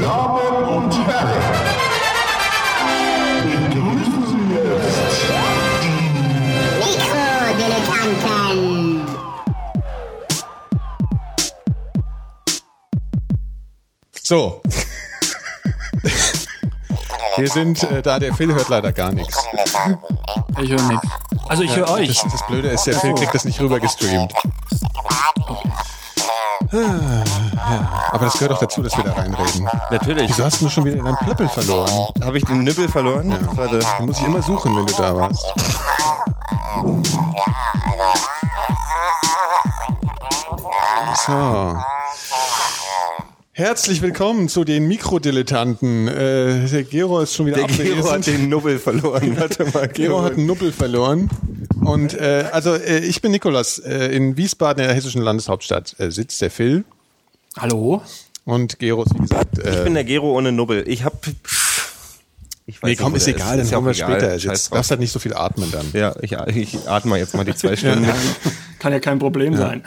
Damen und Herren, begrüßen Sie jetzt Mikrodilettanten. So. Wir sind äh, da, der Phil hört leider gar nichts. Ich höre nichts. Also ich höre euch. Das, das Blöde ist, der Phil kriegt das nicht rüber gestreamt. Ja, aber das gehört auch dazu, dass wir da reinreden. Natürlich. Wieso hast du schon wieder deinen Plöppel verloren? Habe ich den Nippel verloren? Warte. Den muss ich immer suchen, wenn du da warst. So. Herzlich willkommen zu den Mikrodilettanten. Äh, der Gero ist schon wieder Der abwesend. Gero hat den Nubbel verloren. Warte mal. Gero hat einen Nuppel verloren. Und äh, also äh, ich bin Nikolas. Äh, in Wiesbaden, in der hessischen Landeshauptstadt, äh, sitzt der Phil. Hallo? Und Gero ist, wie gesagt, äh, Ich bin der Gero ohne Nubbel. Ich hab. Ich nee, nicht, komm, wo ist egal, dann Ist ja kommen wir später. Jetzt darfst halt nicht so viel atmen dann. Ja, ich, ich atme jetzt mal die zwei Stunden. Kann ja kein Problem sein.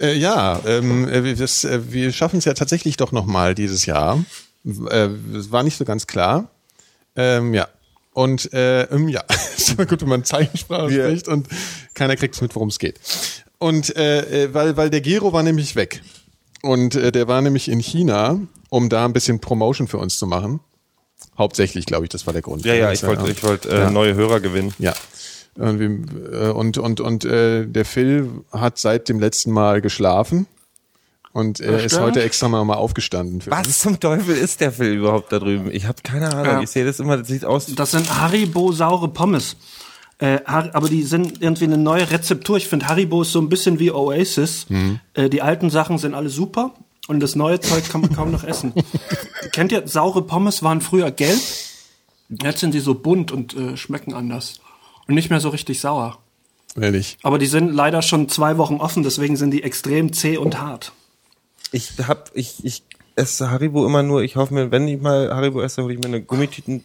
Äh, ja, ähm, äh, wir, das, äh, wir schaffen es ja tatsächlich doch nochmal dieses Jahr. Äh, war nicht so ganz klar. Ähm, ja. Und äh, ähm, ja, ist immer gut, wenn man Zeichensprache Wir- spricht und keiner kriegt mit, worum es geht. Und äh, äh, weil, weil der Gero war nämlich weg. Und äh, der war nämlich in China, um da ein bisschen Promotion für uns zu machen. Hauptsächlich, glaube ich, das war der Grund. Ja, ja, ich wollte ich wollte äh, Ja. neue Hörer gewinnen. Ja. Und, äh, und, und, und äh, der Phil hat seit dem letzten Mal geschlafen und er ist stimmt. heute extra mal, mal aufgestanden. Für uns. Was zum Teufel ist der Film überhaupt da drüben? Ich habe keine Ahnung. Ja. Ich sehe das immer, das sieht aus. Das sind Haribo saure Pommes. Äh, aber die sind irgendwie eine neue Rezeptur. Ich finde Haribo ist so ein bisschen wie Oasis. Äh, die alten Sachen sind alle super und das neue Zeug kann man kaum noch essen. Kennt ihr, saure Pommes waren früher gelb. Jetzt sind die so bunt und äh, schmecken anders. Und nicht mehr so richtig sauer. Ehrlich. Aber die sind leider schon zwei Wochen offen, deswegen sind die extrem zäh und hart. Ich hab, ich, ich esse Haribo immer nur, ich hoffe mir, wenn ich mal Haribo esse, hole ich mir eine Gummitüten,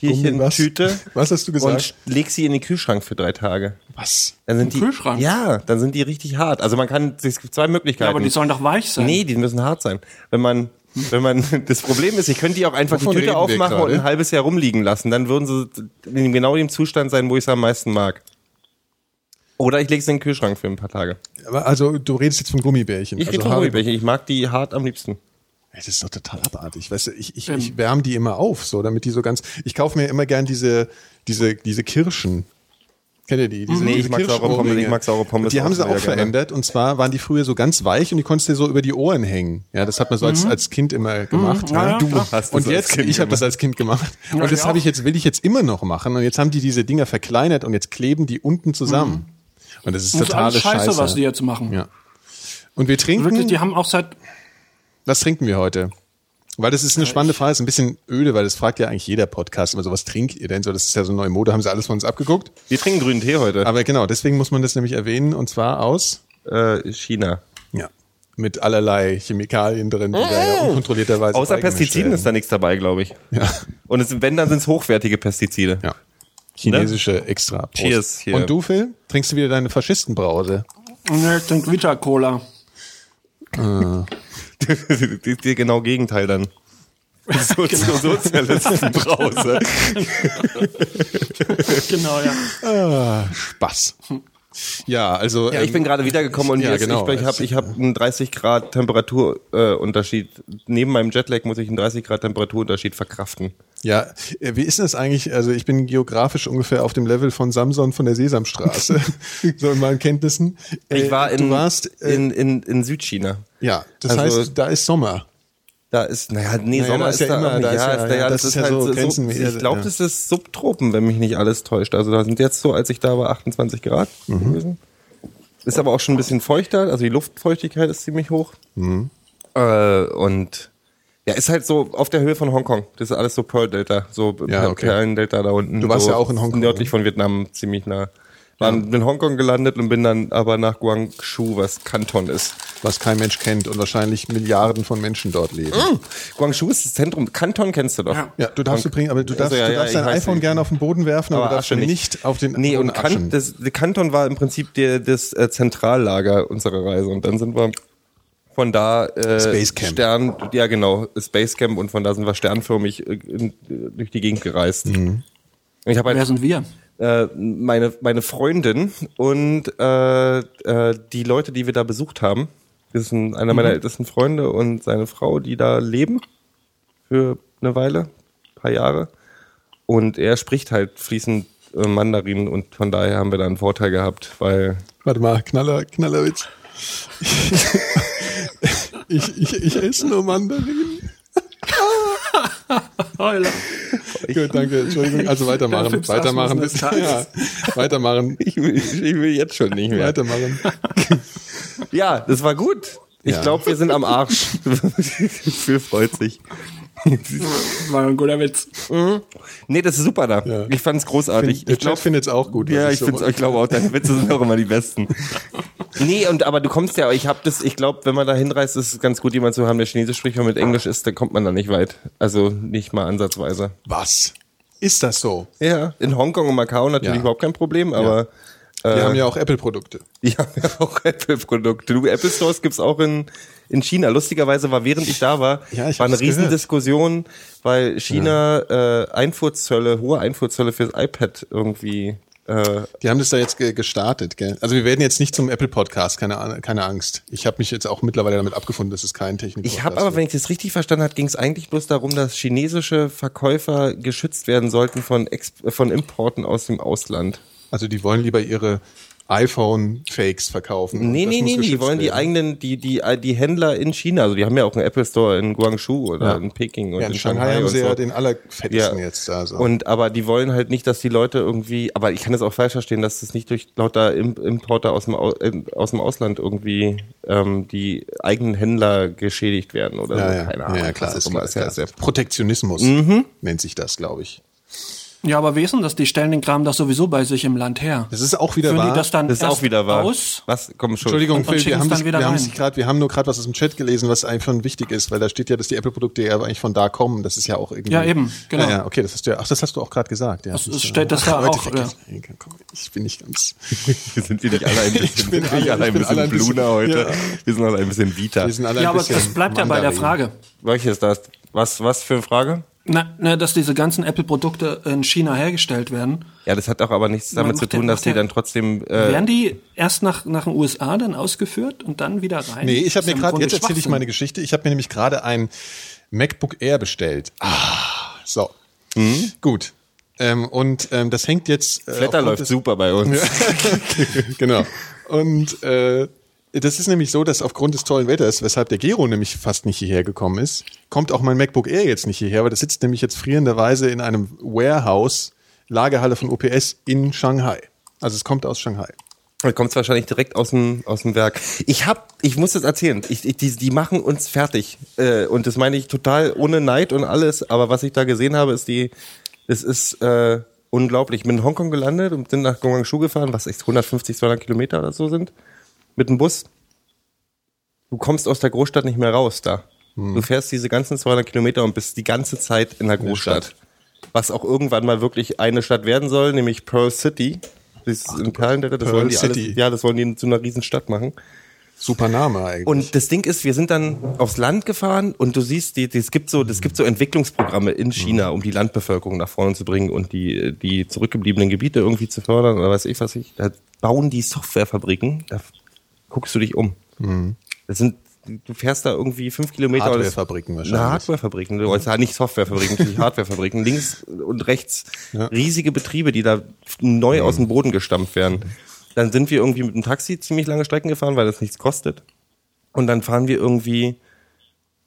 Gummitierchen-Tüte Was hast du gesagt? und leg sie in den Kühlschrank für drei Tage. Was? Dann sind Im die, Kühlschrank? Ja, dann sind die richtig hart. Also man kann, es gibt zwei Möglichkeiten. Ja, aber die sollen doch weich sein. Nee, die müssen hart sein. Wenn man, wenn man, das Problem ist, ich könnte die auch einfach Wovon die Tüte aufmachen und ein halbes Jahr rumliegen lassen. Dann würden sie in genau dem Zustand sein, wo ich es am meisten mag. Oder ich lege sie in den Kühlschrank für ein paar Tage. Aber also du redest jetzt von Gummibärchen. Ich also rede von. Gummibärchen. Ich mag die hart am liebsten. Das ist doch total abartig. Weißt du, ich, ich, Ähm. ich wärme die immer auf, so damit die so ganz. Ich kaufe mir immer gern diese, diese, diese Kirschen. Kennt ihr die? Diese, Nee, diese ich mag saure Pommes, ich mag saure Pommes Die auch haben sie auch gerne. verändert. Und zwar waren die früher so ganz weich und die konntest du dir so über die Ohren hängen. Ja, das hat man so als, als Kind immer gemacht. Ja, ja, Du klar. hast das und jetzt, ich habe das als Kind gemacht. Ja, und das habe ich jetzt, will ich jetzt immer noch machen. Und jetzt haben die diese Dinger verkleinert und jetzt kleben die unten zusammen. Und das ist Das ist totale scheiße, Scheiße. was die jetzt machen. ja. Und wir trinken. Wirklich, die haben auch seit Was trinken wir heute? Weil das ist eine spannende Frage, ist ein bisschen öde, weil das fragt ja eigentlich jeder Podcast immer so, was trinkt ihr denn so? Das ist ja so eine neue Mode, haben sie alles von uns abgeguckt. Wir trinken grünen Tee heute. Aber genau, deswegen muss man das nämlich erwähnen und zwar aus, Äh, China. ja, mit allerlei Chemikalien drin, die da ja unkontrollierterweise Außer Pestiziden ist da nichts dabei, glaube ich. Ja, Und es, wenn, dann sind es hochwertige Pestizide. ja. Chinesische Extra. Prost. Cheers, hier. Und du, Phil? Trinkst du wieder deine Faschistenbrause? ne, ich trinke Vita Cola. die, die genau Gegenteil dann. So, so Sozialistenbrause. genau, ja. Ah, Spaß. Ja, also. Ja, ich bin gerade wiedergekommen und Ja, jetzt, genau. ich, ich habe ich hab einen 30 Grad Temperaturunterschied. Äh. Neben meinem Jetlag muss ich einen 30 Grad Temperaturunterschied verkraften. Ja, äh, wie ist denn das eigentlich? Also ich bin geografisch ungefähr auf dem Level von Samson von der Sesamstraße, so in meinen Kenntnissen. Äh, Ich war in, du warst, äh, in, in, in Südchina. Ja, das also- heißt, da ist Sommer. Da ist, naja, nee, Naja, Sommer ist, ja da immer- da ist ja, ja- ja, das das, ist ja halt so so, ich glaube, das ist Subtropen, wenn mich nicht alles täuscht. Also da sind jetzt so, als ich da war, 28 Grad Mhm. gewesen. Ist aber auch schon ein bisschen feuchter, also die Luftfeuchtigkeit ist ziemlich hoch. Mhm. Äh, und ja, ist halt so auf der Höhe von Hongkong. Das ist alles so Pearl Delta, so Ja, okay. Perlen Delta da unten. Du warst so ja auch in Hongkong, Nördlich ne? von Vietnam, ziemlich nah. War in Hongkong gelandet und bin dann aber nach Guangzhou, was Kanton ist. Was kein Mensch kennt und wahrscheinlich Milliarden von Menschen dort leben. Guangzhou ist das Zentrum. Kanton kennst du doch. Ja. Ja, du darfst übrigens, aber du darfst, Also, ja, du ja, darfst dein iPhone nicht. gerne auf den Boden werfen, aber, Aber du darfst Asche nicht. nicht. auf den Nee, Boden und kan das, der Kanton war im Prinzip der, das äh, Zentrallager unserer Reise. Und dann sind wir von da äh, Space Camp. Stern, ja genau, Space Camp und von da sind wir sternförmig äh, in, durch die Gegend gereist. Mhm. Und Ich habe Wer halt sind wir? Äh, meine meine Freundin und äh, äh, die Leute, die wir da besucht haben, das sind einer meiner ältesten Freunde und seine Frau, die da leben für eine Weile, paar Jahre. Und er spricht halt fließend äh, Mandarin und von daher haben wir da einen Vorteil gehabt, weil Warte mal, Knaller, Knallerwitz. Ich, ich, ich esse nur Mandarinen. Heuler. Gut, danke, Entschuldigung. Also weitermachen, weitermachen, bis, ja, weitermachen, ich will, ich will jetzt schon nicht mehr. weitermachen. Ja, das war gut. Ich Ja. glaube, wir sind am Arsch. Phil freut sich. War ein guter Witz. Nee, das ist super da. Ja. Ich fand's großartig. Der ich glaube, Chat findet es auch gut. ja, ich, so- find's, ich glaube auch, deine Witze sind auch immer die besten. Nee, und aber du kommst ja, ich habe das, ich glaube, wenn man da hinreist, ist es ganz gut, jemand zu haben, der Chinesisch spricht, wenn man mit Englisch ist, dann kommt man da nicht weit. Also nicht mal ansatzweise. Was? Ist das so? Ja, in Hongkong und Macau natürlich Ja. überhaupt kein Problem, aber Wir haben ja auch Apple-Produkte. die haben ja auch Apple-Produkte. Du, Apple Stores gibt's auch in, in China. Lustigerweise war, während ich da war, Ja, ich war eine. Riesendiskussion, weil China äh, Einfuhrzölle, hohe Einfuhrzölle fürs iPad irgendwie äh, Die haben das da jetzt ge gestartet, gell? Also wir werden jetzt nicht zum Apple-Podcast, keine, An- keine Angst. Ich habe mich jetzt auch mittlerweile damit abgefunden, dass es kein technik Ich habe aber, wenn ich das richtig verstanden habe, ging es eigentlich bloß darum, dass chinesische Verkäufer geschützt werden sollten von, Ex von Importen aus dem Ausland. Also die wollen lieber ihre iPhone-Fakes verkaufen. Nee, nee, nee, die wollen die werden. eigenen, die, die, die Händler in China, also die haben ja auch einen Apple Store in Guangzhu oder Ja. in Peking und Ja, in, in Shanghai haben und sie so. ja den allerfettesten jetzt da. So. Und aber die wollen halt nicht, dass die Leute irgendwie, aber ich kann das auch falsch verstehen, dass das nicht durch lauter Im- Importer aus dem, Au- aus dem Ausland irgendwie ähm, die eigenen Händler geschädigt werden oder ja, so. ja. Keine Ahnung. ja, klar, ist klar, Ist ja sehr Protektionismus Mhm. nennt sich das, glaube ich. Ja, aber wie ist denn das? Die stellen den Kram doch sowieso bei sich im Land her. Das ist auch wieder Führen wahr. die das dann Das ist erst auch wieder wahr. aus? Was? Komm schon. Entschuldigung, Und- und Phil, wir haben, dann das, wieder wir, haben rein. sich grad, wir haben nur gerade was aus dem Chat gelesen, was schon wichtig ist, weil da steht ja, dass die Apple-Produkte ja eigentlich von da kommen. Das ist ja auch irgendwie. Ja, eben, genau. Ja, ja, okay, das hast du ja, ach, das hast du auch gerade gesagt. Ja, Das- ist, es steht das ach, da Leute, auch, komm, Ich bin nicht ganz. Wir sind wir nicht alle ein bisschen, bin sind wir alle- nicht alle ich ein bin bisschen alle Bluna heute. ja. Wir sind alle ein bisschen Vita. Wir sind alle Ja, ein aber das bleibt ja bei der. Frage. Welches das? Was, was für eine Frage? Na, na, dass diese ganzen Apple-Produkte in China hergestellt werden. Ja, das hat auch aber nichts damit zu der- tun, dass die der- dann trotzdem, äh, Werden die erst nach, nach den USA dann ausgeführt und dann wieder rein? Nee, ich habe mir gerade, jetzt erzähle ich meine Geschichte. Ich habe mir nämlich gerade ein MacBook Air bestellt. Ah, so. Gut. Ähm, und ähm, das hängt jetzt. Äh, Flatter läuft super bei uns. genau. Und äh, das ist nämlich so, dass aufgrund des tollen Wetters, weshalb der Gero nämlich fast nicht hierher gekommen ist, kommt auch mein MacBook Air jetzt nicht hierher, weil das sitzt nämlich jetzt frierenderweise in einem Warehouse, Lagerhalle von UPS in Shanghai. Also es kommt aus Shanghai. Da kommt's wahrscheinlich direkt aus dem aus dem Werk. Ich hab, ich muss das erzählen. Ich, ich, die, die machen uns fertig äh, und das meine ich total ohne Neid und alles. Aber was ich da gesehen habe, ist die, es ist äh, unglaublich. Ich bin in Hongkong gelandet und sind nach Guangzhou gefahren, was echt 150, 200 Kilometer oder so sind, mit dem Bus. Du kommst aus der Großstadt nicht mehr raus da. Du fährst diese ganzen 200 Kilometer und bist die ganze Zeit in der Großstadt. Stadt. Was auch irgendwann mal wirklich eine Stadt werden soll, nämlich Pearl City. Das ist in Perlendette, das Pearl wollen die City. alles, ja, das wollen die zu einer riesen Stadt machen. Super Name eigentlich. Und das Ding ist, wir sind dann aufs Land gefahren und du siehst, die, die, es gibt so, es gibt so Entwicklungsprogramme in China, um die Landbevölkerung nach vorne zu bringen und die, die zurückgebliebenen Gebiete irgendwie zu fördern oder weiß ich was ich. Da bauen die Softwarefabriken, da guckst du dich um. Das sind, du fährst da irgendwie fünf Kilometer. Hardwarefabriken wahrscheinlich. Hardwarefabriken, ja nicht Softwarefabriken, natürlich Hardwarefabriken. Links und rechts Ja. riesige Betriebe, die da neu aus dem Boden gestampft werden. Dann sind wir irgendwie mit dem Taxi ziemlich lange Strecken gefahren, weil das nichts kostet. Und dann fahren wir irgendwie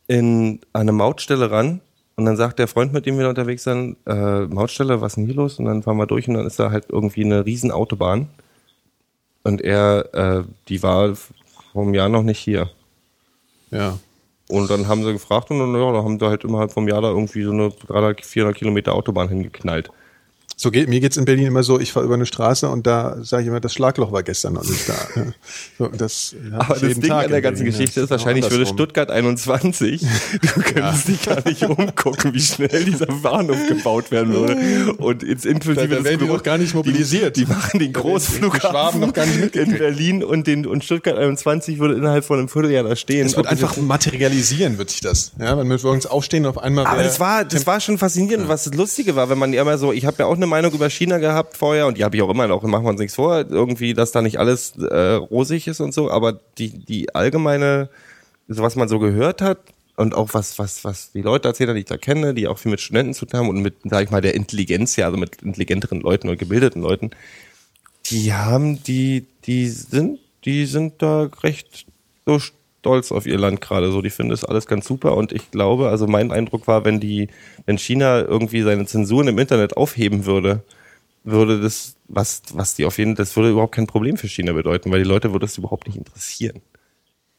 in eine Mautstelle ran und dann sagt der Freund, mit dem wir da unterwegs sind, äh, Mautstelle, was ist denn hier los? Und dann fahren wir durch und dann ist da halt irgendwie eine riesen Autobahn. Und er, äh, die war vom Jahr noch nicht hier. ja. Und dann haben sie gefragt und dann, ja, dann haben sie halt innerhalb vom Jahr da irgendwie so eine 300, 400 Kilometer Autobahn hingeknallt. So geht, mir geht's in Berlin immer so, ich fahre über eine Straße und da sage ich immer, das Schlagloch war gestern noch nicht da. So, das Aber das Ding Tag an der ganzen Berlin. Geschichte Das ist wahrscheinlich auch würde. Stuttgart 21, du könntest dich gar nicht umgucken, wie schnell dieser Bahnhof gebaut werden würde. Und jetzt inklusive Da- da werden die noch gar nicht mobilisiert. Die, die machen den Großflughafen noch gar nicht in. Berlin und den und Stuttgart 21 würde innerhalb von einem Vierteljahr da stehen. Es wird einfach materialisieren, wird sich das. Ja, man wird morgens aufstehen und auf einmal. Aber das war, das war schon faszinierend, was das Lustige war, wenn man ja immer so, ich habe ja auch eine Meinung über China gehabt vorher und die habe ich auch immer noch, machen wir uns nichts vor, irgendwie, dass da nicht alles äh, rosig ist und so, aber die, die allgemeine, so was man so gehört hat und auch was, was, was die Leute erzählen, die ich da kenne, die auch viel mit Studenten zu tun haben und mit, sag ich mal, der Intelligenz, ja, also mit intelligenteren Leuten und gebildeten Leuten, die haben, die, die sind, die sind da recht so stolz auf ihr Land gerade so. Die finden das alles ganz super und ich glaube, also mein Eindruck war, wenn die, wenn China irgendwie seine Zensuren im Internet aufheben würde, würde das, was, was die auf jeden, das würde überhaupt kein Problem für China bedeuten, weil die Leute würde es überhaupt nicht interessieren.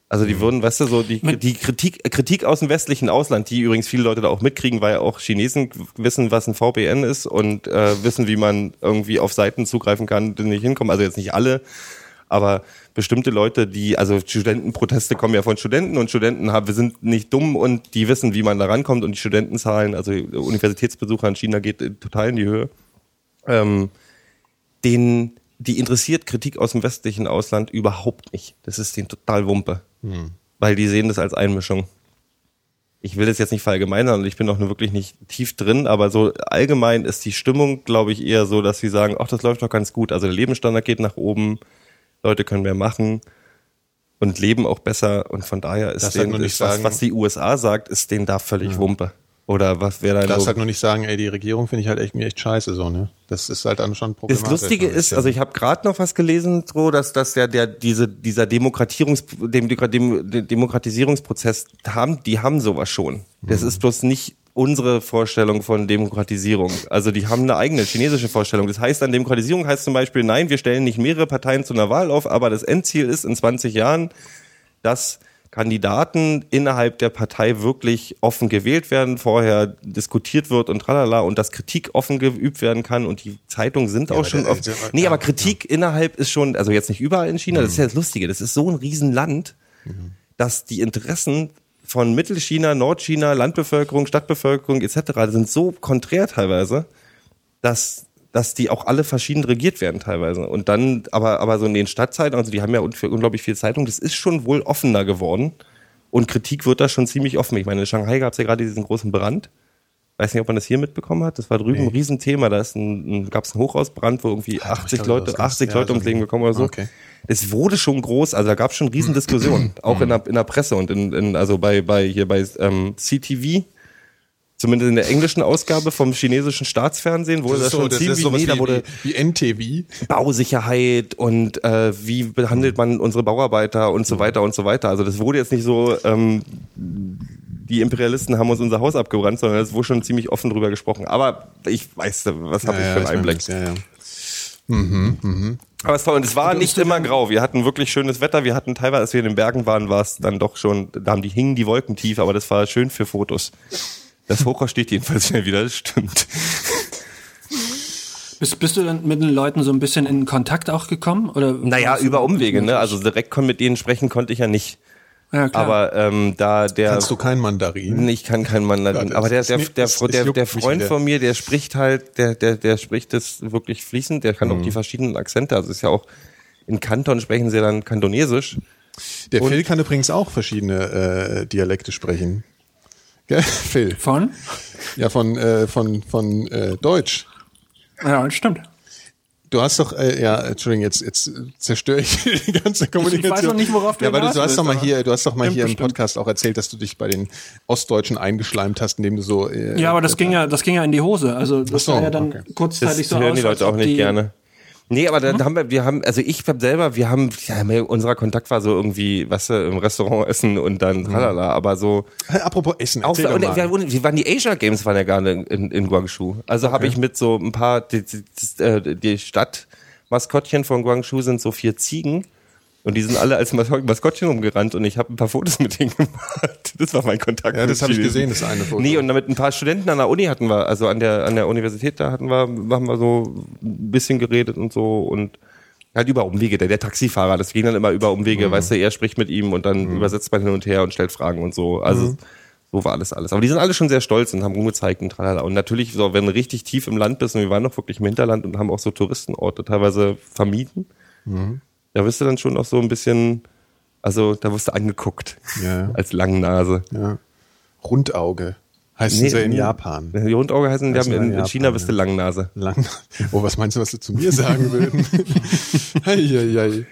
Also die würden, weißt du, so die, die Kritik, Kritik aus dem westlichen Ausland, die übrigens viele Leute da auch mitkriegen, weil auch Chinesen wissen, was ein VPN ist und äh, wissen, wie man irgendwie auf Seiten zugreifen kann, die nicht hinkommen. Also jetzt nicht alle, aber bestimmte Leute, die, also Studentenproteste kommen ja von Studenten und Studenten haben, wir sind nicht dumm und die wissen, wie man da rankommt und die Studentenzahlen, also Universitätsbesucher in China geht total in die Höhe. Ähm, den, die interessiert Kritik aus dem westlichen Ausland überhaupt nicht. Das ist denen total Wumpe. Weil die sehen das als Einmischung. Ich will das jetzt nicht verallgemeinern und ich bin auch nur wirklich nicht tief drin, aber so allgemein ist die Stimmung, glaube ich, eher so, dass sie sagen, ach, das läuft doch ganz gut. Also der Lebensstandard geht nach oben, Leute können mehr machen und leben auch besser und von daher ist Das denen, nur nicht ist, was, was die USA sagt, ist denen da völlig Wumpe. Oder was wäre da darfst so- halt nur nicht sagen, ey, die Regierung finde ich halt echt mir echt scheiße so, ne? Das ist halt dann schon Das problematisch. Lustige ein ist, also ich habe gerade noch was gelesen, so, dass, dass der, der diese, dieser Demokratierungs, dem, dem, dem Demokratisierungsprozess haben, die haben sowas schon. Das ist bloß nicht unsere Vorstellung von Demokratisierung. Also die haben eine eigene chinesische Vorstellung. Das heißt, an Demokratisierung heißt zum Beispiel, nein, wir stellen nicht mehrere Parteien zu einer Wahl auf, aber das Endziel ist in 20 Jahren, dass Kandidaten innerhalb der Partei wirklich offen gewählt werden, vorher diskutiert wird und tralala und dass Kritik offen geübt werden kann und die Zeitungen sind auch aber schon der- Nee, ja, aber Kritik innerhalb ist schon, also jetzt nicht überall in China, das ist ja das Lustige, das ist so ein Riesenland, dass die Interessen von Mittelchina, Nordchina, Landbevölkerung, Stadtbevölkerung etc. sind so konträr teilweise, dass dass die auch alle verschieden regiert werden teilweise. Und dann, aber, aber so in den Stadtzeiten, also die haben ja unglaublich viel Zeitung, das ist schon wohl offener geworden. Und Kritik wird da schon ziemlich offen. Ich meine, in Shanghai gab es ja gerade diesen großen Brand. Weiß nicht, ob man das hier mitbekommen hat. Das war drüben ein Riesenthema. Da ist ein, ein, gab es einen Hochhausbrand, wo irgendwie 80 glaube, Leute, das gab's. 80 Ja, Leute ums Leben gekommen oder so. Okay. Es wurde schon groß, also da gab es schon Riesendiskussionen, auch in der, in der Presse und in, in also bei, bei hier bei ähm, CTV, zumindest in der englischen Ausgabe vom chinesischen Staatsfernsehen, wurde das, das so, schon das ziemlich, nee, da wie, wurde wie, wie NTV. Bausicherheit und äh, wie behandelt man unsere Bauarbeiter und so weiter und so weiter. Also das wurde jetzt nicht so, ähm, die Imperialisten haben uns unser Haus abgebrannt, sondern es wurde schon ziemlich offen drüber gesprochen. Aber ich weiß, was habe ich für einen Einblick. Ja, ja. Aber es war, und es war nicht immer grau. Wir hatten wirklich schönes Wetter. Wir hatten teilweise, als wir in den Bergen waren, war es dann doch schon, da haben die hingen die Wolken tief, aber das war schön für Fotos. Das Hochhaus steht jedenfalls schnell wieder, das stimmt. Bist, bist du dann mit den Leuten so ein bisschen in Kontakt auch gekommen? Oder Naja, über Umwege, ne? Also direkt mit denen sprechen konnte ich ja nicht. Ja, klar. Aber ähm, da der Kannst du kein Mandarin? Ich kann kein Mandarin. Ja, Aber der, der, der, der, der, der Freund von mir, der spricht halt, der, der, der spricht das wirklich fließend, der kann Mhm. auch die verschiedenen Akzente. Also es ist ja auch, in Kanton sprechen sie dann Kantonesisch. Der Phil kann übrigens auch verschiedene äh, Dialekte sprechen. Gell, Phil? Von? Ja, von, äh, von, von äh, Deutsch. Ja, das stimmt. Du hast doch, äh, ja, Entschuldigung, jetzt, jetzt zerstöre ich die ganze Kommunikation. weiß noch nicht, worauf du Ja, aber du, du hast doch mal hier, du hast doch mal Stimmt hier im bestimmt. Podcast auch erzählt, dass du dich bei den Ostdeutschen eingeschleimt hast, indem du so. Äh, Ja, aber das ging ja, das ging ja in die Hose. Also das so, sah ja dann okay. Das kurzzeitig so hören aus. die Leute auch nicht die, gerne. Nee, aber da haben wir, wir haben, also ich hab selber, wir haben, ja, unser Kontakt war so irgendwie, was du, im Restaurant essen und dann tralala, aber so, Apropos Essen, Auch, erzähl doch und, mal. wir, wir waren die Asia Games waren ja gerade in, in Guangzhou. Also habe ich mit so ein paar die, die, die, äh, die Stadtmaskottchen von Guangzhou sind so vier Ziegen Und die sind alle als Mas Maskottchen rumgerannt und ich habe ein paar Fotos mit denen gemacht. Das war mein Kontakt. Ja, das habe ich gesehen, das eine Foto. Nee, und mit ein paar Studenten an der Uni hatten wir, also an der, an der Universität, da hatten wir, haben wir so ein bisschen geredet und so und halt über Umwege. Der, der Taxifahrer, das ging dann immer über Umwege, Mhm. weißt du, er spricht mit ihm und dann übersetzt man hin und her und stellt Fragen und so. Also Mhm. so war alles alles. Aber die sind alle schon sehr stolz und haben rumgezeigt und tralala. Und natürlich, so, wenn du richtig tief im Land bist, und wir waren noch wirklich im Hinterland und haben auch so Touristenorte teilweise vermieden, Mhm. Da wirst du dann schon auch so ein bisschen, also da wirst du angeguckt Ja. als Langnase. Ja. Rundauge heißen sie in Japan. Die Rundauge heißen, Heißen in, in in China Japan, bist du ja. Langnase. Lang. Oh, was meinst du, was sie zu mir sagen würden? Eieiei.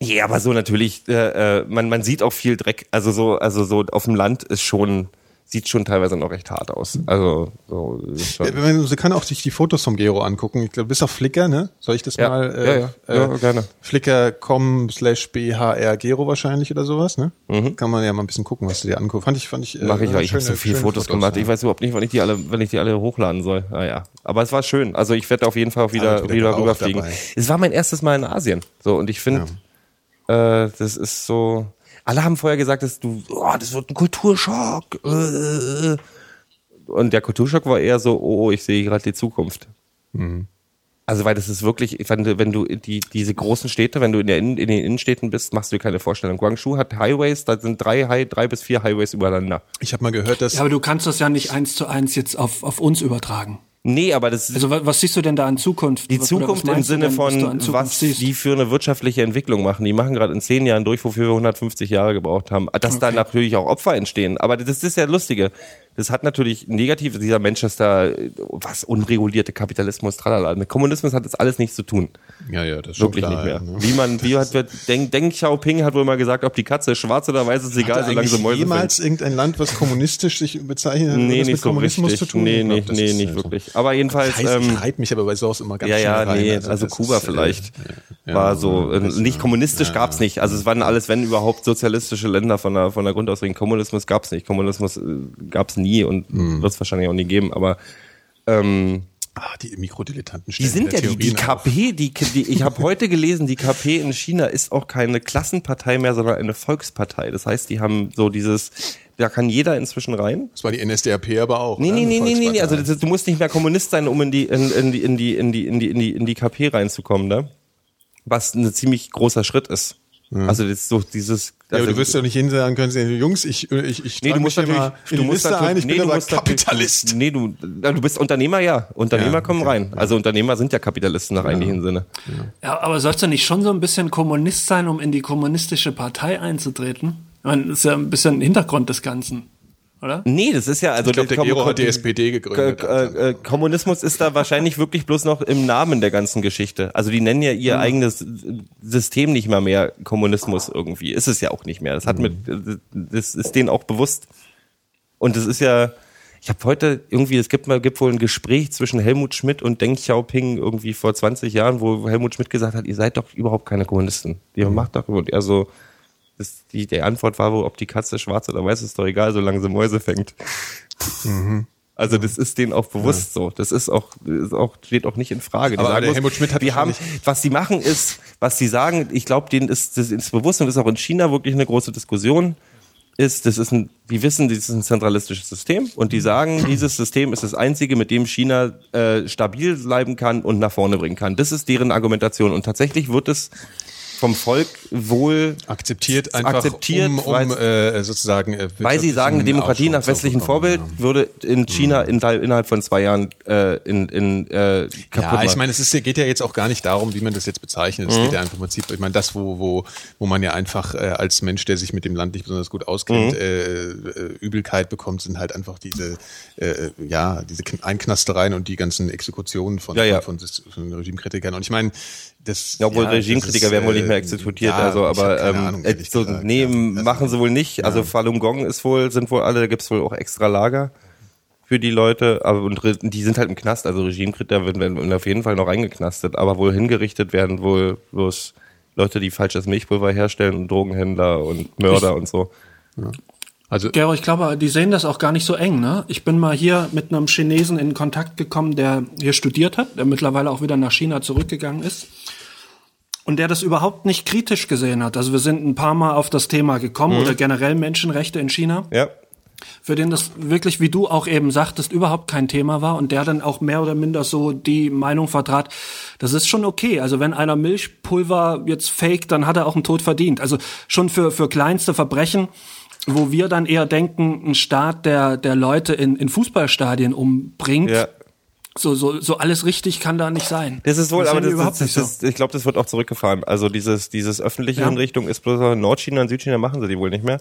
Ja, aber so natürlich, äh, äh, man, man sieht auch viel Dreck. Also so, also so auf dem Land ist schon, sieht schon teilweise noch recht hart aus. Also so. Ja, man- Sie kann auch sich die Fotos vom Gero angucken. Ich glaube, bis auf Flickr, ne? Soll ich das Ja, mal? ja, ja. Ja, gerne. Flickr.com slash bhr Gero wahrscheinlich oder sowas, ne? Kann man ja mal ein bisschen gucken, was du dir anguckst. Fand ich, fand ich. äh, Mache ich, weil ich habe so viele schöne Fotos, gemacht. ja. Ich weiß überhaupt nicht, wann ich die alle, wenn ich die alle hochladen soll. Naja. Aber es war schön. Also ich werde auf jeden Fall auch wieder, wieder wieder rüberfliegen. dabei. Es war mein erstes Mal in Asien. So, und ich finde, äh, das ist so. Alle haben vorher gesagt, dass du, oh, das wird ein Kulturschock. äh. Und der Kulturschock war eher so, oh, ich sehe gerade die Zukunft. Also, weil das ist wirklich, wenn du, wenn du die, diese großen Städte, wenn du in, der Innen, in den Innenstädten bist, machst du dir keine Vorstellung. Guangzhou hat Highways, da sind drei, High, drei bis vier Highways übereinander. Ich habe mal gehört, dass Ja, aber du kannst das ja nicht eins zu eins jetzt auf, auf uns übertragen. Nee, aber das Also wa- was siehst du denn da in Zukunft? Die Was- Zukunft was im Sinne denn, was von, was siehst? die für eine wirtschaftliche Entwicklung machen. Die machen gerade in zehn Jahren durch, wofür wir 150 Jahre gebraucht haben. Dass da natürlich auch Opfer entstehen. Aber das ist ja Lustige. Das hat natürlich negativ, dieser Manchester, was unregulierte Kapitalismus, tralala. Mit Kommunismus hat das alles nichts zu tun. ja, ja, das ist schon Wirklich klar, nicht mehr. ja, ne? Wie man, wie hat, Deng, Deng Xiaoping hat wohl mal gesagt, ob die Katze schwarz oder weiß ist egal, solange sie Mäuse jemals fängt. irgendein Land, was kommunistisch sich bezeichnet hat, Nee, mit so Kommunismus richtig. zu tun? Nee, glaub, nee, nicht ja so. wirklich. Aber jedenfalls, Das heißt, ähm, mich aber bei sowas immer ganz ja, ja, rein. nee, also, das Kuba ist, äh, vielleicht. ja, war so, äh, nicht kommunistisch gab's nicht. Also es waren alles, wenn überhaupt, sozialistische Länder von der, von der Grundausrichtung. Kommunismus gab's nicht. Kommunismus äh, gab's nie und Hm. wird's wahrscheinlich auch nie geben. Aber ähm, Ah, die Mikrodilettanten die sind ja die, die KP, die, die ich habe heute gelesen, die KP in China ist auch keine Klassenpartei mehr, sondern eine Volkspartei. Das heißt, die haben so dieses, da kann jeder inzwischen rein. Das war die NSDAP aber auch. Nee, ne? nee, nee, nee, nee. Also das, du musst nicht mehr Kommunist sein, um in die, in, in die, in die, in die, in die, in die, in die KP reinzukommen, ne? Was ein ziemlich großer Schritt ist. Also das so dieses. Ja, aber du wirst ja nicht hin sagen können, Jungs, ich, ich, ich Nee, du musst natürlich, mal in du musst Liste natürlich, ein, ich nee, bin du aber Kapitalist. Nee, du, ja, du bist Unternehmer, ja. Unternehmer Ja, kommen okay, rein. Also Unternehmer sind ja Kapitalisten nach eigentlichen Sinne. Ja, aber sollst du nicht schon so ein bisschen Kommunist sein, um in die kommunistische Partei einzutreten? Ich meine, das ist ja ein bisschen Hintergrund des Ganzen, oder? Nee, das ist ja, also Ich glaube, der Kom- Gero hat die SPD gegründet. Äh, äh, Kommunismus ist da wahrscheinlich wirklich bloß noch im Namen der ganzen Geschichte. Also die nennen ja ihr Mhm. eigenes System nicht mal mehr Kommunismus irgendwie. Ist es ja auch nicht mehr. Das hat mit, Mhm. das ist denen auch bewusst. Und das ist ja, ich habe heute irgendwie, es gibt mal, gibt wohl ein Gespräch zwischen Helmut Schmidt und Deng Xiaoping irgendwie vor 20 Jahren, wo Helmut Schmidt gesagt hat, ihr seid doch überhaupt keine Kommunisten. Ihr Mhm. macht doch, und er so, das, die, die Antwort war wohl, ob die Katze schwarz oder weiß, ist doch egal, solange sie Mäuse fängt. Also das ist denen auch bewusst so. Das ist auch, ist auch steht auch nicht in Frage. Die Aber der bloß, Helmut Schmidt hat die haben, was die machen ist, was sie sagen, ich glaube, denen ist das ist bewusst und ist auch in China wirklich eine große Diskussion. Ist, das ist ein, die wissen, das ist ein zentralistisches System und die sagen, dieses System ist das einzige, mit dem China äh, stabil bleiben kann und nach vorne bringen kann. Das ist deren Argumentation und tatsächlich wird es vom Volk wohl akzeptiert einfach, akzeptiert, um, um weil- äh, sozusagen äh, weil sie sagen, eine Demokratie nach westlichem Vorbild würde in China in, innerhalb von zwei Jahren äh, in, in äh, kaputt Ja, ich meine, es ist, geht ja jetzt auch gar nicht darum, wie man das jetzt bezeichnet. Es Mhm. geht ja einfach im Prinzip, ich meine, das, wo, wo, wo man ja einfach äh, als Mensch, der sich mit dem Land nicht besonders gut auskennt, Mhm. äh, äh, Übelkeit bekommt, sind halt einfach diese, äh, ja, diese Kn- Einknastereien und die ganzen Exekutionen von, Ja, ja. von, von, von Regimekritikern. Und ich meine, das. Ja, obwohl ja, Regimekritiker werden wohl nicht mehr äh, exekutiert, ja, also ich aber ähm, Ahnung, äh, so, gesagt, nee, ja. Machen sie wohl nicht. Also Falun Gong ist wohl, sind wohl alle, da gibt's wohl auch extra Lager für die Leute, aber und die sind halt im Knast, also Regimekritiker werden, werden auf jeden Fall noch eingeknastet, aber wohl hingerichtet werden wohl bloß Leute, die falsches Milchpulver herstellen und Drogenhändler und Mörder und so. Also, Gero, ich glaube, die sehen das auch gar nicht so eng, ne? Ich bin mal hier mit einem Chinesen in Kontakt gekommen, der hier studiert hat, der mittlerweile auch wieder nach China zurückgegangen ist. Und der das überhaupt nicht kritisch gesehen hat. Also wir sind ein paar Mal auf das Thema gekommen Mhm. oder generell Menschenrechte in China, Ja. für den das wirklich, wie du auch eben sagtest, überhaupt kein Thema war und der dann auch mehr oder minder so die Meinung vertrat, das ist schon okay. Also wenn einer Milchpulver jetzt fake, dann hat er auch einen Tod verdient. Also schon für, für kleinste Verbrechen, wo wir dann eher denken, ein Staat, der, der Leute in, in Fußballstadien umbringt, Ja. So, so, so alles richtig kann da nicht sein. Das ist wohl, sehen aber das, überhaupt das, nicht das, ich glaube, das wird auch zurückgefahren. Also dieses, dieses öffentliche Ja. Hinrichtung ist bloß in Nordchina und Südchina machen sie die wohl nicht mehr.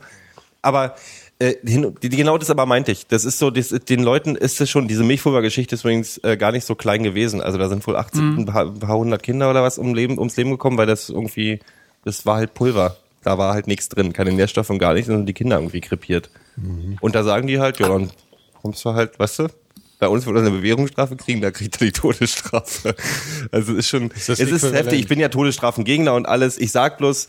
Aber äh, hin, die, genau das aber meinte ich. Das ist so, das, den Leuten ist es schon, diese Milchpulver-Geschichte ist übrigens äh, gar nicht so klein gewesen. Also da sind wohl 18, Mhm. ein, paar, ein paar hundert Kinder oder was um Leben, ums Leben gekommen, weil das irgendwie, das war halt Pulver. Da war halt nichts drin, keine Nährstoffe und gar nichts, sondern die Kinder irgendwie krepiert. Mhm. Und da sagen die halt, ja, dann kommst du halt, weißt du, bei uns wird er eine Bewährungsstrafe kriegen, da kriegt er die Todesstrafe. Also ist schon, das es ist heftig. Ich bin ja Todesstrafengegner und alles. Ich sag bloß,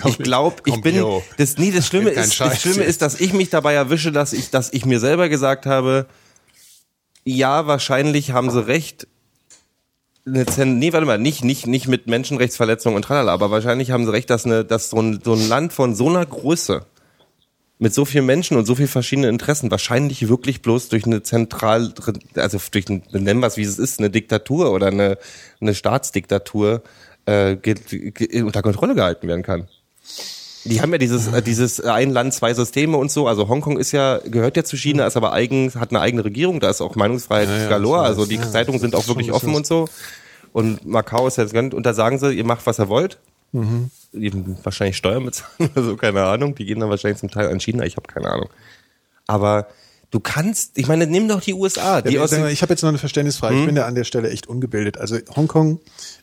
Komm, ich glaube, ich bin, Bio. das, nee, das Schlimme ist, Scheiß das Schlimme jetzt. ist, dass ich mich dabei erwische, dass ich, dass ich mir selber gesagt habe, ja, wahrscheinlich haben sie recht. Eine Zen nee, warte mal, nicht, nicht, nicht mit Menschenrechtsverletzungen und tralala, aber wahrscheinlich haben sie recht, dass, eine, dass so, ein, so ein Land von so einer Größe mit so vielen Menschen und so vielen verschiedenen Interessen wahrscheinlich wirklich bloß durch eine zentral, also durch ein, nennen wir es wie es ist, eine Diktatur oder eine, eine Staatsdiktatur äh, unter Kontrolle gehalten werden kann. Die haben ja dieses, äh, dieses ein Land, zwei Systeme und so. Also Hongkong ist ja, gehört ja zu China, ist aber eigen, hat eine eigene Regierung, da ist auch Meinungsfreiheit Ja, ja, galore. Also die Ja, Zeitungen sind auch wirklich offen und so. Und Macau ist ja das und da sagen sie, ihr macht, was ihr wollt. Eben wahrscheinlich Steuern bezahlen oder so, keine Ahnung. Die gehen dann wahrscheinlich zum Teil an China, ich habe keine Ahnung. Aber du kannst, ich meine, nimm doch die USA. Die Ja, aus ich habe jetzt noch eine Verständnisfrage. Hm? Ich bin da an der Stelle echt ungebildet. Also Hongkong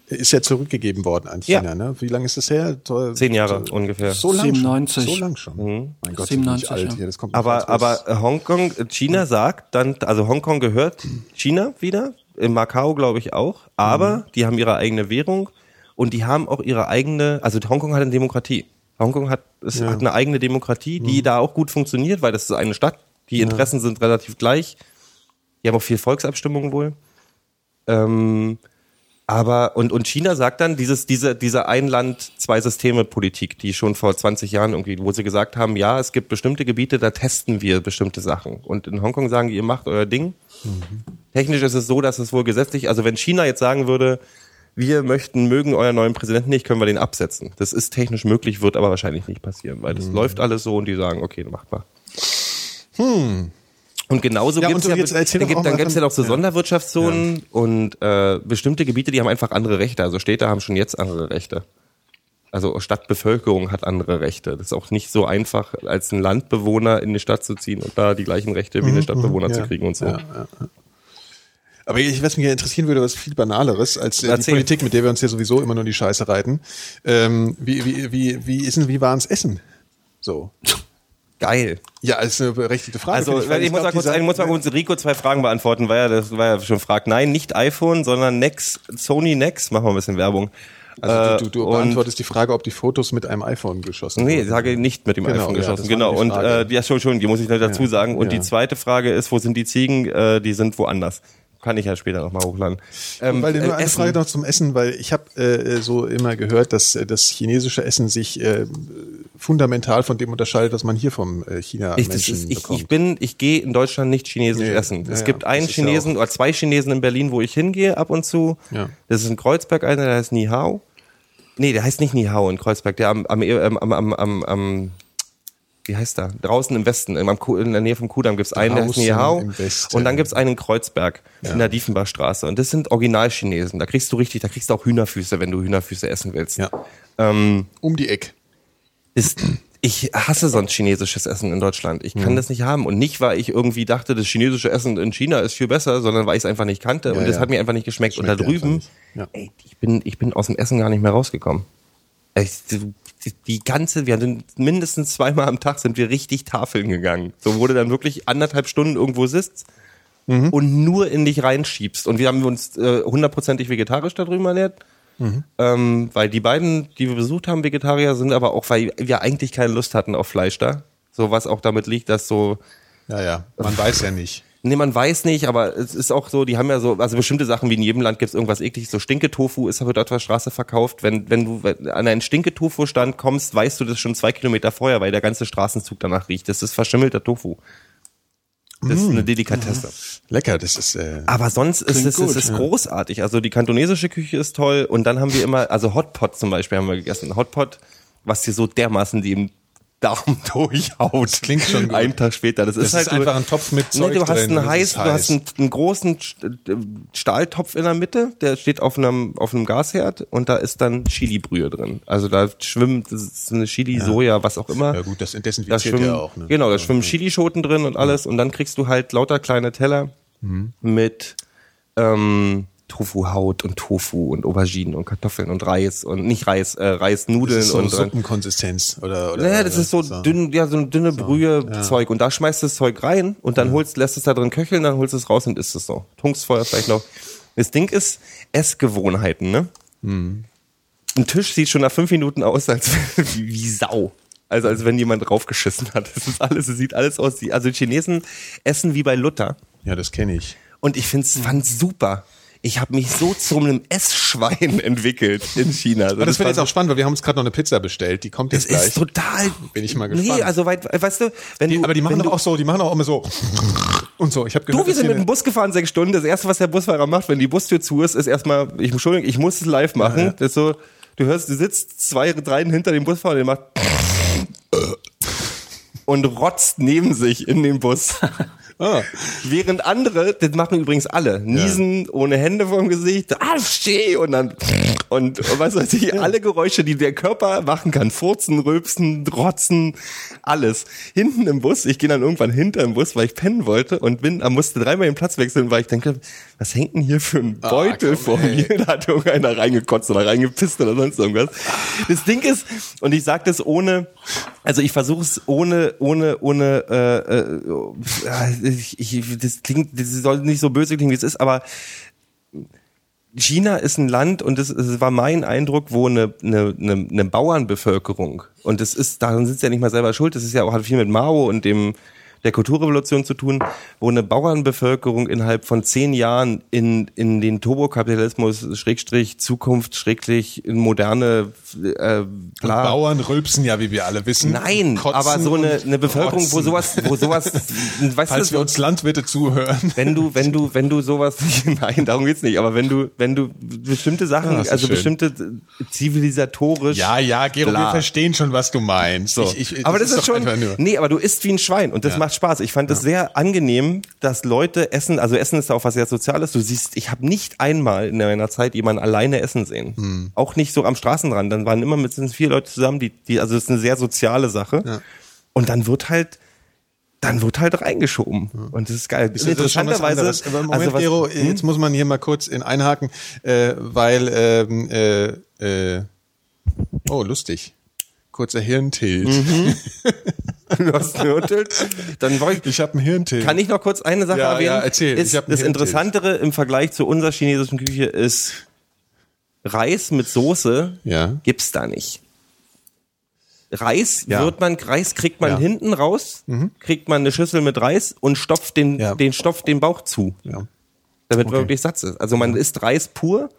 ist ja zurückgegeben worden an China. Ja. Ne? Wie lange ist das her? So- Zehn Jahre so- ungefähr. So lang 97. schon. So lang schon. Mhm. Mein Gott, 97, 97, alt ja. hier. Das kommt aber, aber Hongkong, China sagt dann, also Hongkong gehört China wieder, in Macau glaube ich auch, aber die haben ihre eigene Währung und die haben auch ihre eigene, also Hongkong hat eine Demokratie. Hongkong hat, es hat eine eigene Demokratie, die da auch gut funktioniert, weil das ist eine Stadt, die Interessen sind relativ gleich. Die haben auch viel Volksabstimmungen wohl. Ähm, aber, und, und China sagt dann, dieses, diese, diese Ein-Land, Zwei-Systeme-Politik, die schon vor 20 Jahren irgendwie, wo sie gesagt haben, ja, es gibt bestimmte Gebiete, da testen wir bestimmte Sachen. Und in Hongkong sagen die, ihr macht euer Ding. Technisch ist es so, dass es wohl gesetzlich, also wenn China jetzt sagen würde, wir möchten, mögen euren neuen Präsidenten nicht, können wir den absetzen. Das ist technisch möglich, wird aber wahrscheinlich nicht passieren, weil das läuft alles so und die sagen, okay, macht mal. Und genauso Ja, gibt's und ja, dann gibt, mal gibt's ja noch so ja. Sonderwirtschaftszonen und äh, bestimmte Gebiete, die haben einfach andere Rechte. Also Städte haben schon jetzt andere Rechte. Also Stadtbevölkerung hat andere Rechte. Das ist auch nicht so einfach, als ein Landbewohner in die Stadt zu ziehen und da die gleichen Rechte wie eine Stadtbewohner zu ja. kriegen und so. Ja, ja, ja. Aber ich, was mich ja interessieren würde, was viel banaleres als äh, die. Politik, mit der wir uns ja sowieso immer nur in die Scheiße reiten. Ähm, wie, wie, wie, wie ist denn, wie war's Essen? So. Geil. Ja, ist eine berechtigte Frage. Also ich, weil muss glaub, mal kurz, ich muss mal kurz Rico zwei Fragen beantworten, weil er das weil er schon fragt. Nein, nicht iPhone, sondern Nex, Sony Nex. Machen wir ein bisschen Werbung. Also du, du, du Äh, beantwortest die Frage, ob die Fotos mit einem iPhone geschossen Nee, wurden. sage nicht mit dem Genau, iPhone ja, geschossen. war genau. Und äh, ja, schon, schon, die muss ich dazu Ja, sagen. Und ja. die zweite Frage ist, wo sind die Ziegen? Äh, die sind woanders. Kann ich ja später nochmal hochladen. Ähm, Weil nur äh, eine Essen. Frage noch zum Essen, weil ich habe äh, so immer gehört, dass äh, das chinesische Essen sich äh, fundamental von dem unterscheidet, was man hier vom äh, China Ich, Menschen ist, ich, bekommt. ich bin, ich gehe in Deutschland nicht chinesisch Nee, essen. es ja, gibt einen ist ja Chinesen oder zwei Chinesen in Berlin, wo ich hingehe ab und zu. Ja. Das ist in Kreuzberg einer, der heißt Ni Hao. Nee, der heißt nicht Ni Hao in Kreuzberg, der am, am, am, am, am, am wie heißt der? Draußen im Westen, im, in der Nähe vom Kudamm gibt's einen, der heißt Ni Draußen Hao. im Westen. Und dann gibt's einen in Kreuzberg, in der Diefenbachstraße. Und das sind Original-Chinesen. Da kriegst du richtig, da kriegst du auch Hühnerfüße, wenn du Hühnerfüße essen willst. ja. Ähm, um die Eck. ist, ich hasse sonst chinesisches Essen in Deutschland. Ich kann Mhm. das nicht haben. Und nicht, weil ich irgendwie dachte, das chinesische Essen in China ist viel besser, sondern weil ich es einfach nicht kannte. Ja, und das ja. hat mir einfach nicht geschmeckt. Schmeckt und da drüben. Ja. ey, ich bin, ich bin aus dem Essen gar nicht mehr rausgekommen. Ich, die, die ganze, wir sind mindestens zweimal am Tag sind wir richtig Tafeln gegangen. So wurde dann wirklich anderthalb Stunden irgendwo sitzt Mhm. und nur in dich reinschiebst. Und wir haben uns äh, hundertprozentig vegetarisch da drüben ernährt. Mhm. Ähm, weil die beiden, die wir besucht haben, Vegetarier sind, aber auch, weil wir eigentlich keine Lust hatten auf Fleisch da. So was auch damit liegt, dass so, Ja, ja. Man weiß ja nicht. Nee, man weiß nicht, aber es ist auch so, die haben ja so, also bestimmte Sachen, wie in jedem Land gibt's irgendwas ekliges, so Stinketofu ist aber dort auf der Straße verkauft. Wenn, wenn du an einen Stinketofu-Stand kommst, weißt du das schon zwei Kilometer vorher, weil der ganze Straßenzug danach riecht. Das ist verschimmelter Tofu. Das ist eine Delikatesse. Lecker, das ist. Äh, Aber sonst ist es, es gut, ist ja. großartig. Also die kantonesische Küche ist toll und dann haben wir immer, also Hotpot zum Beispiel haben wir gegessen. Hotpot, was dir so dermaßen die im Darm durchhaut. Das klingt schon gut. Einen Tag später. Das, das ist halt ist einfach ein Topf mit Nee, Zeug du hast drin. einen heiß, ist du hast einen, einen großen St- Stahltopf in der Mitte, der steht auf einem auf einem Gasherd und da ist dann Chili-Brühe drin. Also da schwimmt das ist eine Chili, Soja, was auch immer. Ja gut, das Da desinfiziert schwimmen, ja auch. Ne? Genau, da schwimmen Chilischoten drin und alles und dann kriegst du halt lauter kleine Teller Mhm. mit ähm, Tofuhaut und Tofu und Auberginen und Kartoffeln und Reis und nicht Reis, äh, Reisnudeln Das ist so und. Suppenkonsistenz oder oder. Naja, das ist so, so. dünn, ja, so eine dünne Brühe-Zeug. Und da schmeißt du das Zeug rein und dann holst, lässt es da drin köcheln, dann holst du es raus und isst es so. Tunkst vorher vielleicht noch. Das Ding ist Essgewohnheiten, ne? Hm. Ein Tisch sieht schon nach fünf Minuten aus, als wie, wie Sau. Also als wenn jemand draufgeschissen hat. Das ist alles, es sieht alles aus. Also die Chinesen essen wie bei Luther. Ja, das kenne ich. Und ich find's, fand's super. Ich habe mich so zu einem Essschwein entwickelt in China. Aber das wird jetzt auch spannend, weil wir haben uns gerade noch eine Pizza bestellt. Die kommt das jetzt gleich. ist total. Bin ich mal gespannt. Nee, also weit, weißt du, wenn die, du. aber die machen doch auch so, die machen auch immer so und so. Ich habe gehört, Du, wir sind mit dem Bus gefahren, sechs Stunden. Das erste, was der Busfahrer macht, wenn die Bustür zu ist, ist erstmal, ich Entschuldigung, ich muss es live machen. Ja, ja. Das so, du hörst, du sitzt zwei, drei hinter dem Busfahrer, der macht und rotzt neben sich in den Bus. Ah. Während andere, das machen übrigens alle, niesen ohne Hände vorm Gesicht, ah, steh, und dann, und, und was weiß ich, alle Geräusche, die der Körper machen kann, furzen, rülpsen, rotzen, alles. Hinten im Bus, ich gehe dann irgendwann hinter im Bus, weil ich pennen wollte und bin, musste dreimal den Platz wechseln, weil ich denke, was hängt denn hier für ein Beutel komm, vor ey. mir? Da hat irgendeiner reingekotzt oder reingepisst oder sonst irgendwas. Das Ding ist, und ich sage das ohne, also ich versuche es ohne, ohne, ohne, äh, äh, ich, ich, das klingt, das soll nicht so böse klingen, wie es ist, aber China ist ein Land und das, das war mein Eindruck, wo eine, eine, eine, eine Bauernbevölkerung und das ist, daran sind sie ja nicht mal selber schuld, das ist ja auch hat viel mit Mao und dem der Kulturrevolution zu tun, wo eine Bauernbevölkerung innerhalb von zehn Jahren in, in den Turbokapitalismus, Schrägstrich, Zukunft, Schrägstrich, in moderne äh, bla, Bauern rülpsen ja, wie wir alle wissen. Nein, aber so eine, eine Bevölkerung, wo rotzen. sowas, wo sowas, weißt Falls du, wir uns Landwirte zuhören. wenn du, wenn du, wenn du sowas, nein, darum geht's nicht, aber wenn du, wenn du bestimmte Sachen, Ah, das ist also schön. bestimmte zivilisatorisch. Ja, ja, Gero, Bla. wir verstehen schon, was du meinst. So. Ich, ich, aber das, ist, doch schon, nee, aber du isst wie ein Schwein und das Ja. macht Spaß. Ich fand es sehr angenehm, dass Leute essen, also Essen ist auch was sehr Soziales. Du siehst, ich habe nicht einmal in meiner Zeit jemanden alleine essen sehen. Hm. Auch nicht so am Straßenrand. Dann waren immer mit vier Leute zusammen, die, die, also es ist eine sehr soziale Sache. Ja. Und dann wird halt, dann wird halt reingeschoben. Und das ist geil. Das ist anderes. Aber Moment, also was, Gero, hm? jetzt muss man hier mal kurz in einhaken, äh, weil, ähm, äh, äh, oh, lustig. Kurzer Hirntilt. Mhm. du hast gehörtelt. Dann ich, Ich habe einen Hirntilt. Kann ich noch kurz eine Sache Ja, erwähnen? ja, erzähl. Ist, das Hirntilt. Interessantere im Vergleich zu unserer chinesischen Küche ist, Reis mit Soße Ja. gibt's da nicht. Reis Ja. wird man, Reis kriegt man Ja. Mhm. hinten raus, kriegt man eine Schüssel mit Reis und stopft den, Ja. den Stopf den Bauch zu, Ja. damit man wirklich satt ist. Also man isst Reis pur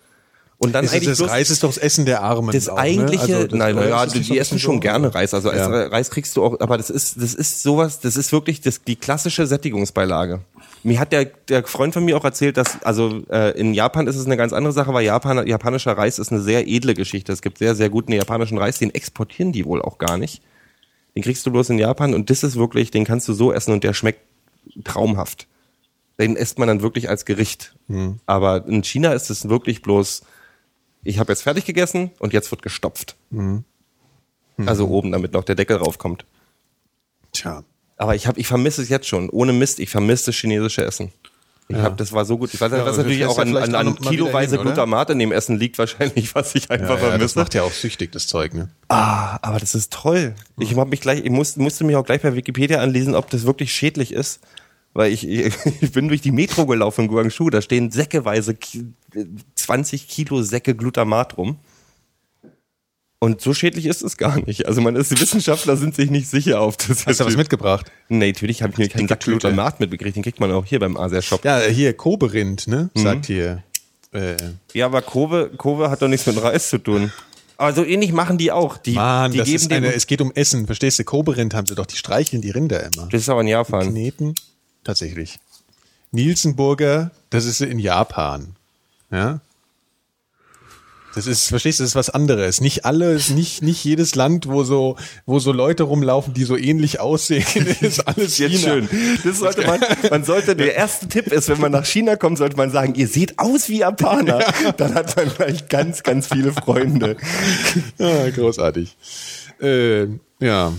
und dann Das, ist, eigentlich das Reis ist doch das Essen der Armen. das auch, ne? eigentliche, Also das nein, ja, die, die essen schon gerne Reis. Also Ja. Reis kriegst du auch, aber das ist, das ist sowas, das ist wirklich das, die klassische Sättigungsbeilage. Mir hat der, der Freund von mir auch erzählt, dass, also äh, in Japan ist es eine ganz andere Sache, weil Japan, japanischer Reis ist eine sehr edle Geschichte. Es gibt sehr, sehr guten japanischen Reis, den exportieren die wohl auch gar nicht. Den kriegst du bloß in Japan und das ist wirklich, den kannst du so essen und der schmeckt traumhaft. Den isst man dann wirklich als Gericht. Hm. Aber in China ist es wirklich bloß, ich habe jetzt fertig gegessen und jetzt wird gestopft. Hm. Also oben, damit noch der Deckel raufkommt. Tja. Aber ich habe, ich vermisse es jetzt schon. Ohne Mist, ich vermisse das chinesische Essen. Ich hab, das war so gut. Ich weiß nicht, Ja, was natürlich auch an, ja an, an kiloweise hin? Glutamat in dem Essen liegt wahrscheinlich, was ich einfach Ja, ja, das vermisse. macht ja auch süchtig, das Zeug, ne? Ah, aber das ist toll. Ich hab mich gleich, ich musste, musste mich auch gleich bei Wikipedia anlesen, ob das wirklich schädlich ist. Weil ich, ich bin durch die Metro gelaufen in Guangzhou, da stehen säckeweise Ki- 20 Kilo Säcke Glutamat rum. Und so schädlich ist es gar nicht. Also man ist, die Wissenschaftler sind sich nicht sicher auf das. Hast du was mitgebracht? Nee, natürlich habe ich mir keinen Sack. Glutamat mitbekriegt. Den kriegt man auch hier beim Asia Shop. Ja, Ja, hier Koberind, ne? Sagt hier. Äh, aber Kobe, Kobe hat doch nichts mit Reis zu tun. Aber so ähnlich machen die auch. Die, Mann, die das geben eine, es geht um Essen, verstehst du? Koberind haben sie doch, die streicheln die Rinder immer. das ist aber in Japan. Kneten, tatsächlich. Nielsenburger, das ist in Japan. Ja? Das ist, verstehst du, das ist was anderes. Nicht alles, nicht, nicht jedes Land, wo so, wo so Leute rumlaufen, die so ähnlich aussehen, ist alles Jetzt China. schön. Das sollte man, man sollte, der erste Tipp ist, wenn man nach China kommt, sollte man sagen, ihr seht aus wie Japaner. Dann hat man gleich ganz, ganz viele Freunde. Ja, großartig. Äh, ja.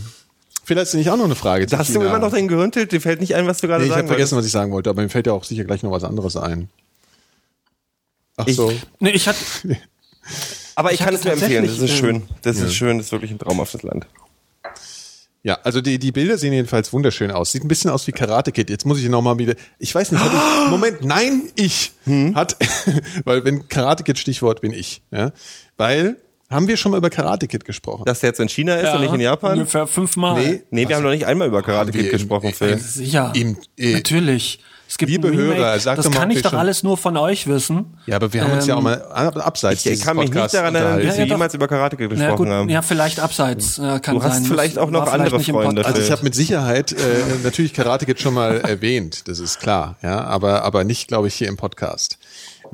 Vielleicht ist nicht auch noch eine Frage. zu Hast du immer noch dein Gehirntilt? Dir fällt nicht ein, was du gerade Nee, ich sagen habe vergessen, was ich sagen wollte, aber mir fällt ja auch sicher gleich noch was anderes ein. Ach Ich- so. Nee, ich hatte, Aber ich, Ich kann hatte es mir empfehlen. Das ist schön. Das ist schön. Das ist wirklich ein traumhaftes Land. Ja, also die, die Bilder sehen jedenfalls wunderschön aus. Sieht ein bisschen aus wie Karate Kid. Jetzt muss ich noch mal wieder. Ich weiß nicht, ich, Moment, nein, ich hat, weil wenn Karate Kid Stichwort bin ich, ja, weil haben wir schon mal über Karate Kid gesprochen? Dass der jetzt in China ist und nicht in Japan? Ungefähr fünfmal. Nee. Nee, wir haben noch nicht einmal über Karate Kid gesprochen, im- Phil. Sicher. Im- äh, Natürlich. Es gibt liebe Hörer, sag das doch mal, kann ich doch schon- alles nur von euch wissen. ja, aber wir haben uns ja auch Ähm, mal ab- abseits Ich kann mich nicht Podcasts daran erinnern, dass Ja, wir ja, jemals über Karate Kid gesprochen gut, haben. ja, vielleicht abseits. Äh, kann Du hast sein. vielleicht Das auch noch vielleicht andere nicht Freunde, Podcast. Also ich habe mit Sicherheit äh, natürlich Karate Kid schon mal erwähnt, das ist klar, ja, aber aber nicht, glaube ich, hier im Podcast.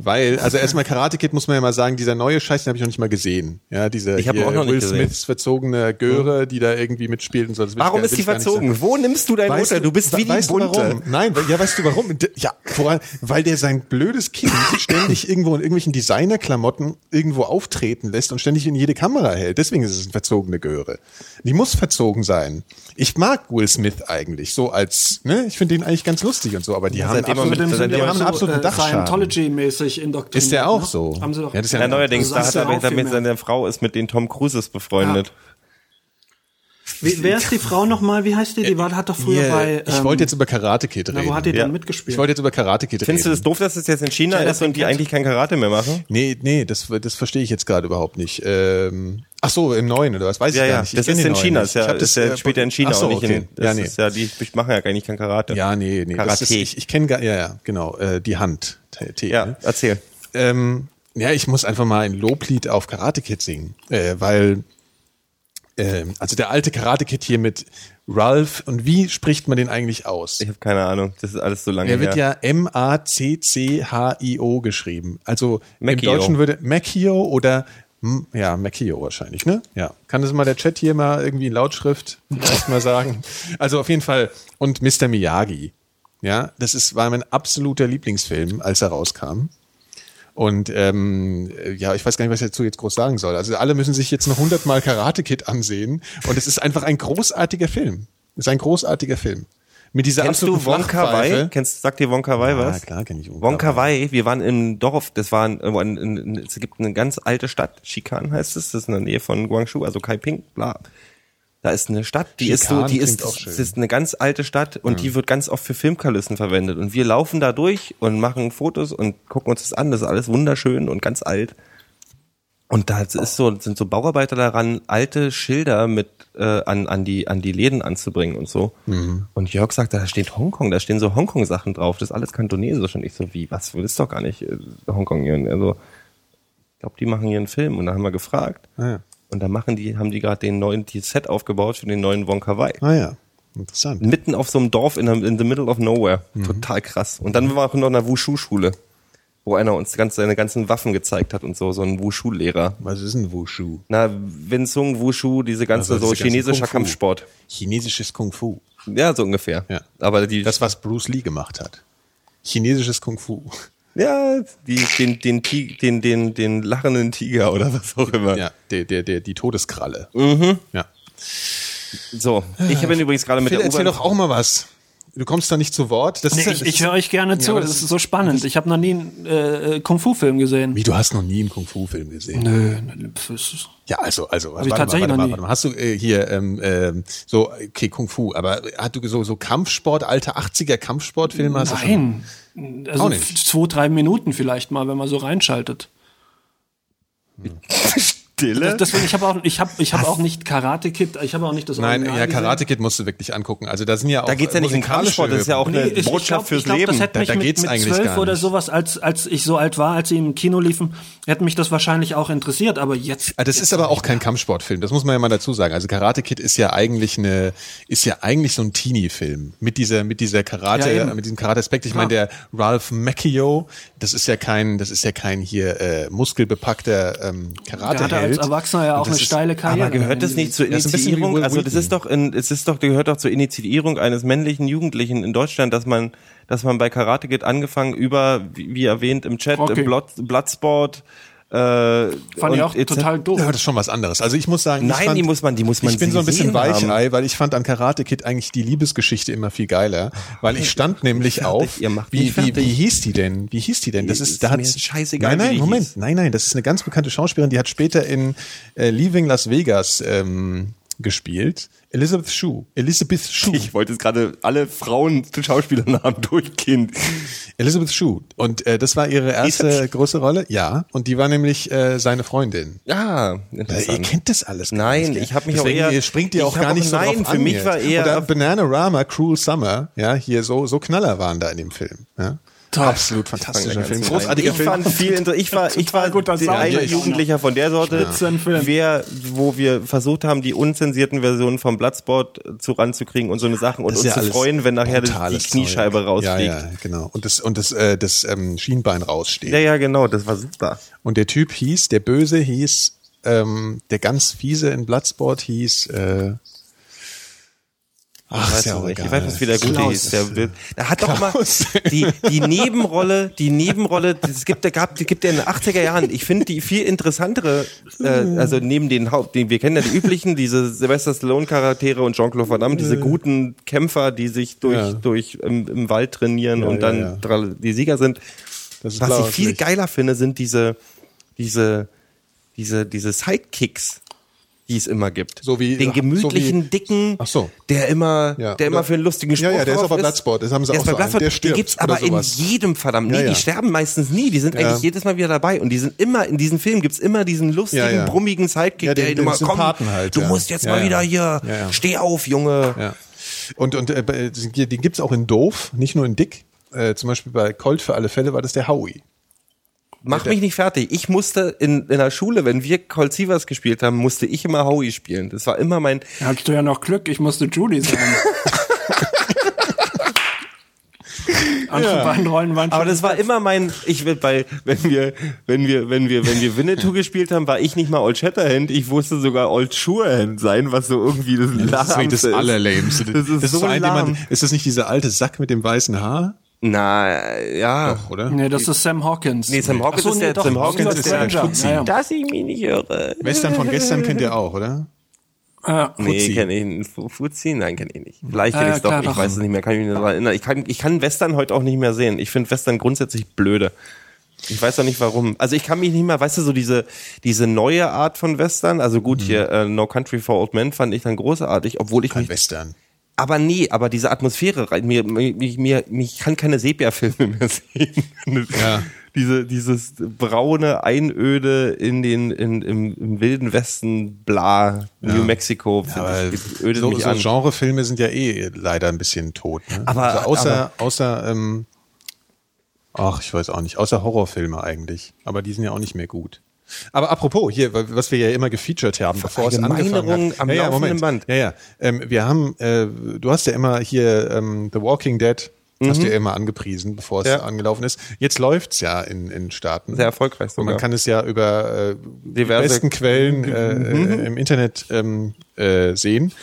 Weil, also erstmal Karate Kid muss man ja mal sagen, dieser neue Scheiß, den habe ich noch nicht mal gesehen. Ja, dieser Ich hier auch noch nicht Will gesehen. Smiths verzogene Göre, die da irgendwie mitspielt und so. Warum gar- ist die nicht verzogen? Wo nimmst du dein Weißt Mutter? Du bist wie die weißt du Bunte. warum? Nein, ja, weißt du warum? Ja, voran, weil der sein blödes Kind ständig irgendwo in irgendwelchen Designerklamotten irgendwo auftreten lässt und ständig in jede Kamera hält. Deswegen ist es eine verzogene Göre. Die muss verzogen sein. Ich mag Will Smith eigentlich, so als, ne, ich finde den eigentlich ganz lustig und so, aber die haben seitdem er absolut, mit- Außerdem die die haben absoluten äh, Dachschaden. Scientology-mäßig indoktriniert. Ist der auch ne? so? Haben sie doch. Ja, das ist ja Ja, neuerdings, Das da ist hat ja er damit seine Frau ist mit den Tom Cruises befreundet. Wie, wer ist die Frau nochmal? Wie heißt die? Die war, hat doch früher Hier, bei. ich ähm, wollte jetzt über Karate Kid na, reden. wo hat die Ja. denn mitgespielt? ich wollte jetzt über Karate Kid Findest du reden. das doof, dass es jetzt in China ist und die eigentlich kein Karate mehr machen? Nee, nee, das, das verstehe ich jetzt gerade überhaupt nicht. Ähm, ach so, im Neuen oder was? Weiß Ja, ich gar ja, nicht. Ich das ist in China, nicht. ist ja, Ich hab das ist ja äh, später in China ach so, und nicht okay. in, das ja, nee. ist ja, die machen ja eigentlich kein Karate. Ja, nee, nee. Das Karate. ist, ich ich kenne, ja, ja, genau, äh, die Hand. T, T, Ja, ne? erzähl. Ähm, ja, ich muss einfach mal ein Loblied auf Karate Kid singen, äh, weil ähm, also der alte Karate Kid hier mit Ralph und wie spricht man den eigentlich aus? Ich habe keine Ahnung, das ist alles so lange Er wird her. ja M-A-C-C-H-I-O geschrieben. Also Macchio. im Deutschen würde Macchio oder ja, Macchio wahrscheinlich, ne? Ja. Kann das mal der Chat hier mal irgendwie in Lautschrift vielleicht mal sagen? Also auf jeden Fall. Und Mr. Miyagi. Ja, das ist, war mein absoluter Lieblingsfilm, als er rauskam. Und ähm, ja, ich weiß gar nicht, was ich dazu jetzt groß sagen soll. Also alle müssen sich jetzt noch hundertmal Karate Kid ansehen. Und es ist einfach ein großartiger Film. Es ist ein großartiger Film. Mit dieser Kennst du Wonka Wai? Kennst, sagt dir Wonka Wai Ja, was? klar kenne ich Wonka Wonka Wai, wir waren im Dorf, das war, ein, ein, ein, es gibt eine ganz alte Stadt, Xikan heißt es, das ist in der Nähe von Guangzhou, also Kaiping, bla. Da ist eine Stadt, die ist so, die ist, das ist eine ganz alte Stadt und die wird ganz oft für Filmkulissen verwendet. Und wir laufen da durch und machen Fotos und gucken uns das an. Das ist alles wunderschön und ganz alt. Und da ist so, sind so Bauarbeiter daran, alte Schilder mit äh, an, an, die, an die Läden anzubringen und so. Mhm. Und Jörg sagt, da steht Hongkong, da stehen so Hongkong-Sachen drauf. Das ist alles kantonesisch. Und ich so, wie, was, das ist doch gar nicht äh, Hongkong hier. Und er so, ich glaube, die machen hier einen Film. Und da haben wir gefragt. Ah ja. Und da machen die, haben die gerade den neuen, die Set aufgebaut für den neuen Wonka Wai. Ah ja, interessant. Mitten auf so einem Dorf in, the- in the middle of nowhere. Mhm. Total krass. Und dann waren wir auch noch in einer Wushu-Schule, wo einer uns ganz, seine ganzen Waffen gezeigt hat und so, so ein Wushu-Lehrer. Was ist ein Wushu? Na, Wing Chun, Wushu, diese ganze Also so diese chinesischer. Kampfsport. Chinesisches Kung Fu. Ja, so ungefähr. Ja. Aber die, Das, was Bruce Lee gemacht hat. Chinesisches Kung Fu. Ja, die, den, den, den, den, den lachenden Tiger oder was auch immer. Ja, der, der, der, die Todeskralle. Mhm. Ja. So, ich bin übrigens gerade mit Phil, der erzähl doch auch mal was. Du kommst da nicht zu Wort. Das Nee, ist ja- ich, ich höre euch gerne zu, aber das, das ist so spannend. Ich habe noch nie einen äh, Kung-Fu-Film gesehen. Wie, du hast noch nie einen Kung Fu Film gesehen? Nö, das ist- Ja, also, also, ich warte tatsächlich mal, noch warte mal, nie. warte mal. Hast du äh, hier ähm, ähm, so, okay, Kung Fu, aber hast du so, so Kampfsport, alte 80er Kampfsportfilme? hast du schon? Nein. Auch Also nicht. zwei, drei Minuten vielleicht mal, wenn man so reinschaltet. Stille. Deswegen, ich habe auch, ich habe, ich habe auch nicht Karate Kid, ich habe auch nicht das Nein, Original ja. Karate Kid musst du wirklich angucken. Also da sind ja auch Da geht's ja nicht um Kampfsport, das ist ja auch eine Nee, ich- Botschaft ich glaub, fürs ich glaub, Leben. Das hätte Da- mich da mit, geht's mit eigentlich zwölf gar oder nicht. sowas, als, als ich so alt war, als sie im Kino liefen, hätte mich das wahrscheinlich auch interessiert. Aber jetzt, Ah, Das ist aber auch kein Kampfsportfilm, das muss man ja mal dazu sagen. Also Karate Kid ist ja eigentlich eine, ist ja eigentlich so ein Teenie-Film mit dieser, mit dieser Karate, Ja, mit diesem Karate-Aspekt. Ich meine, der Ralph Macchio, das ist ja kein, das ist ja kein hier äh, muskelbepackter ähm, karate als Erwachsener ja auch eine steile Karriere. Aber gehört das nicht zur Das ist Initiierung? Also das Wheaton. ist doch, in, es ist doch, gehört doch zur Initiierung eines männlichen Jugendlichen in Deutschland, dass man, dass man bei Karate Kid angefangen über, wie, wie erwähnt im Chat, Okay. im Blood, Bloodsport, äh, Fand ich auch etc. total doof. Ja, das ist schon was anderes. Also ich muss sagen, Nein, ich fand, die muss man- die muss man Ich bin so ein bisschen gesehen haben. Weichei, weil ich fand an Karate Kid eigentlich die Liebesgeschichte immer viel geiler, weil ich stand nämlich fertig, auf. ihr macht wie, wie, wie hieß die denn? Wie hieß die denn? Das Ist ist, da mir hat's scheißegal, Nein, nein, Moment, hieß. nein, nein, das ist eine ganz bekannte Schauspielerin, die hat später in äh, Leaving Las Vegas ähm, gespielt. Elizabeth Shue. Elizabeth Shue. Ich wollte jetzt gerade alle Frauen Schauspielernamen durchgehen. Elizabeth Shue. Und äh, das war ihre erste große Rolle. Ja. Und die war nämlich äh, seine Freundin. Ja, Äh, interessant. ihr kennt das alles gar Nein, nicht, ich hab mich Deswegen, auch eher- ihr springt ihr auch gar auch- nicht so nein, drauf für an mich war eher- Oder Bananarama, Cruel Summer, ja, hier so so Knaller waren da in dem Film, ja. Absolut fantastischer Film, großartiger ich Film. fand viel inter ich war ich war ein Ja, ich- Jugendlicher von der Sorte, Spitzenfilm. wer wo wir versucht haben die unzensierten Versionen vom Bloodsport zu ranzukriegen und so eine Sachen und uns ja zu freuen, wenn nachher die Kniescheibe Zeug. rausfliegt. Ja, ja, genau. Und das und das äh, das ähm, Schienbein raussteht. Ja, ja, genau, das war super. Und der Typ hieß, der Böse hieß, ähm, der ganz fiese in Bloodsport hieß. Äh, ach, Ich weiß, ist ja auch nicht. egal. ich weiß nicht, wie der gute Klaus. hieß. Der, der hat doch mal die, die Nebenrolle, die Nebenrolle, es gibt, der gab, die gibt ja in den 80er Jahren. Ich finde die viel interessantere, äh, also neben den Haupt, den, wir kennen ja die üblichen, diese Sylvester Stallone Charaktere und Jean-Claude Van Damme, diese guten Kämpfer, die sich durch, Ja. durch im, im Wald trainieren Ja, und dann ja. die Sieger sind. Das ist Was ich viel geiler finde, sind diese, diese, diese, diese Sidekicks, die es immer gibt. So wie- den so gemütlichen, wie- dicken, Ach so. der immer, Ja, der immer oder- für einen lustigen Spruch Ja, ja, der ist auch bei Bloodsport, das haben sie der auch so einen, Bloodsport, der die stirbt gibt's aber in sowas. jedem verdammt. Nee, Ja, ja. die sterben meistens nie, die sind eigentlich jedes Mal wieder dabei und die sind immer, in diesem Film gibt's immer diesen lustigen, brummigen Sidekick, Ja, den- der den immer, komm, Sympathen halt, du musst jetzt mal wieder hier, steh auf, Junge. Und, und äh, die gibt's auch in Doof, nicht nur in Dick. Äh, zum Beispiel bei Colt für alle Fälle war das der Howie. Mach mich nicht fertig. Ich musste in, in der Schule, wenn wir Colt Sievers gespielt haben, musste ich immer Howie spielen. Das war immer mein, Da hattest du ja noch Glück, ich musste Judy sein. Andere beiden Rollen waren Aber das war immer mein, ich will bei, wenn wir, wenn wir, wenn wir, wenn wir Winnetou gespielt haben, war ich nicht mal Old Shatterhand, ich wusste sogar Old Surehand sein, was so irgendwie das Das ist das ist. Allerlämste. Das ist so ein, lahm. ist das nicht dieser alte Sack mit dem weißen Haar? Na, ja. Doch, oder? Nee, das ist Sam Hawkins. Nee, Sam Hawkins so, ist nee, der, doch, Sam Hawkins ist der Granger. Fuzzi. Ja, ja. Dass ich mich nicht irre. Western von gestern kennt ihr auch, oder? Nee, Fuzzi. kenne ich Fuzzi? Nein, kenne ich nicht. Vielleicht Ah, kenne ja, ich es doch, klar, ich doch. weiß es nicht mehr, kann ich mich nicht daran erinnern. Ich kann, ich kann Western heute auch nicht mehr sehen. Ich finde Western grundsätzlich blöde. Ich weiß auch nicht warum. Also ich kann mich nicht mehr, weißt du, so diese, diese neue Art von Western, also gut, hier äh, No Country for Old Men fand ich dann großartig, obwohl ich Kein mich Western. Aber nee, aber diese Atmosphäre, mir, mir, mir, mich kann keine Sepia-Filme mehr sehen. Ja. Diese, dieses braune Einöde in den, in, im, im wilden Westen, bla, New Mexico, finde ich, ödet so, mich so an. Genrefilme sind ja eh leider ein bisschen tot. Ne? Aber- also außer, aber- außer, ähm, ach, ich weiß auch nicht, außer Horrorfilme eigentlich. Aber die sind ja auch nicht mehr gut. Aber apropos, hier, was wir ja immer gefeatured haben, bevor es angefangen hat. am ja, ja, Moment. Band. Ja, ja. Ähm, wir haben, äh, du hast ja immer hier ähm, The Walking Dead, hast du ja immer angepriesen, bevor es Mhm. Ja. angelaufen ist. Jetzt läuft's ja in, in Staaten. Sehr erfolgreich Und man sogar. kann es ja über äh, die Diverse- besten Quellen äh, Mhm. äh, im Internet ähm, äh, sehen.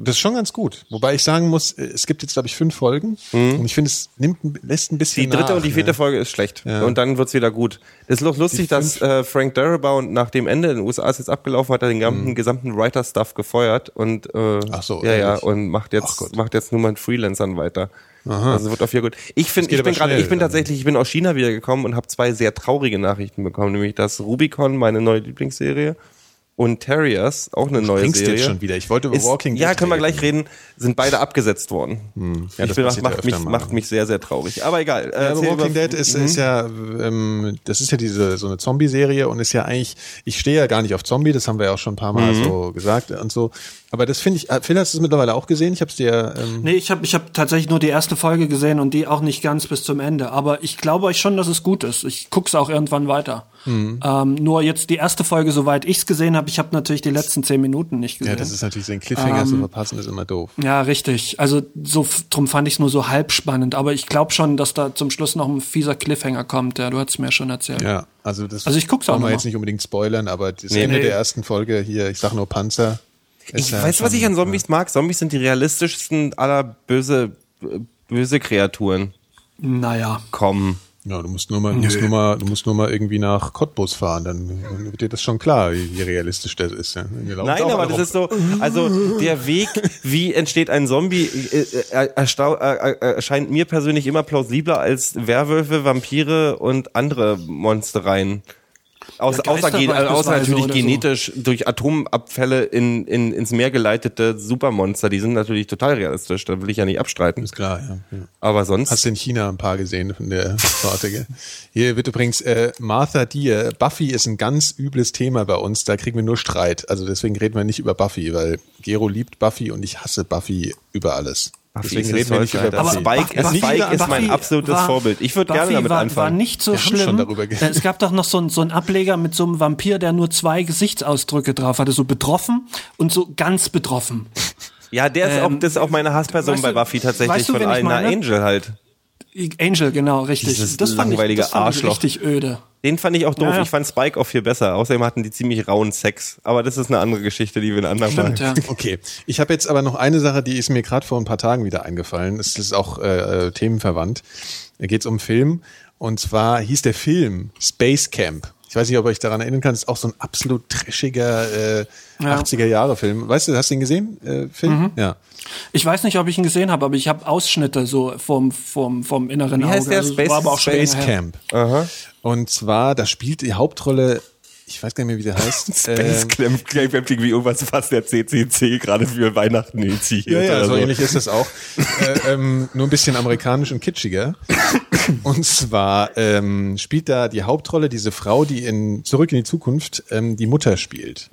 Das ist schon ganz gut. Wobei ich sagen muss, äh, es gibt jetzt, glaube ich, fünf Folgen. Und ich finde, es nimmt, lässt ein bisschen Mhm. Die dritte nach, und die vierte ne? Folge ist schlecht. Ja. Und dann wird's wieder gut. Das ist doch lustig, dass äh, Frank Darabont nach dem Ende in den USA ist jetzt abgelaufen, hat er den gesamten, gesamten Writer-Stuff gefeuert und äh, Mhm. Ach so, ja, ja, und macht Ach jetzt macht jetzt nur mit Freelancern weiter. Also wird auf jeden gut. Ich finde, ich bin gerade, ich bin tatsächlich, ich bin aus China wiedergekommen und habe zwei sehr traurige Nachrichten bekommen, nämlich dass Rubicon, meine neue Lieblingsserie, und Terriers, auch eine neue bringst Serie. jetzt schon wieder. Ich wollte über ist, Walking Ja, Dead können wir reden. gleich reden. Sind beide abgesetzt worden. Ja, ich das bin, ja macht, mich, mal. macht mich sehr, sehr traurig. Aber egal. Äh, Ja, aber Walking Dead ist, Mhm. ist ja, ähm, das ist ja diese so eine Zombie-Serie und ist ja eigentlich, ich stehe ja gar nicht auf Zombie, das haben wir ja auch schon ein paar Mal Mhm. so gesagt und so. Aber das finde ich, äh, Phil, hast du es mittlerweile auch gesehen? Ich habe es dir, ähm, Nee, ich habe ich hab tatsächlich nur die erste Folge gesehen und die auch nicht ganz bis zum Ende. Aber ich glaube euch schon, dass es gut ist. Ich guck's auch irgendwann weiter. Mhm. Ähm, nur jetzt die erste Folge, soweit ich's gesehen habe, ich habe natürlich die letzten zehn Minuten nicht gesehen. ja, das ist natürlich so ein Cliffhanger Ähm, zu verpassen, ist immer doof. Ja, richtig. Also so drum fand ich es nur so halb spannend. Aber ich glaube schon, dass da zum Schluss noch ein fieser Cliffhanger kommt. Ja, du hast mir schon erzählt. Ja, also das Also ich guck's auch noch jetzt mal. nicht unbedingt spoilern, aber das Nee. Ende Nee. der ersten Folge hier, ich sag nur Panzer. Ich ja weiß, was ich an Zombies mag. Zombies sind die realistischsten aller böse, böse Kreaturen. Naja. Komm. Ja, du musst nur mal, du musst nur mal, du musst nur mal irgendwie nach Cottbus fahren, dann, dann wird dir das schon klar, wie, realistisch das ist. Ja. Nein, aber das ist so, also der Weg, wie entsteht ein Zombie, äh, äh, äh, äh, erscheint mir persönlich immer plausibler als Werwölfe, Vampire und andere Monstereien. Aus, Ja, außer, außer natürlich so. genetisch durch Atomabfälle in, in, ins Meer geleitete Supermonster, die sind natürlich total realistisch, da will ich ja nicht abstreiten. Ist klar, ja. ja. Aber sonst. Hast du in China ein paar gesehen von der Sorte, gell? Hier wird übrigens äh, Martha Deer. Buffy ist ein ganz übles Thema bei uns. Da kriegen wir nur Streit. Also deswegen reden wir nicht über Buffy, weil Gero liebt Buffy und ich hasse Buffy über alles. Buffy deswegen ist reden wir das nicht über Alter. Buffy. Spike ist- Buffy- Spike ist mein absolutes war- Vorbild. Ich würd gerne damit war, anfangen. War nicht so Wir schlimm. schon darüber ge- es gab doch noch so, ein- so einen Ableger mit so einem Vampir, der nur zwei Gesichtsausdrücke drauf hatte, so betroffen und so ganz betroffen. Ja, der ist Ähm, auch, das ist auch meine Hassperson weißt bei du- Buffy tatsächlich weißt du, von wen ich allen. Na, meine? Angel halt. Angel, genau, richtig. Dieses das fand langweilige ich, das fand Arschloch. Ich richtig öde. Den fand ich auch doof. Ja. Ich fand Spike auch viel besser. Außerdem hatten die ziemlich rauen Sex. Aber das ist eine andere Geschichte, die wir in anderen Stimmt, ja. Okay, ich habe jetzt aber noch eine Sache, die ist mir gerade vor ein paar Tagen wieder eingefallen. Es ist auch äh, äh, themenverwandt. Da geht es um Film. Und zwar hieß der Film Space Camp. Ich weiß nicht, ob euch daran erinnern kann. Das ist auch so ein absolut trashiger äh, Ja. 80er-Jahre-Film. Weißt du, hast du ihn gesehen, äh, Film? Ja. Ich weiß nicht, ob ich ihn gesehen habe, aber ich habe Ausschnitte so vom, vom, vom inneren Wie heißt Auge. der? Also, Space- war aber auch schon Space. Camp. Und zwar, da spielt die Hauptrolle, ich weiß gar nicht mehr, wie der heißt. Space Ähm, Clamp klingt wie irgendwas, was der CCC gerade für Weihnachten initiiert. Ja, ja, oder so ähnlich ist es auch. äh, ähm, nur ein bisschen amerikanisch und kitschiger. Und zwar ähm, spielt da die Hauptrolle diese Frau, die in Zurück in die Zukunft ähm, die Mutter spielt.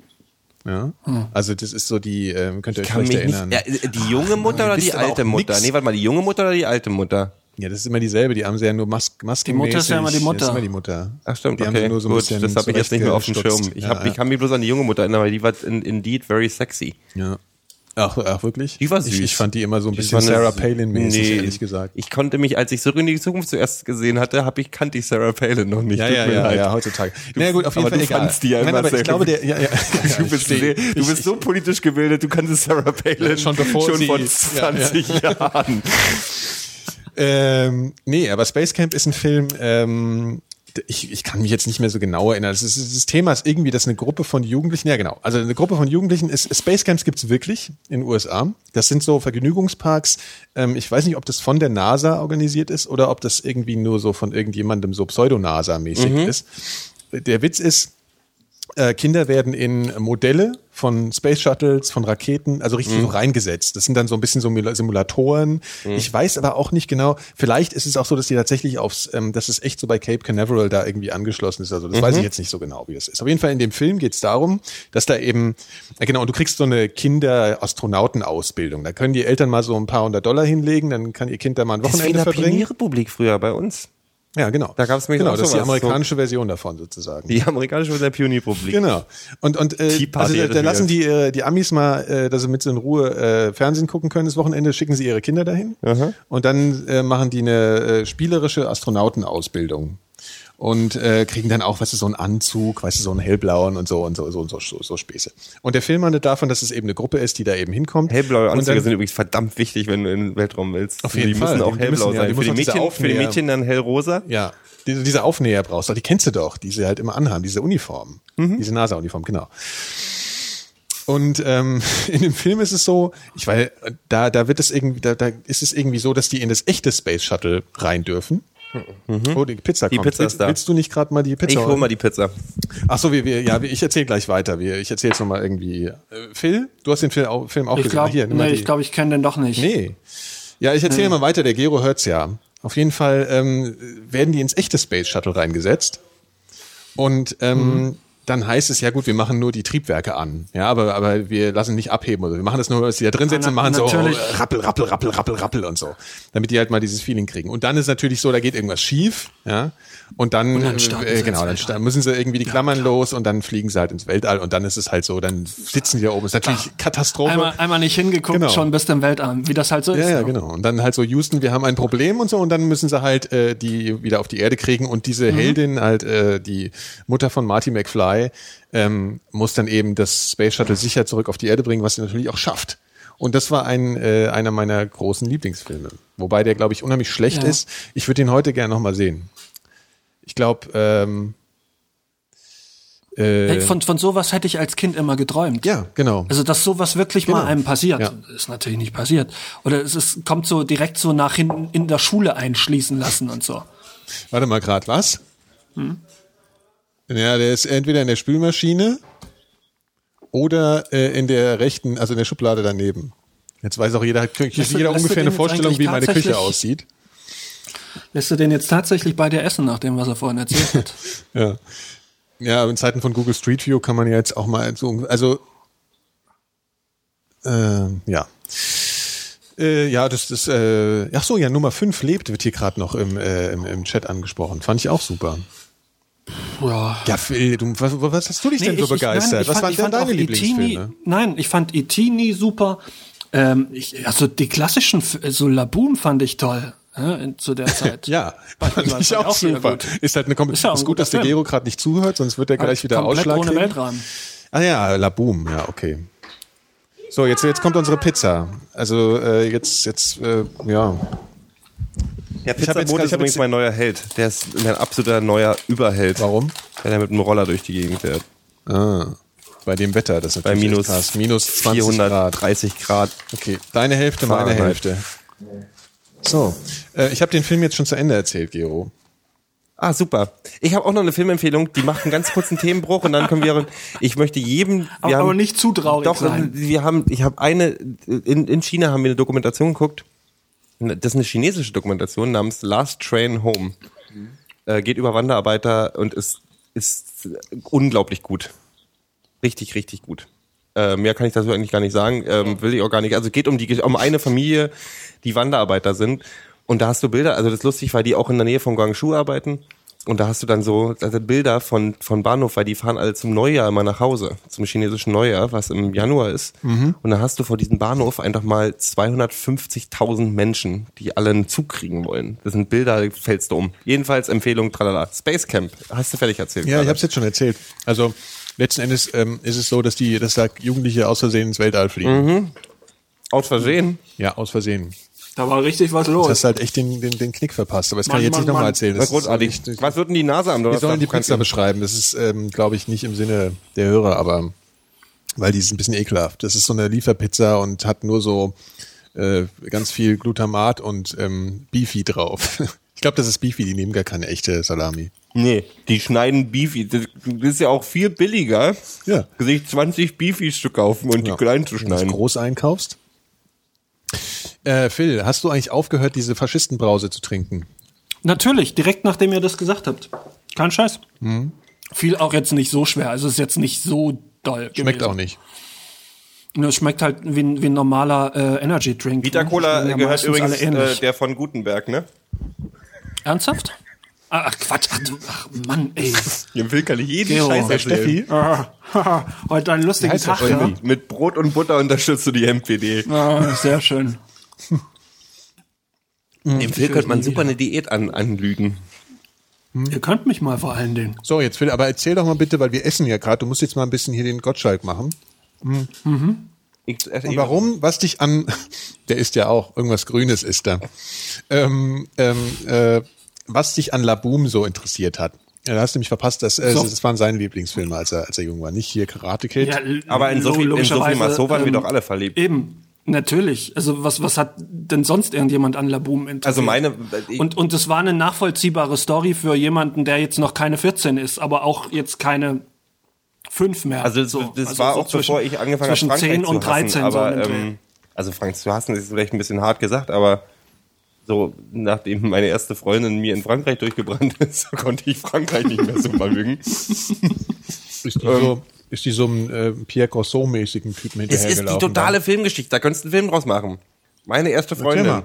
Ja, also das ist so die, ähm, könnt ihr euch Kann mich vielleicht nicht, erinnern. ja, die junge Mutter Mann, oder die alte Mutter? nix. Nee, warte mal, die junge Mutter oder die alte Mutter? Ja, das ist immer dieselbe. Die haben sie ja nur Mas Masken. Die Mutter ist ja immer die Mutter. Das ist immer die Mutter. Ach stimmt, die haben okay. sie nur so ein Gut, bisschen das habe ich jetzt nicht mehr auf dem Schirm. Ich, hab, ja, ich kann mich bloß an die junge Mutter erinnern, weil die war in, indeed very sexy. ja. Ach, ach, wirklich? Die war Ich, süß. ich fand die immer so ein bisschen Sarah Palin-mäßig, Nee, ehrlich gesagt. Ich konnte mich, als ich Zurück in die Zukunft zuerst gesehen hatte, habe ich kannte ich Sarah Palin noch nicht. Ja, ja, ja, ja, heutzutage. Na ja, gut, auf jeden aber Fall du egal. fandst die ja Nein, immer aber sehr ich glaube, der, ja, ja, Du bist, sehr, du bist so politisch gebildet, du kannst Sarah Palin Schon bevor schon sie- vor ja, 20 Jahren. Ähm, nee, aber Space Camp ist ein Film, ähm, ich, ich kann mich jetzt nicht mehr so genau erinnern. Das, ist, das Thema ist irgendwie, dass eine Gruppe von Jugendlichen, ja genau, also eine Gruppe von Jugendlichen ist, Space Camps gibt's wirklich in den USA. Das sind so Vergnügungsparks. Ähm, ich weiß nicht, ob das von der NASA organisiert ist oder ob das irgendwie nur so von irgendjemandem so Pseudo-NASA-mäßig ist. Der Witz ist, äh, Kinder werden in Modelle von Space Shuttles, von Raketen, also richtig so reingesetzt. Das sind dann so ein bisschen so Simulatoren. Ich weiß aber auch nicht genau, vielleicht ist es auch so, dass die tatsächlich aufs, ähm, dass es echt so bei Cape Canaveral da irgendwie angeschlossen ist. Also das weiß ich jetzt nicht so genau, wie das ist. Auf jeden Fall in dem Film geht es darum, dass da eben, äh, genau, und du kriegst so eine Kinder-Astronauten-Ausbildung. Da können die Eltern mal so ein paar hundert Dollar hinlegen, dann kann ihr Kind da mal ein Das ist wie in Wochenende der verbringen. Pionierrepublik früher bei uns. Ja, genau. Da gab's nämlich genau, auch das ist die amerikanische Version davon sozusagen. Die amerikanische Version der Pionierrepublik. Genau. Und, und äh, also, da, lassen die, äh, die Amis mal, äh, dass sie mit so in Ruhe äh, Fernsehen gucken können das Wochenende, schicken sie ihre Kinder dahin. Und dann äh, machen die eine äh, spielerische Astronautenausbildung. Und äh, kriegen dann auch, weißt du, so einen Anzug, weißt du, so einen hellblauen und so und so, so, und so, so, so Späße. Und der Film handelt davon, dass es eben eine Gruppe ist, die da eben hinkommt. Hellblaue Anzüge dann- sind übrigens verdammt wichtig, wenn du in den Weltraum willst. Auf jeden die Fall. müssen auch Die- hellblau müssen, ja, sein. Für müssen die, Mädchen, für die Mädchen dann hellrosa. Ja, diese, diese Aufnäher brauchst du, die kennst du doch, die sie halt immer anhaben, diese Uniform, diese NASA-Uniform, genau. Und ähm, in dem Film ist es so, ich weil da da wird es irgendwie da, da ist es irgendwie so, dass die in das echte Space Shuttle rein dürfen. Oh, die Pizza Die kommt. Pizza willst, ist da. willst du nicht gerade mal die Pizza Ich hol mal die Pizza. Ach so, wir, wir, ja, ich erzähle gleich weiter. Wir, ich erzähle jetzt nochmal irgendwie. Äh, Phil, du hast den Film auch, Film auch Ich gesehen. glaube, Hier, nee, die- ich, glaub, ich kenne den doch nicht. Nee. Ja, ich erzähle mal weiter, der Gero hört's ja. Auf jeden Fall ähm, werden die ins echte Space Shuttle reingesetzt. Und ähm, dann heißt es, ja gut, wir machen nur die Triebwerke an. Ja, aber, aber wir lassen nicht abheben. Oder wir machen das nur, dass die da drin sitzen und machen so natürlich. oh, rappel, rappel, rappel, rappel, rappel und so. Damit die halt mal dieses Feeling kriegen. Und dann ist natürlich so, da geht irgendwas schief. Ja. Und dann, dann starten äh, genau, dann Weltall. müssen sie irgendwie die Klammern los und dann fliegen sie halt ins Weltall. Und dann ist es halt so, dann sitzen die da oben. Ist natürlich Katastrophe. Einmal, einmal nicht hingeguckt, Genau. schon bist du im Weltarm, wie das halt so ist. Ja, ja, ne? genau. Und dann halt so, Houston, wir haben ein Problem und so, und dann müssen sie halt äh, die wieder auf die Erde kriegen. Und diese Heldin, halt äh, die Mutter von Marty McFly, ähm, muss dann eben das Space Shuttle sicher zurück auf die Erde bringen, was sie natürlich auch schafft. Und das war ein äh, einer meiner großen Lieblingsfilme. Wobei der, glaube ich, unheimlich schlecht Ja. ist. Ich würde den heute gerne nochmal sehen. Ich glaube, ähm, äh, Von, von sowas hätte ich als Kind immer geträumt. ja, genau. Also, dass sowas wirklich mal Genau. einem passiert, Ja. ist natürlich nicht passiert. Oder es ist, kommt so direkt so nach hinten in der Schule einschließen lassen und so. Warte mal gerade, was? Hm? Ja, der ist entweder in der Spülmaschine oder äh, in der rechten, also in der Schublade daneben. Jetzt weiß auch jeder, hat jeder ungefähr eine Vorstellung, wie meine Küche aussieht. Lässt du den jetzt tatsächlich bei dir essen, nach dem, was er vorhin erzählt hat? Ja. Ja, in Zeiten von Google Street View kann man ja jetzt auch mal so, also äh, ja. Äh, ja, das ist, äh, ach so, ja, Nummer 5 lebt, wird hier gerade noch im, äh, im, im Chat angesprochen. Fand ich auch super. Ja. Ja, Phil, du, was, was hast du dich denn so begeistert? nein, ich was fand- waren ich denn deine E.T. Lieblingsfilme? Nein, ich fand E.T. nie super. Ähm, ich, also die klassischen, so Laboom fand ich toll in, zu der Zeit. Ja, Fand ich ich auch, auch wieder super. gut. Ist halt eine Kom Ist ja ist gut, dass der. Gero gerade nicht zuhört, sonst wird er gleich wieder Komplett Ausschlag ohne kriegen. Weltrahmen. Ah ja, La Boom, ja, okay. So, jetzt, jetzt kommt unsere Pizza. Also äh, jetzt, jetzt, äh, ja. Der Ich hab jetzt- Pizzabot ich ist übrigens mein neuer Held. Der ist mein absoluter neuer Überheld. Warum? Weil er mit einem Roller durch die Gegend fährt. Ah, bei dem Wetter, das ist Bei natürlich minus, krass. minus 20 Grad. 430 Grad. Okay, deine Hälfte, meine Fahrenheit. Hälfte. So, äh, ich habe den Film jetzt schon zu Ende erzählt, Gero. Ah, super. Ich habe auch noch eine Filmempfehlung, die macht einen ganz kurzen Themenbruch und dann können wir. Ich möchte jedem. Wir Aber, haben, aber nicht zu traurig Doch, sein. wir haben, ich habe eine, in, in China haben wir eine Dokumentation geguckt. Das ist eine chinesische Dokumentation namens Last Train Home. Äh, geht über Wanderarbeiter und ist, ist unglaublich gut. Richtig, richtig gut. Äh, mehr kann ich dazu eigentlich gar nicht sagen, ähm, will ich auch gar nicht. Also geht um die um eine Familie, die Wanderarbeiter sind. Und da hast du Bilder, also das ist lustig, weil die auch in der Nähe von Guangzhou arbeiten. Und da hast du dann so also Bilder von, von Bahnhof, weil die fahren alle zum Neujahr immer nach Hause, zum chinesischen Neujahr, was im Januar ist. Und da hast du vor diesem Bahnhof einfach mal 250.000 Menschen, die alle einen Zug kriegen wollen. Das sind Bilder, fällst du um. Jedenfalls Empfehlung, tralala. Space Camp, hast du fertig erzählt? Ja, gerade. ich habe es jetzt schon erzählt. Also letzten Endes ähm, ist es so, dass die, dass da Jugendliche aus Versehen ins Weltall fliegen. Aus Versehen. Ja, aus Versehen. Da war richtig was Du los. hast halt echt den, den, den Knick verpasst. Aber das kann Mann, ich jetzt nicht Mann, nochmal Mann. erzählen. Das großartig. Ist nicht, Was wird denn die NASA am wir Donnerstag? sollen die Du Pizza beschreiben. Das ist, ähm, glaube ich, nicht im Sinne der Hörer, aber weil die ist ein bisschen ekelhaft. Das ist so eine Lieferpizza und hat nur so äh, ganz viel Glutamat und ähm, Beefy drauf. Ich glaube, das ist Beefy, die nehmen gar keine echte Salami. Nee, die schneiden Beefy. Das ist ja auch viel billiger, Ja. sich 20 Beefys zu kaufen und Ja. die klein zu Wenn du es schneiden. groß einkaufst. Äh, Phil, hast du eigentlich aufgehört, diese Faschistenbrause zu trinken? Natürlich, direkt nachdem ihr das gesagt habt. Kein Scheiß. Mhm. Fiel auch jetzt nicht so schwer. Also ist jetzt nicht so doll. Schmeckt gewesen. auch nicht. Nur Es schmeckt halt wie ein, wie ein normaler äh, Energy Drink. Vita ne? Cola ja gehört übrigens alle ähnlich. äh, der von Gutenberg, ne? Ernsthaft? Ah, Ach Quatsch, ach, du, ach Mann, ey. Dem Will kann ich jeden Gero. Scheiß erzählen. Ah, haha, Heute einen lustigen Tag, ja? Mit Brot und Butter unterstützt du die MPD. Ah, sehr schön. Dem Phil könnte man super eine Diät an, anlügen. Ihr könnt mich mal vor allen Dingen. So, jetzt Phil, aber erzähl doch mal bitte, weil wir essen ja gerade, du musst jetzt mal ein bisschen hier den Gottschalk machen. Ich, äh, Und warum? Was dich an, der ist ja auch, irgendwas Grünes ist da. Ähm, ähm, äh, was dich an Laboom so interessiert hat. Ja, da hast du nämlich verpasst, dass, äh, So. das waren seine Lieblingsfilme, als er, als er jung war. Nicht hier Karate Kid. Ja, Aber in so viel, in so viel logischerweise, Masso waren wir ähm, doch alle verliebt. Eben. Natürlich. Also was, was hat denn sonst irgendjemand an Laboom interessiert? Also meine, Und, und es war eine nachvollziehbare Story für jemanden, der jetzt noch keine 14 ist, aber auch jetzt keine 5 mehr. also das, So. das Also war so auch bevor ich angefangen habe, zwischen Frankreich 10 zu und 13 hassen, so aber Dreh. ähm, also Frankreich zu hassen ist vielleicht ein bisschen hart gesagt, aber so nachdem meine erste Freundin mir in Frankreich durchgebrannt ist, konnte ich Frankreich nicht mehr so mögen. So, ist die so einem äh, Pierre Grosso-mäßigen Typen Es ist die hinterhergelaufen? totale Filmgeschichte, da könntest du einen Film draus machen. Meine erste Freundin.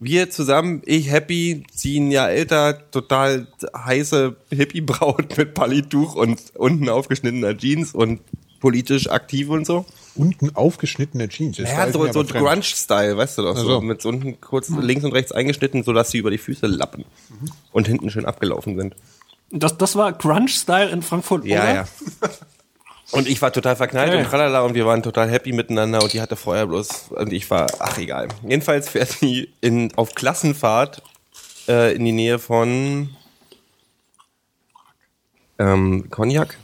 Wir zusammen, ich happy, sie ein Jahr älter, total heiße Hippie-Braut mit Palituch und unten aufgeschnittener Jeans und politisch aktiv und so. Unten aufgeschnittene Jeans. Das Ja, so, so. Grunge-Style, weißt du doch, Ach so. mit so unten kurz links und rechts eingeschnitten, sodass sie über die Füße lappen und hinten schön abgelaufen sind. Das, das war Grunge-Style in Frankfurt, Ja, oder? ja. Und ich war total verknallt Okay. und tralala und wir waren total happy miteinander und die hatte vorher bloß und ich war, ach egal. Jedenfalls fährt sie in, auf Klassenfahrt äh, in die Nähe von ähm, Cognac.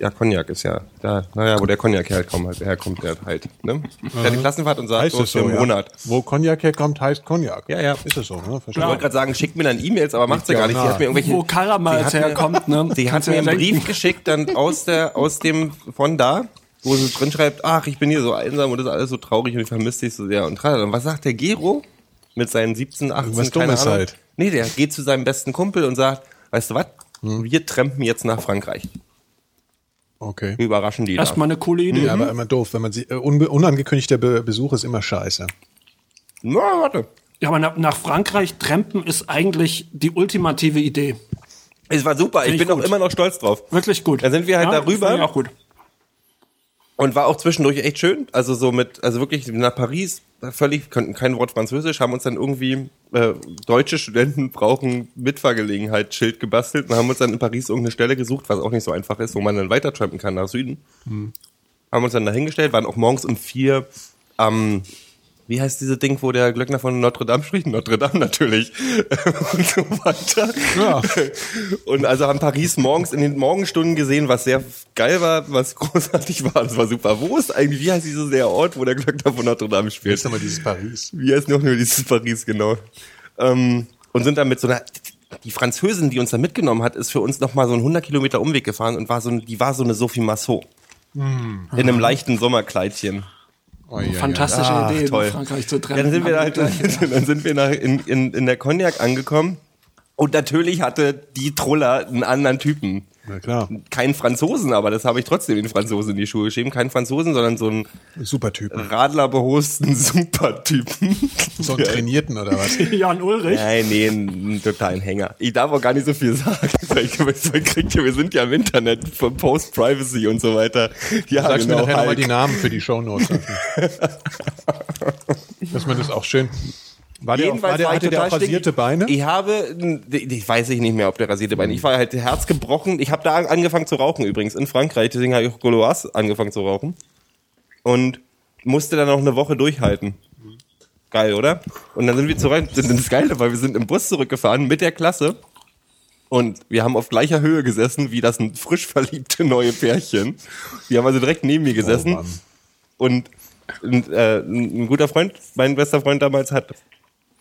Ja, Cognac ist ja da, naja, wo der Cognac herkommt, halt, herkommt, der halt, ne? Fährt die Klassenfahrt und sagt Heißt so so, einen ja. Monat. Wo Cognac herkommt, heißt Cognac. Ja, ja. Ist es so, ne? Ich wollte gerade sagen, schickt mir dann E-Mails, aber macht sie Ja, gar nicht. Sie na. hat mir irgendwelche, Wo Karamals Sie hat mir- herkommt, ne? Sie hat mir einen denken. Brief geschickt, dann aus der, aus dem, von da, wo sie drin schreibt, ach, ich bin hier so einsam und das ist alles so traurig und ich vermisse dich so sehr. Und tralala. Und was sagt der Gero? Mit seinen 17, 18, Irgendwas keine Dummes Ahnung. halt. Nee, der geht zu seinem besten Kumpel und sagt, weißt du was? Hm. Wir trampen jetzt nach Frankreich. Okay. Wir überraschen die. Erstmal eine coole Idee. Ja, aber immer doof. Wenn man sie, äh, unangekündigter Be Besuch ist immer scheiße. Na, warte. Ja, aber nach, nach Frankreich trampen ist eigentlich die ultimative Idee. Es war super. Ich ich bin auch gut. immer noch stolz drauf. Wirklich gut. Da sind wir halt ja, darüber. ich auch gut. Und war auch zwischendurch echt schön. Also so mit, also wirklich nach Paris, völlig, konnten kein Wort Französisch, haben uns dann irgendwie, äh, deutsche Studenten brauchen Mitfahrgelegenheit Schild gebastelt und haben uns dann in Paris irgendeine Stelle gesucht, was auch nicht so einfach ist, wo man dann weiter trampen kann nach Süden. Haben uns dann dahingestellt, waren auch morgens um vier am, wie heißt diese Ding, wo der Glöckner von Notre Dame spricht? Notre Dame natürlich. und so weiter. Ja. Und also haben Paris morgens in den Morgenstunden gesehen, was sehr geil war, was großartig war. Das war super. Wo ist eigentlich, wie heißt dieser der Ort, wo der Glöckner von Notre Dame spielt? Jetzt nochmal dieses Paris. Wie heißt noch nur dieses Paris, genau. Ähm, und sind dann mit so einer, die Französin, die uns da mitgenommen hat, ist für uns nochmal so einen 100 Kilometer Umweg gefahren und war so, die war so eine Sophie Massot. Hm. In einem leichten Sommerkleidchen. Oh, ja, Fantastische Ja. Idee, in Frankreich zu treffen. dann sind wir Aber halt, dann sind wir nach, in, in, in der Cognac angekommen. Und natürlich hatte die Truller einen anderen Typen. Na klar. Keinen Franzosen, aber das habe ich trotzdem den Franzosen in die Schuhe geschrieben. Keinen Franzosen, sondern so einen Super Typ. Radlerbehosten Supertypen. So einen Trainierten oder was? Jan Ulrich. Nein, nee, einen totalen Hänger. Ich darf auch gar nicht so viel sagen. Wir sind ja im Internet für Post-Privacy und so weiter. Ja, Sagst mir genau, nachher nochmal Hulk. die Namen für die Shownotes. Dass man das auch schön. War der, auch, war der, hatte der auch rasierte. Beine? Ich habe, ich weiß ich nicht mehr, ob der rasierte Beine. Ich war halt Herz gebrochen. Ich habe da angefangen zu rauchen übrigens in Frankreich. Deswegen habe ich auch Gauloise angefangen zu rauchen und musste dann noch eine Woche durchhalten. Geil, oder? Und dann sind wir zurück. Das ist geil, weil wir sind im Bus zurückgefahren mit der Klasse. Und wir haben auf gleicher Höhe gesessen wie das ein frisch verliebte neue Pärchen. Die haben also direkt neben mir gesessen. Mann. Und, und äh, ein guter Freund, mein bester Freund damals, hat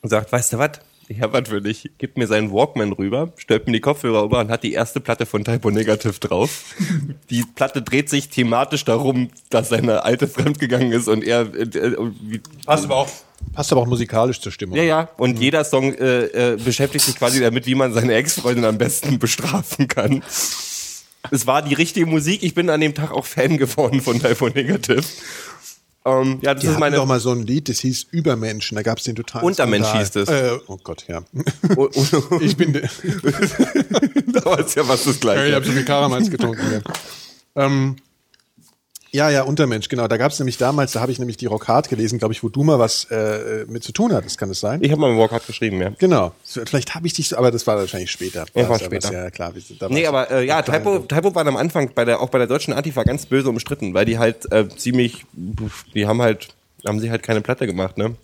gesagt, weißt du was, ich hab was für dich. Gib mir seinen Walkman rüber, stellt mir die Kopfhörer rüber und hat die erste Platte von Typo Negative drauf. Die Platte dreht sich thematisch darum, dass seine alte fremdgegangen ist und er... Äh, äh, wie, Passt aber auch, passt aber auch musikalisch zur Stimmung. ja, ja. Und jeder Song äh, äh, beschäftigt sich quasi damit, wie man seine Ex-Freundin am besten bestrafen kann. Es war die richtige Musik. Ich bin an dem Tag auch Fan geworden von Typo Negative. Ähm, ja, das Die ist meine. doch mal so ein Lied, das hieß Übermenschen, da gab es den totalen Untermensch Skandal. hieß das. Äh, oh Gott, ja. Ich bin, der- da war es ja was das ich Gleiche. habe so viel Karamals getrunken. Ja. Ähm, ja, ja, Untermensch, genau. Da gab es nämlich damals, da habe ich nämlich die Rockhard gelesen, glaube ich, wo du mal was äh, mit zu tun hattest, kann es sein? Ich habe mal mit Walkout geschrieben, ja. Genau. Vielleicht habe ich dich, aber das war wahrscheinlich später. Ja, war später. Ja, klar. da Nee, aber äh, ja, nein. Typo waren am Anfang bei der, auch bei der deutschen Antifa ganz böse umstritten, weil die halt äh, ziemlich, die haben halt, haben sie halt keine Platte gemacht, ne?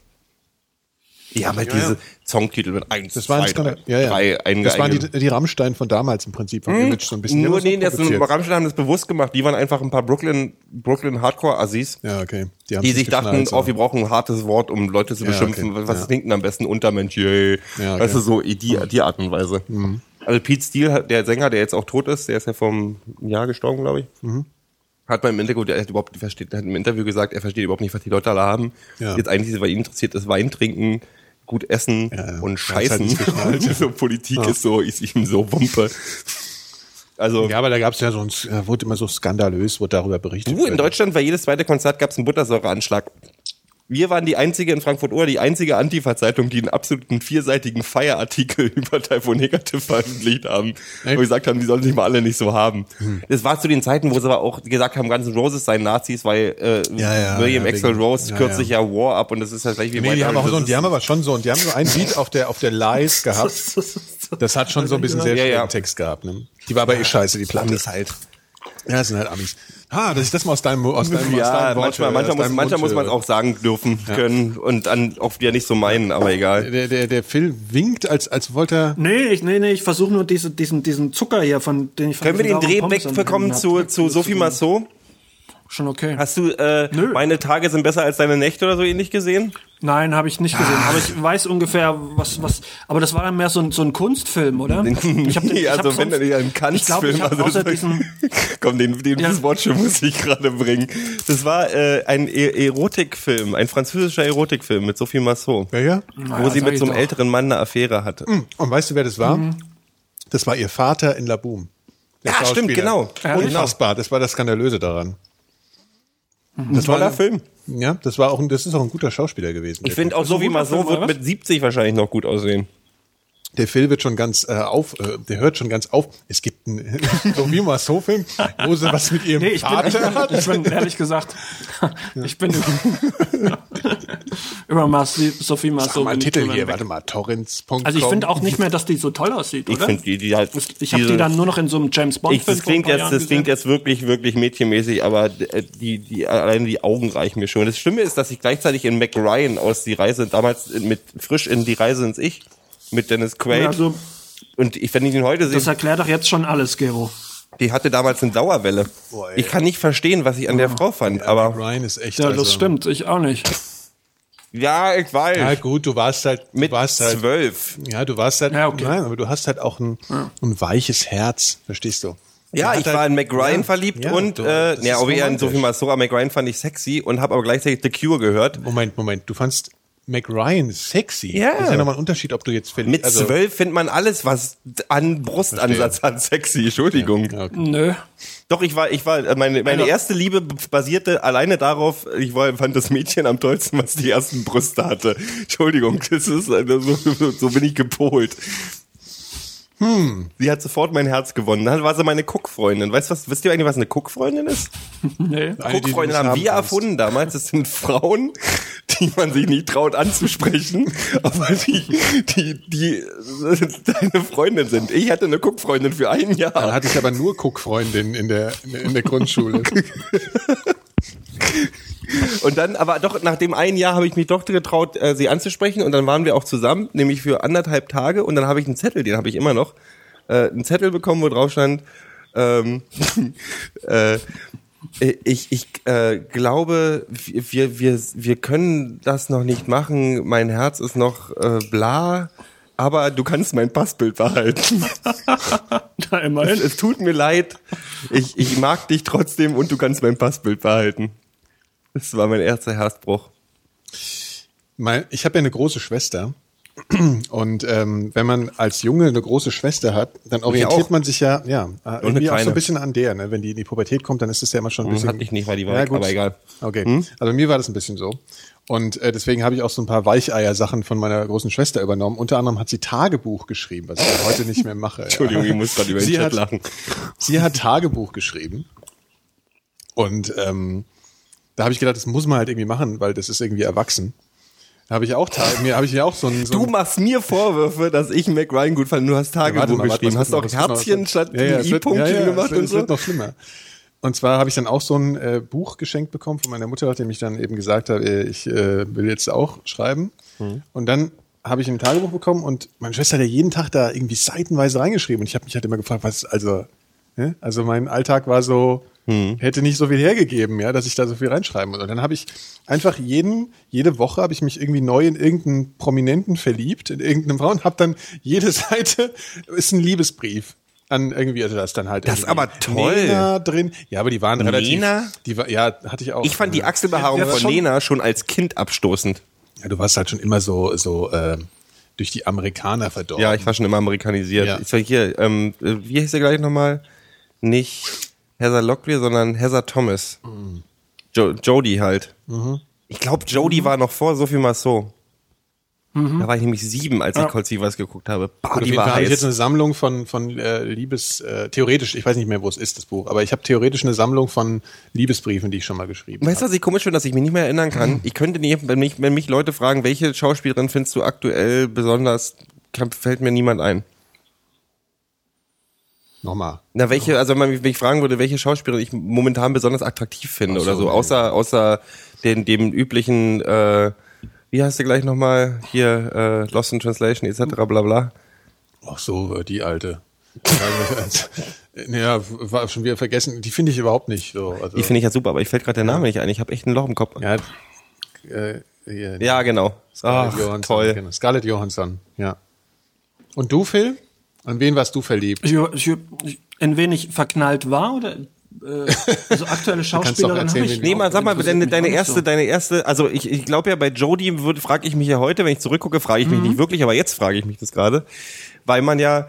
Ja, aber diese Songtitel mit 1, Das waren 2, 3, ja, ja. 3 Das waren die, die Rammstein von damals im Prinzip vom Image so ein bisschen. Die Nur nee, das provoziert. Rammstein haben das bewusst gemacht. Die waren einfach ein paar Brooklyn, Brooklyn Hardcore-Assis. Ja, okay. haben Die sich dachten, oh, wir brauchen ein hartes Wort, um Leute zu Ja, beschimpfen. okay. Was Ja. klingt denn am besten? Untermensch, yay. Ja, okay. Mhm. Weißt du, so die, die Art und Weise. Also Pete Steele, hat- der Sänger, der jetzt auch tot ist, der ist ja vom Jahr gestorben, glaube ich. Mhm. Hat beim Interview, der hat überhaupt versteht, hat im Interview gesagt, er versteht überhaupt nicht, was die Leute alle haben. Ja. Jetzt eigentlich, was ihn interessiert, ist Wein trinken, gut essen Ja, ja. und halt scheißen. geschnallt. so Politik ist so, ist ihm so Wumpe. Also, Ja, aber da gab es ja so ein, äh, wurde immer so skandalös, wurde darüber berichtet. Du, in Deutschland war jedes zweite Konzert gab es einen Buttersäureanschlag. Wir waren die einzige in Frankfurt Oder, die einzige Antifa-Zeitung, die einen absoluten vierseitigen Feierartikel über Typhoon Negative veröffentlicht haben. Wo wir gesagt haben, die sollen sich mal alle nicht so haben. Hm. Das war zu den Zeiten, wo sie aber auch gesagt haben, Guns N' Roses seien Nazis, weil äh, Ja, ja, William ja, Axel Rose ja, kürzt ja. sich ja War ab und das ist ja gleich wie Nee, die haben auch so, Das die haben aber schon so, und die haben so ein Beat auf der, auf der Lies gehabt. Das hat schon so ein bisschen sehr Ja. Text gehabt, ne? Die war aber eh scheiße, die Platte. ist halt. Ja, das sind halt Amis. Ah, dass ich das mal aus deinem, aus deinem, aus Ja, deinem Wort manchmal, höre, manchmal, aus muss, deinem manchmal Mund muss man auch sagen dürfen können und dann oft ja nicht so meinen, aber egal. Der, der, der Phil winkt, als, als wollte er. Nee, ich, nee, nee, ich versuche nur diese, diesen, diesen Zucker hier, von den ich von Können wir den Dreh wegbekommen zu, zu. Sophie Massot? Schon okay. Hast du äh, Nö. meine Tage sind besser als deine Nächte oder so ähnlich gesehen? Nein, habe ich nicht gesehen. Ah. Aber ich weiß ungefähr, was, was. Aber das war dann mehr so ein, so ein Kunstfilm, oder? Ich hab den, ich also hab wenn sonst- dann nicht ein habe also außer das- diesen. Komm, den, den Ja. dieses Wort schon muss ich gerade bringen. Das war äh, ein e Erotikfilm, ein französischer Erotikfilm mit Sophie Massot, Ja, ja. wo sie mit so einem doch. älteren Mann eine Affäre hatte. Und weißt du, wer das war? Mhm. Das war ihr Vater in Laboom. Der Ja, stimmt, Schauspieler. genau. Unfassbar. Das war das Skandalöse daran. Das Toller war, Film. Ja, das war auch ein, das ist auch ein guter Schauspieler gewesen. Ich finde auch guter Film, Massot wird mit 70 wahrscheinlich noch gut aussehen. Der Phil wird schon ganz äh, auf, äh, der hört schon ganz auf. Es gibt einen so wie mal so Film, wo sie was mit ihrem Nee, ich bin, Vater ich, bin, hat. ich bin ehrlich gesagt, ich bin über Marci, Sophie Sag Marceau. mal, bin ich Titel hier, warte mal, torrents.com. Also ich finde auch nicht mehr, dass die so toll aussieht, Ich oder? finde die, die halt. ich habe die dann nur noch in so einem James Bond Ich, das klingt jetzt, das klingt jetzt wirklich, wirklich mädchenmäßig, aber äh, die, die, alleine die Augen reichen mir schon. Das Schlimme ist, dass ich gleichzeitig in Mac Ryan aus Die Reise, damals mit, frisch in Die Reise ins Ich, mit Dennis Quaid. Also, und ich, wenn ich ihn heute das sehe, erklärt doch jetzt schon alles, Gero. die hatte damals eine Dauerwelle. Boah, ich kann nicht verstehen, was ich an der Frau fand, aber, Ryan ist echt. Ja, also, das stimmt, ich auch nicht. ja, ich weiß. Ja, gut, du warst halt, du mit warst halt, zwölf. ja, du warst halt, Ja, okay. nein, aber du hast halt auch ein, ein weiches Herz, verstehst du? Ja, ich hat war halt- in Mac Ryan Ja, verliebt ja, und, du, äh, das ja, aber eher in. Sophie Massora, Mac Ryan fand ich sexy und habe aber gleichzeitig The Cure gehört. Moment, Moment, du fandst Mac Ryan sexy. Ja. Das ist ja nochmal ein Unterschied, ob du jetzt verliebt Mit also, zwölf findet man alles, was an Brustansatz hat, sexy. Entschuldigung. Ja, okay. Nö. Doch, ich war, ich war, äh, meine, meine Also- erste Liebe basierte alleine darauf, ich war, fand das Mädchen am tollsten, was die ersten Brüste hatte. Entschuldigung, das ist, äh, so, so, so bin ich gepolt. Hm. Sie hat sofort mein Herz gewonnen. Dann war sie meine Cook-Freundin. Weißt du was, wisst ihr eigentlich, was eine Cook-Freundin ist? Nee. Cook-Freundin haben haben wir erfunden damals. Das sind Frauen, die man sich nicht traut anzusprechen, aber die, die, die deine Freundin sind. Ich hatte eine Cook-Freundin für ein Dann Jahr. hatte ich aber nur Cook-Freundin in der, in der Grundschule. Und dann, aber doch, nach dem einen Jahr habe ich mich doch getraut, äh, sie anzusprechen und dann waren wir auch zusammen, nämlich für anderthalb Tage und dann habe ich einen Zettel, den habe ich immer noch, äh, einen Zettel bekommen, wo drauf stand, ähm, äh, ich, ich äh, glaube, wir, wir, wir können das noch nicht machen, mein Herz ist noch äh, bla, aber du kannst mein Passbild behalten. Na, immerhin. es tut mir leid, ich, ich mag dich trotzdem und du kannst mein Passbild behalten. Das war mein erster Herzbruch. Ich habe ja eine große Schwester. Und ähm, wenn man als Junge eine große Schwester hat, dann orientiert man sich ja, ja, irgendwie auch so ein bisschen an der. Ne? Wenn die in die Pubertät kommt, dann ist es ja immer schon ein Hm, bisschen. hatte ich nicht, weil die war weg, aber egal. Okay, Hm? also mir war das ein bisschen so. Und äh, deswegen habe ich auch so ein paar Weicheier-Sachen von meiner großen Schwester übernommen. Unter anderem hat sie Tagebuch geschrieben, was ich ja heute nicht mehr mache. Entschuldigung, ich muss gerade über den Sie Chat hat- lachen. Sie hat Tagebuch geschrieben. Und ähm, da habe ich gedacht, das muss man halt irgendwie machen, weil das ist irgendwie erwachsen. Da habe ich auch mir habe ich ja auch so ein, so Du machst mir Vorwürfe, dass ich Mac Ryan gut fand. Du hast Ja, Tagebuch warte mal, geschrieben. Hast auch wird wird Herzchen statt Ja, ja, wird- I-Punktchen ja, ja, gemacht wird, und Es wird so. noch schlimmer. Und zwar habe ich dann auch so ein äh, Buch geschenkt bekommen von meiner Mutter, nachdem ich dann eben gesagt habe, äh, ich äh, will jetzt auch schreiben. Mhm. Und dann habe ich ein Tagebuch bekommen und meine Schwester hat ja jeden Tag da irgendwie seitenweise reingeschrieben und ich habe mich halt immer gefragt, was, also, ne? also mein Alltag war so, hätte nicht so viel hergegeben, ja, dass ich da so viel reinschreiben muss. Und dann habe ich einfach jeden, jede Woche habe ich mich irgendwie neu in irgendeinen Prominenten verliebt, in irgendeine Frau und habe dann jede Seite ist ein Liebesbrief an irgendwie, also da ist dann halt Das ist aber toll. Nena drin. Ja, aber die waren relativ. Nena? Die war, ja, hatte ich auch. Ich fand die Achselbehaarung Ja, von schon- Lena schon als Kind abstoßend. Ja, du warst halt schon immer so, so äh, durch die Amerikaner verdorben. Ja, ich war schon immer amerikanisiert. Ja. Ich war hier, ähm, äh, wie hieß der gleich nochmal? Nicht Heather Locklear, sondern Heather Thomas. Mhm. Jo Jodie halt. Ich glaube, Jodie war noch vor Sophie Marceau. Da war ich nämlich sieben, als ich Cold Seavers geguckt habe. Bah, Gut, auf die jeden war Fall habe ich jetzt eine Sammlung von, von äh, Liebes, äh, theoretisch, ich weiß nicht mehr, wo es ist, das Buch, aber ich habe theoretisch eine Sammlung von Liebesbriefen, die ich schon mal geschrieben Weißt du, was ich komisch finde, dass ich mich nicht mehr erinnern kann? Ich könnte nicht, wenn mich, wenn mich Leute fragen, welche Schauspielerin findest du aktuell besonders, kann, fällt mir niemand ein. Nochmal. Na, welche, also wenn man mich, fragen würde, welche Schauspielerin ich momentan besonders attraktiv finde so, oder so, nee. außer, außer den, dem üblichen, äh, wie heißt du gleich nochmal, hier, äh, Lost in Translation etc. bla bla. Ach so, äh, die alte. naja, war schon wieder vergessen. Die finde ich überhaupt nicht so. Also, Die finde ich ja super, aber ich fällt gerade der Name nicht ein. Ich habe echt ein Loch im Kopf. ja, äh, hier, Ja, genau. Scarlett Ach, Johansson. toll. Genau. Scarlett Johansson, ja. Und du, Phil? An wen warst du verliebt? Ich, ich, ich, in wen ich verknallt war oder äh, also aktuelle Schauspielerin habe ich. Nee, mal, sag mal, deine, deine erste, so. deine erste, also ich, ich glaube ja bei Jodie frage ich mich ja heute, wenn ich zurückgucke, frage ich mich nicht wirklich, aber jetzt frage ich mich das gerade, weil man ja,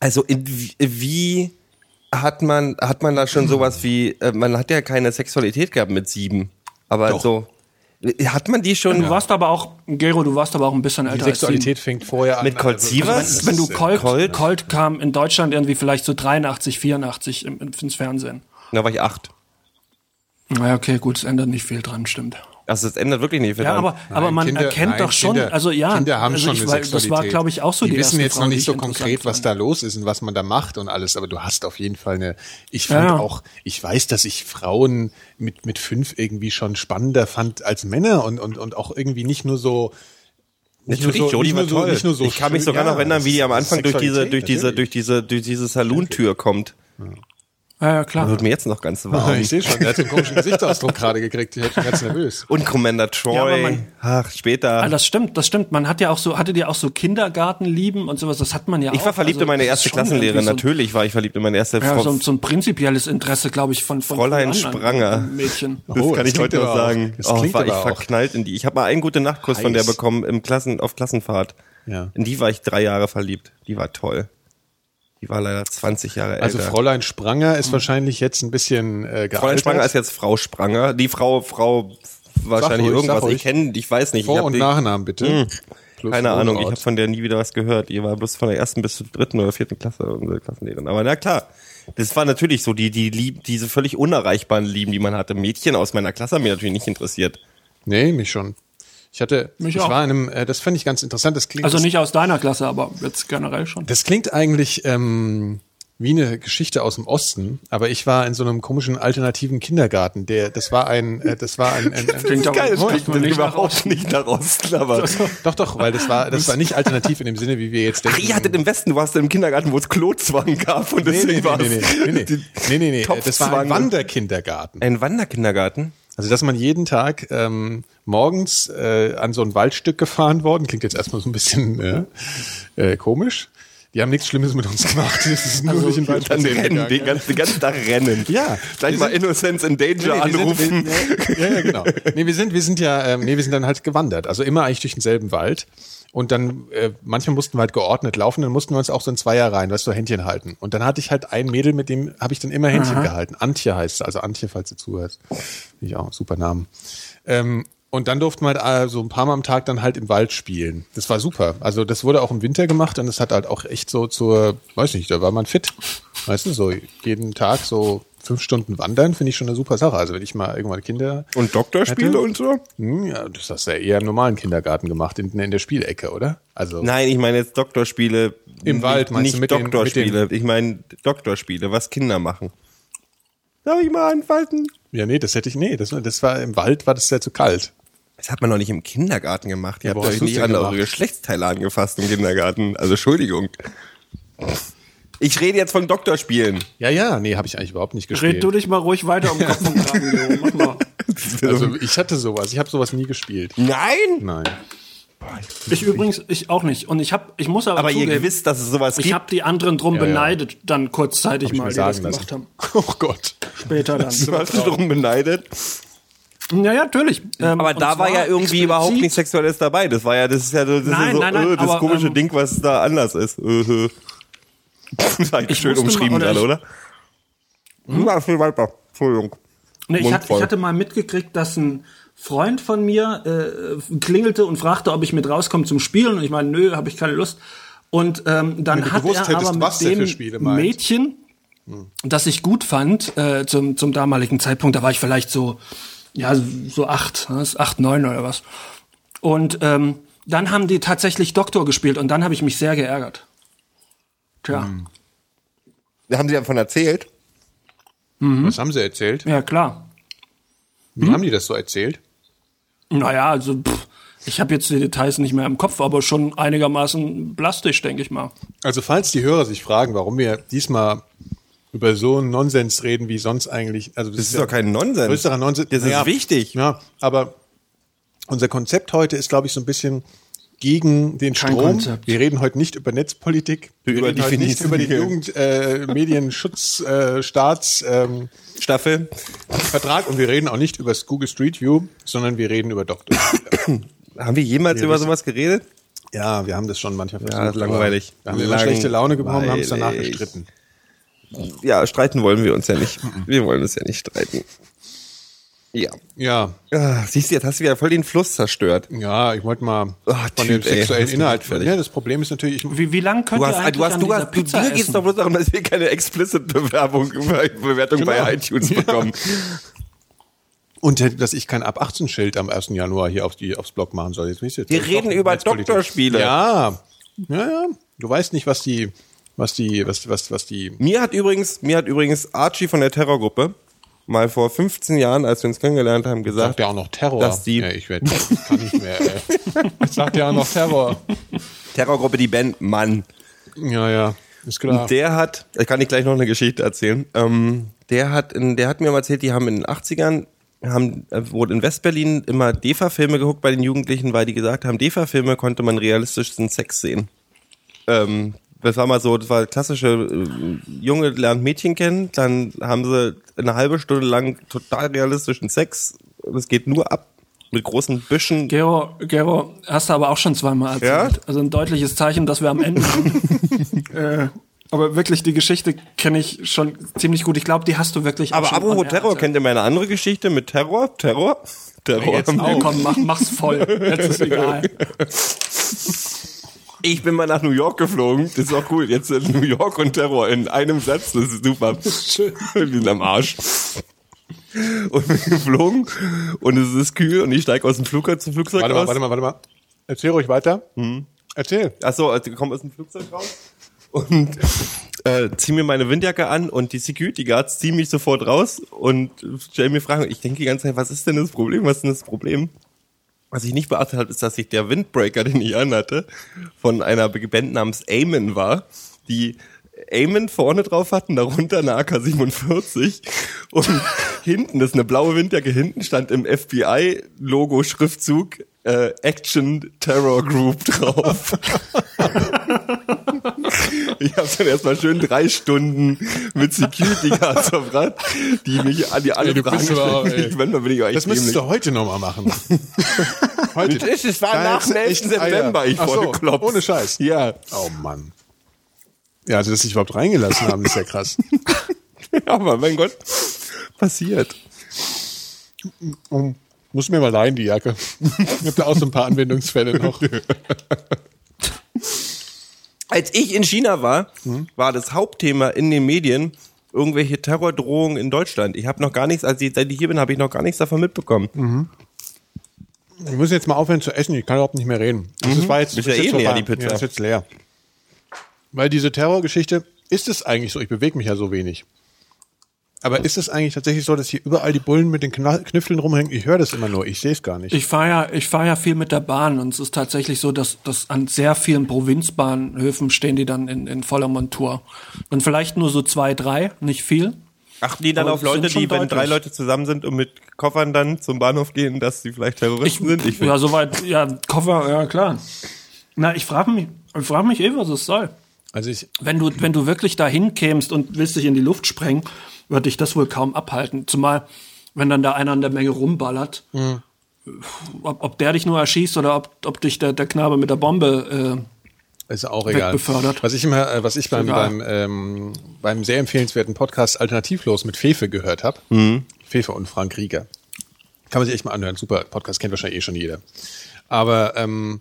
also in, wie- wie hat man, hat man da schon sowas wie, äh, man hat ja keine Sexualität gehabt mit sieben, aber Doch. so, hat man die schon Du warst aber auch, Gero, du warst aber auch ein bisschen Die älter als Sexualität fängt vorher an. Mit Colt also- Sievers? Wenn du Colt, Colt? Colt, kam in Deutschland irgendwie vielleicht so 83, 84 im, ins Fernsehen. da war ich acht. Naja, okay, gut, es ändert nicht viel dran, stimmt. Also es ändert wirklich nicht viel Ja, aber, aber man Kinder- erkennt nein, doch schon, Kinder- also ja, Kinder haben also schon ich, eine das Sexualität. war, glaube ich, auch so die, die wissen jetzt Frau, noch nicht ich so konkret, was da los ist und was man da macht und alles, aber du hast auf jeden Fall eine. Ich fand Ja, ja. auch, ich weiß, dass ich Frauen mit mit fünf irgendwie schon spannender fand als Männer und und und auch irgendwie nicht nur so. Nicht Natürlich, so, Jodie nicht war nur so, toll. nicht nur so ich kann mich sogar ja, noch erinnern, wie die am Anfang durch diese, durch diese, durch diese, durch diese Salontür kommt. Ja, ja, klar. Wird mir jetzt noch ganz warm. Ich sehe schon, der hat so einen komischen Gesichtsausdruck gerade gekriegt. Ich bin ganz nervös. Und Commander Troy. Ja, man- Ach, später. Ah, das stimmt, das stimmt. Man hat ja auch so, hatte ja auch so Kindergartenlieben und sowas, das hat man ja auch. ich war verliebt Also, in meine erste Klassenlehrerin. irgendwie so Natürlich war ich verliebt in meine erste Ja, Frau. so, ein- so ein prinzipielles Interesse, glaube ich, von, von Fräulein Spranger. an Mädchen. das Oh, kann das ich heute noch sagen. das Oh, war ich auch- verknallt in die. Ich habe mal einen guten Nachtkuss von der bekommen im Klassen, auf Klassenfahrt. Ja. In die war ich drei Jahre verliebt. Die war toll. Die war leider 20 Jahre Also älter. Fräulein Spranger ist wahrscheinlich jetzt ein bisschen äh, gealtert. Fräulein Spranger ist jetzt Frau Spranger. Die Frau, Frau wahrscheinlich ruhig, irgendwas. Ich kenne, ich weiß nicht. ich Vor- und Nachnamen bitte. Plus Keine Ahnung, ich Wohnort. habe von der nie wieder was gehört. Die war bloß von der ersten bis zur dritten oder vierten Klasse unsere Klassenlehrerin. Aber na klar, das war natürlich so, die, die lieb, diese völlig unerreichbaren Lieben, die man hatte. Mädchen aus meiner Klasse haben mich natürlich nicht interessiert. Nee, mich schon. Ich hatte, Mich ich auch. war in einem, äh, das fand ich ganz interessant. Das klingt, Also das, nicht aus deiner Klasse, aber jetzt generell schon. das klingt eigentlich ähm, wie eine Geschichte aus dem Osten, aber ich war in so einem komischen alternativen Kindergarten. Der, das war ein, äh, das war ein, ein, ein Klingt Geil, das klingt nicht überhaupt nicht nach Osten, aber. doch, doch, weil das war, das war nicht alternativ in dem Sinne, wie wir jetzt Ach, denken. ihr hattet im Westen, du warst im Kindergarten, wo es Klozwang gab und Nee, deswegen nee, nee, war nee, nee, nee, nee, nee, nee, nee. Das war ein Wanderkindergarten. Ein Wanderkindergarten? Also, dass man jeden Tag ähm, morgens äh, an so ein Waldstück gefahren worden, klingt jetzt erstmal so ein bisschen äh, äh, komisch. Die haben nichts Schlimmes mit uns gemacht. Das ist nur durch den Wald Dann rennen, den ganzen, den ganzen Tag rennen. Ja. Gleich mal sind- Innocence in Danger Nee, wir anrufen. Sind, wir, ja, ja, genau. Nee, wir sind, wir sind ja, ähm, nee, wir sind dann halt gewandert. Also immer eigentlich durch denselben Wald. Und dann, äh, manchmal mussten wir halt geordnet laufen, dann mussten wir uns auch so in Zweier rein, weißt du, Händchen halten. Und dann hatte ich halt ein Mädel, mit dem habe ich dann immer Händchen gehalten. Antje heißt sie, also Antje, falls du zuhörst. Finde ich auch, super Namen. Ähm, und dann durften wir halt so ein paar Mal am Tag dann halt im Wald spielen. Das war super. Also das wurde auch im Winter gemacht und das hat halt auch echt so zur, weiß nicht, da war man fit. Weißt du, so jeden Tag so fünf Stunden wandern, finde ich schon eine super Sache. Also wenn ich mal irgendwann Kinder Und Doktorspiele und so? hm, ja, das hast du ja eher im normalen Kindergarten gemacht, in, in der Spielecke, oder? Also Nein, ich meine jetzt Doktorspiele. Im Wald, meinst Nicht du, mit den- mit Doktorspiele. ich meine Doktorspiele, was Kinder machen. Darf ich mal anfalten? ja, nee, das hätte ich nee, das, das war im Wald war das ja zu kalt. Das hat man noch nicht im Kindergarten gemacht. Ihr Ja, habt euch nicht an eure Geschlechtsteile angefasst im Kindergarten. Also Entschuldigung. Ich rede jetzt von Doktorspielen. Ja, ja, nee, habe ich eigentlich überhaupt nicht gespielt. Red du dich mal ruhig weiter um Kopf und Kragen, Leo. Mach mal. also ich hatte sowas, ich habe sowas nie gespielt. Nein! Nein. Ich übrigens, ich auch nicht. Und ich hab, ich muss aber, Aber ihr zugeben, wisst, dass es sowas ich gibt. habe die anderen drum ja. beneidet, dann kurzzeitig ich mal, die das gemacht lassen. haben. Oh Gott. Später dann. Du hast drum beneidet. Ja, ja, natürlich. Ähm, Aber da war ja irgendwie explizit- überhaupt nichts Sexuelles dabei. Das war ja, das ist ja so, das, Nein, ist so, nein, nein, äh, das aber, komische ähm, Ding, was da anders ist. Das ist eigentlich Ich schön musste mal- umschrieben oder gerade, ich- oder? Hm? Ja, viel weiter. Entschuldigung. Nee, ich, hatte, voll. ich hatte mal mitgekriegt, dass ein Freund von mir äh, klingelte und fragte, ob ich mit rauskomme zum Spielen. Und ich meine, nö, habe ich keine Lust. Und ähm, dann hat er hättest, aber was mit dem. Mädchen, das ich gut fand, äh, zum, zum damaligen Zeitpunkt, da war ich vielleicht so, ja, so acht, ne, acht, neun oder was. Und ähm, dann haben die tatsächlich Doktor gespielt und dann habe ich mich sehr geärgert. Tja, Da haben sie davon erzählt. Was haben sie erzählt? ja klar. Wie haben die das so erzählt? Naja, also pff, ich habe jetzt die Details nicht mehr im Kopf, aber schon einigermaßen plastisch, denke ich mal. Also falls die Hörer sich fragen, warum wir diesmal über so einen Nonsens reden, wie sonst eigentlich, also das, Das ist doch kein Nonsens. größerer Nonsens. Das ist wichtig. Ja, aber unser Konzept heute ist, glaube ich, so ein bisschen gegen den Kein Strom. Konzept. Wir reden heute nicht über Netzpolitik. Wir Über reden heute nicht über den Jugend äh, Medienschutz äh, Staats ähm, Staffel. Vertrag und wir reden auch nicht über das Google Street View, sondern wir reden über Doktor. Haben wir jemals über wissen- sowas geredet? ja, wir haben das schon manchmal versucht. Ja, das ist langweilig. Wir haben immer schlechte Laune bekommen, haben es danach Langweilig. gestritten. Ja, streiten wollen wir uns ja nicht. Wir wollen uns ja nicht streiten. Ja. Ja, Ah, siehst du, jetzt hast du wieder voll den Fluss zerstört. ja, ich wollte mal Ah, von Typ, dem sexuellen Inhalt fertig. Ja, das Problem ist natürlich, ich, Wie, wie lang könnt Du ihr hast, eigentlich du hast, an du dieser hast, du, Pizza dir geht's essen? doch bloß darum, dass wir keine explicit Bewerbung, Bewertung Genau. bei iTunes bekommen. und dass ich kein ab 18 Schild am 1. Januar hier auf die aufs Blog machen soll. Jetzt ihr, Wir reden über. Doktorspiele. Ja, ja, ja. Du weißt nicht, was die, was die, was, was, was die. Mir hat übrigens, mir hat übrigens Archie von der Terrorgruppe mal vor 15 Jahren, als wir uns kennengelernt haben, gesagt, Sagt ja auch noch Terror. dass die- ja, ich werd, ich kann nicht mehr. Ey. Sagt ja auch noch Terror. Terrorgruppe, die Band Mann. Ja, ja, ist klar. Der hat, ich kann nicht gleich noch eine Geschichte erzählen. Ähm, der hat, in, der hat mir mal erzählt, die haben in den 80ern haben äh, wurde in Westberlin immer DEFA-Filme geguckt bei den Jugendlichen, weil die gesagt haben, DEFA-Filme konnte man realistischen Sex sehen. Ähm, das war mal so, das war klassische äh, Junge lernt Mädchen kennen, dann haben sie eine halbe Stunde lang total realistischen Sex. Das geht nur ab mit großen Büschen. Gero, Gero, hast du aber auch schon zweimal erzählt. Ja? Also ein deutliches Zeichen, dass wir am Ende sind. äh, aber wirklich, die Geschichte kenne ich schon ziemlich gut. Ich glaube, die hast du wirklich auch Aber schon apropos Terror, erzählt. kennt ihr meine andere Geschichte mit Terror? Terror? Terror. jetzt Oh, komm, mach, mach's voll. Jetzt ist egal. Ich bin mal nach New York geflogen. Das ist auch cool. Jetzt sind New York und Terror in einem Satz. Das ist super. Wir sind am Arsch. Und bin geflogen und es ist kühl und ich steige aus dem Flugzeug zum Flugzeug Warte mal, raus. warte mal, warte mal. Erzähl ruhig weiter. Erzähl. Achso, also ich komme aus dem Flugzeug raus und äh, zieh mir meine Windjacke an und die Security Guards ziehen mich sofort raus und stellen mir Fragen. Ich denke die ganze Zeit, was ist denn das Problem? Was ist denn das Problem? Was ich nicht beachtet habe, ist, dass sich der Windbreaker, den ich anhatte, von einer Band namens Amen war, die Amen vorne drauf hatten, darunter eine AK-47 und hinten, das ist eine blaue Windjacke, hinten stand im FBI-Logo-Schriftzug äh, Action Terror Group drauf. Ich habe dann erstmal schön drei Stunden mit Security Guards verbracht, die mich an die alle Ey, Fragen stellen. manchmal bin ich Das müsstest dämlich. du heute nochmal machen. heute. Das ist- war nach dem du 11. echt September, Eier. ich Ach wurde so, klopft. Ohne Scheiß. Ja. Oh Mann. Ja, also dass sie sich überhaupt reingelassen haben, ist ja krass. Aber mein Gott, passiert. Um, muss mir mal leihen, die Jacke. Ich habe da auch so ein paar Anwendungsfälle noch. Als ich in China war, war das Hauptthema in den Medien irgendwelche Terrordrohungen in Deutschland. Ich habe noch gar nichts, als ich, seit ich hier bin, habe ich noch gar nichts davon mitbekommen. Ich muss jetzt mal aufhören zu essen, ich kann überhaupt nicht mehr reden. Das war jetzt, Ist ja ist eh jetzt leer, die Pizza. Ja, ist jetzt leer. Weil diese Terrorgeschichte, ist es eigentlich so, ich bewege mich ja so wenig. Aber ist es eigentlich tatsächlich so, dass hier überall die Bullen mit den Kna Knüffeln rumhängen? Ich höre das immer nur, ich sehe es gar nicht. Ich fahre ja, ich fahr ja viel mit der Bahn und es ist tatsächlich so, dass, dass an sehr vielen Provinzbahnhöfen stehen die dann in, in voller Montur. Und vielleicht nur so zwei, drei, nicht viel. Achten die dann Aber auf Leute, die, wenn deutlich. drei Leute zusammen sind und mit Koffern dann zum Bahnhof gehen, dass sie vielleicht Terroristen sind? Ich ja, soweit, ja, Koffer, ja klar. Na, ich frage mich, ich frage mich eh, was es soll. Also ich, Wenn du, wenn du wirklich dahin kämst und willst dich in die Luft sprengen, würde dich das wohl kaum abhalten. Zumal, wenn dann da einer in der Menge rumballert, Mhm. ob, ob der dich nur erschießt oder ob, ob dich der, der Knabe mit der Bombe äh, Ist auch egal. Wegbefördert. Was ich immer, äh, was ich beim, egal. beim, ähm, beim sehr empfehlenswerten Podcast Alternativlos mit Fefe gehört habe. Fefe und Frank Rieger. Kann man sich echt mal anhören. Super Podcast kennt wahrscheinlich eh schon jeder. Aber ähm,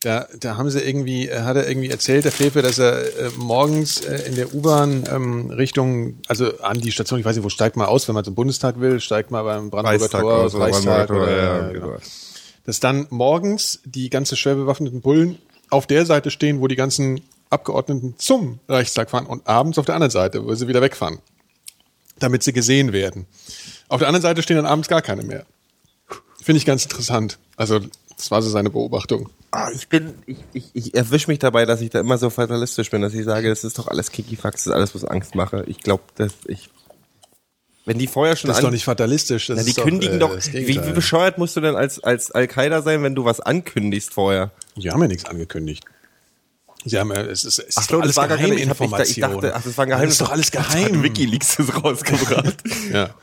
da, da haben sie irgendwie, hat er irgendwie erzählt, der Fefe, dass er äh, morgens äh, in der U-Bahn ähm, Richtung, also an die Station, ich weiß nicht, wo steigt man aus, wenn man zum Bundestag will, steigt man beim Brandenburger Reichstag Tor, aus oder Reichstag oder, Tor, ja, ja, genau genau. dass dann morgens die ganze schwer bewaffneten Bullen auf der Seite stehen, wo die ganzen Abgeordneten zum Reichstag fahren und abends auf der anderen Seite, wo sie wieder wegfahren, damit sie gesehen werden. Auf der anderen Seite stehen dann abends gar keine mehr. Finde ich ganz interessant. Also das war so seine Beobachtung. Ah, ich bin, ich, ich, ich erwische mich dabei, dass ich da immer so fatalistisch bin, dass ich sage, das ist doch alles Kikifax, das ist alles, was Angst mache. Ich glaube, dass ich, wenn die vorher schon Das ist doch nicht fatalistisch. Das Na, die ist kündigen doch, doch, äh, das wie, wie bescheuert musst du denn als, als Al-Qaida sein, wenn du was ankündigst vorher? Die haben ja nichts angekündigt. Sie haben ja, es ist, es ist Ach doch so, alles war keine, geheime ich, Information. dachte, ach, das war ein Geheimnis. Das ist doch alles geheim. Wikileaks das rausgebracht. Ja.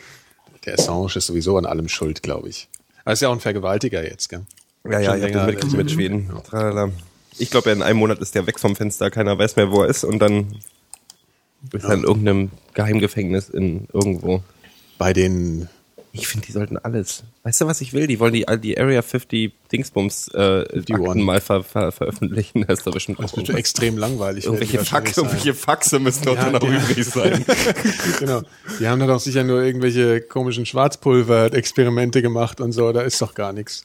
Der Assange ist sowieso an allem schuld, glaube ich. Aber ist ja auch ein Vergewaltiger jetzt, gell? Ja, ja, ich habe länger, das mitgekriegt mit äh, Schweden. Tralala. Ich glaube, ja, in einem Monat ist der weg vom Fenster, keiner weiß mehr, wo er ist und dann ist er in irgendeinem Geheimgefängnis in irgendwo. Bei den Ich finde, die sollten alles. Weißt du, was ich will? Die wollen die, die Area 50 Dingsbums äh, mal ver, ver, veröffentlichen. Das ist doch bestimmt Das auch wird extrem langweilig. Irgendwelche, Fax, irgendwelche Faxe müssen doch Ja, noch ja. übrig sein. genau. Die haben da doch sicher nur irgendwelche komischen Schwarzpulver-Experimente gemacht und so. Da ist doch gar nichts.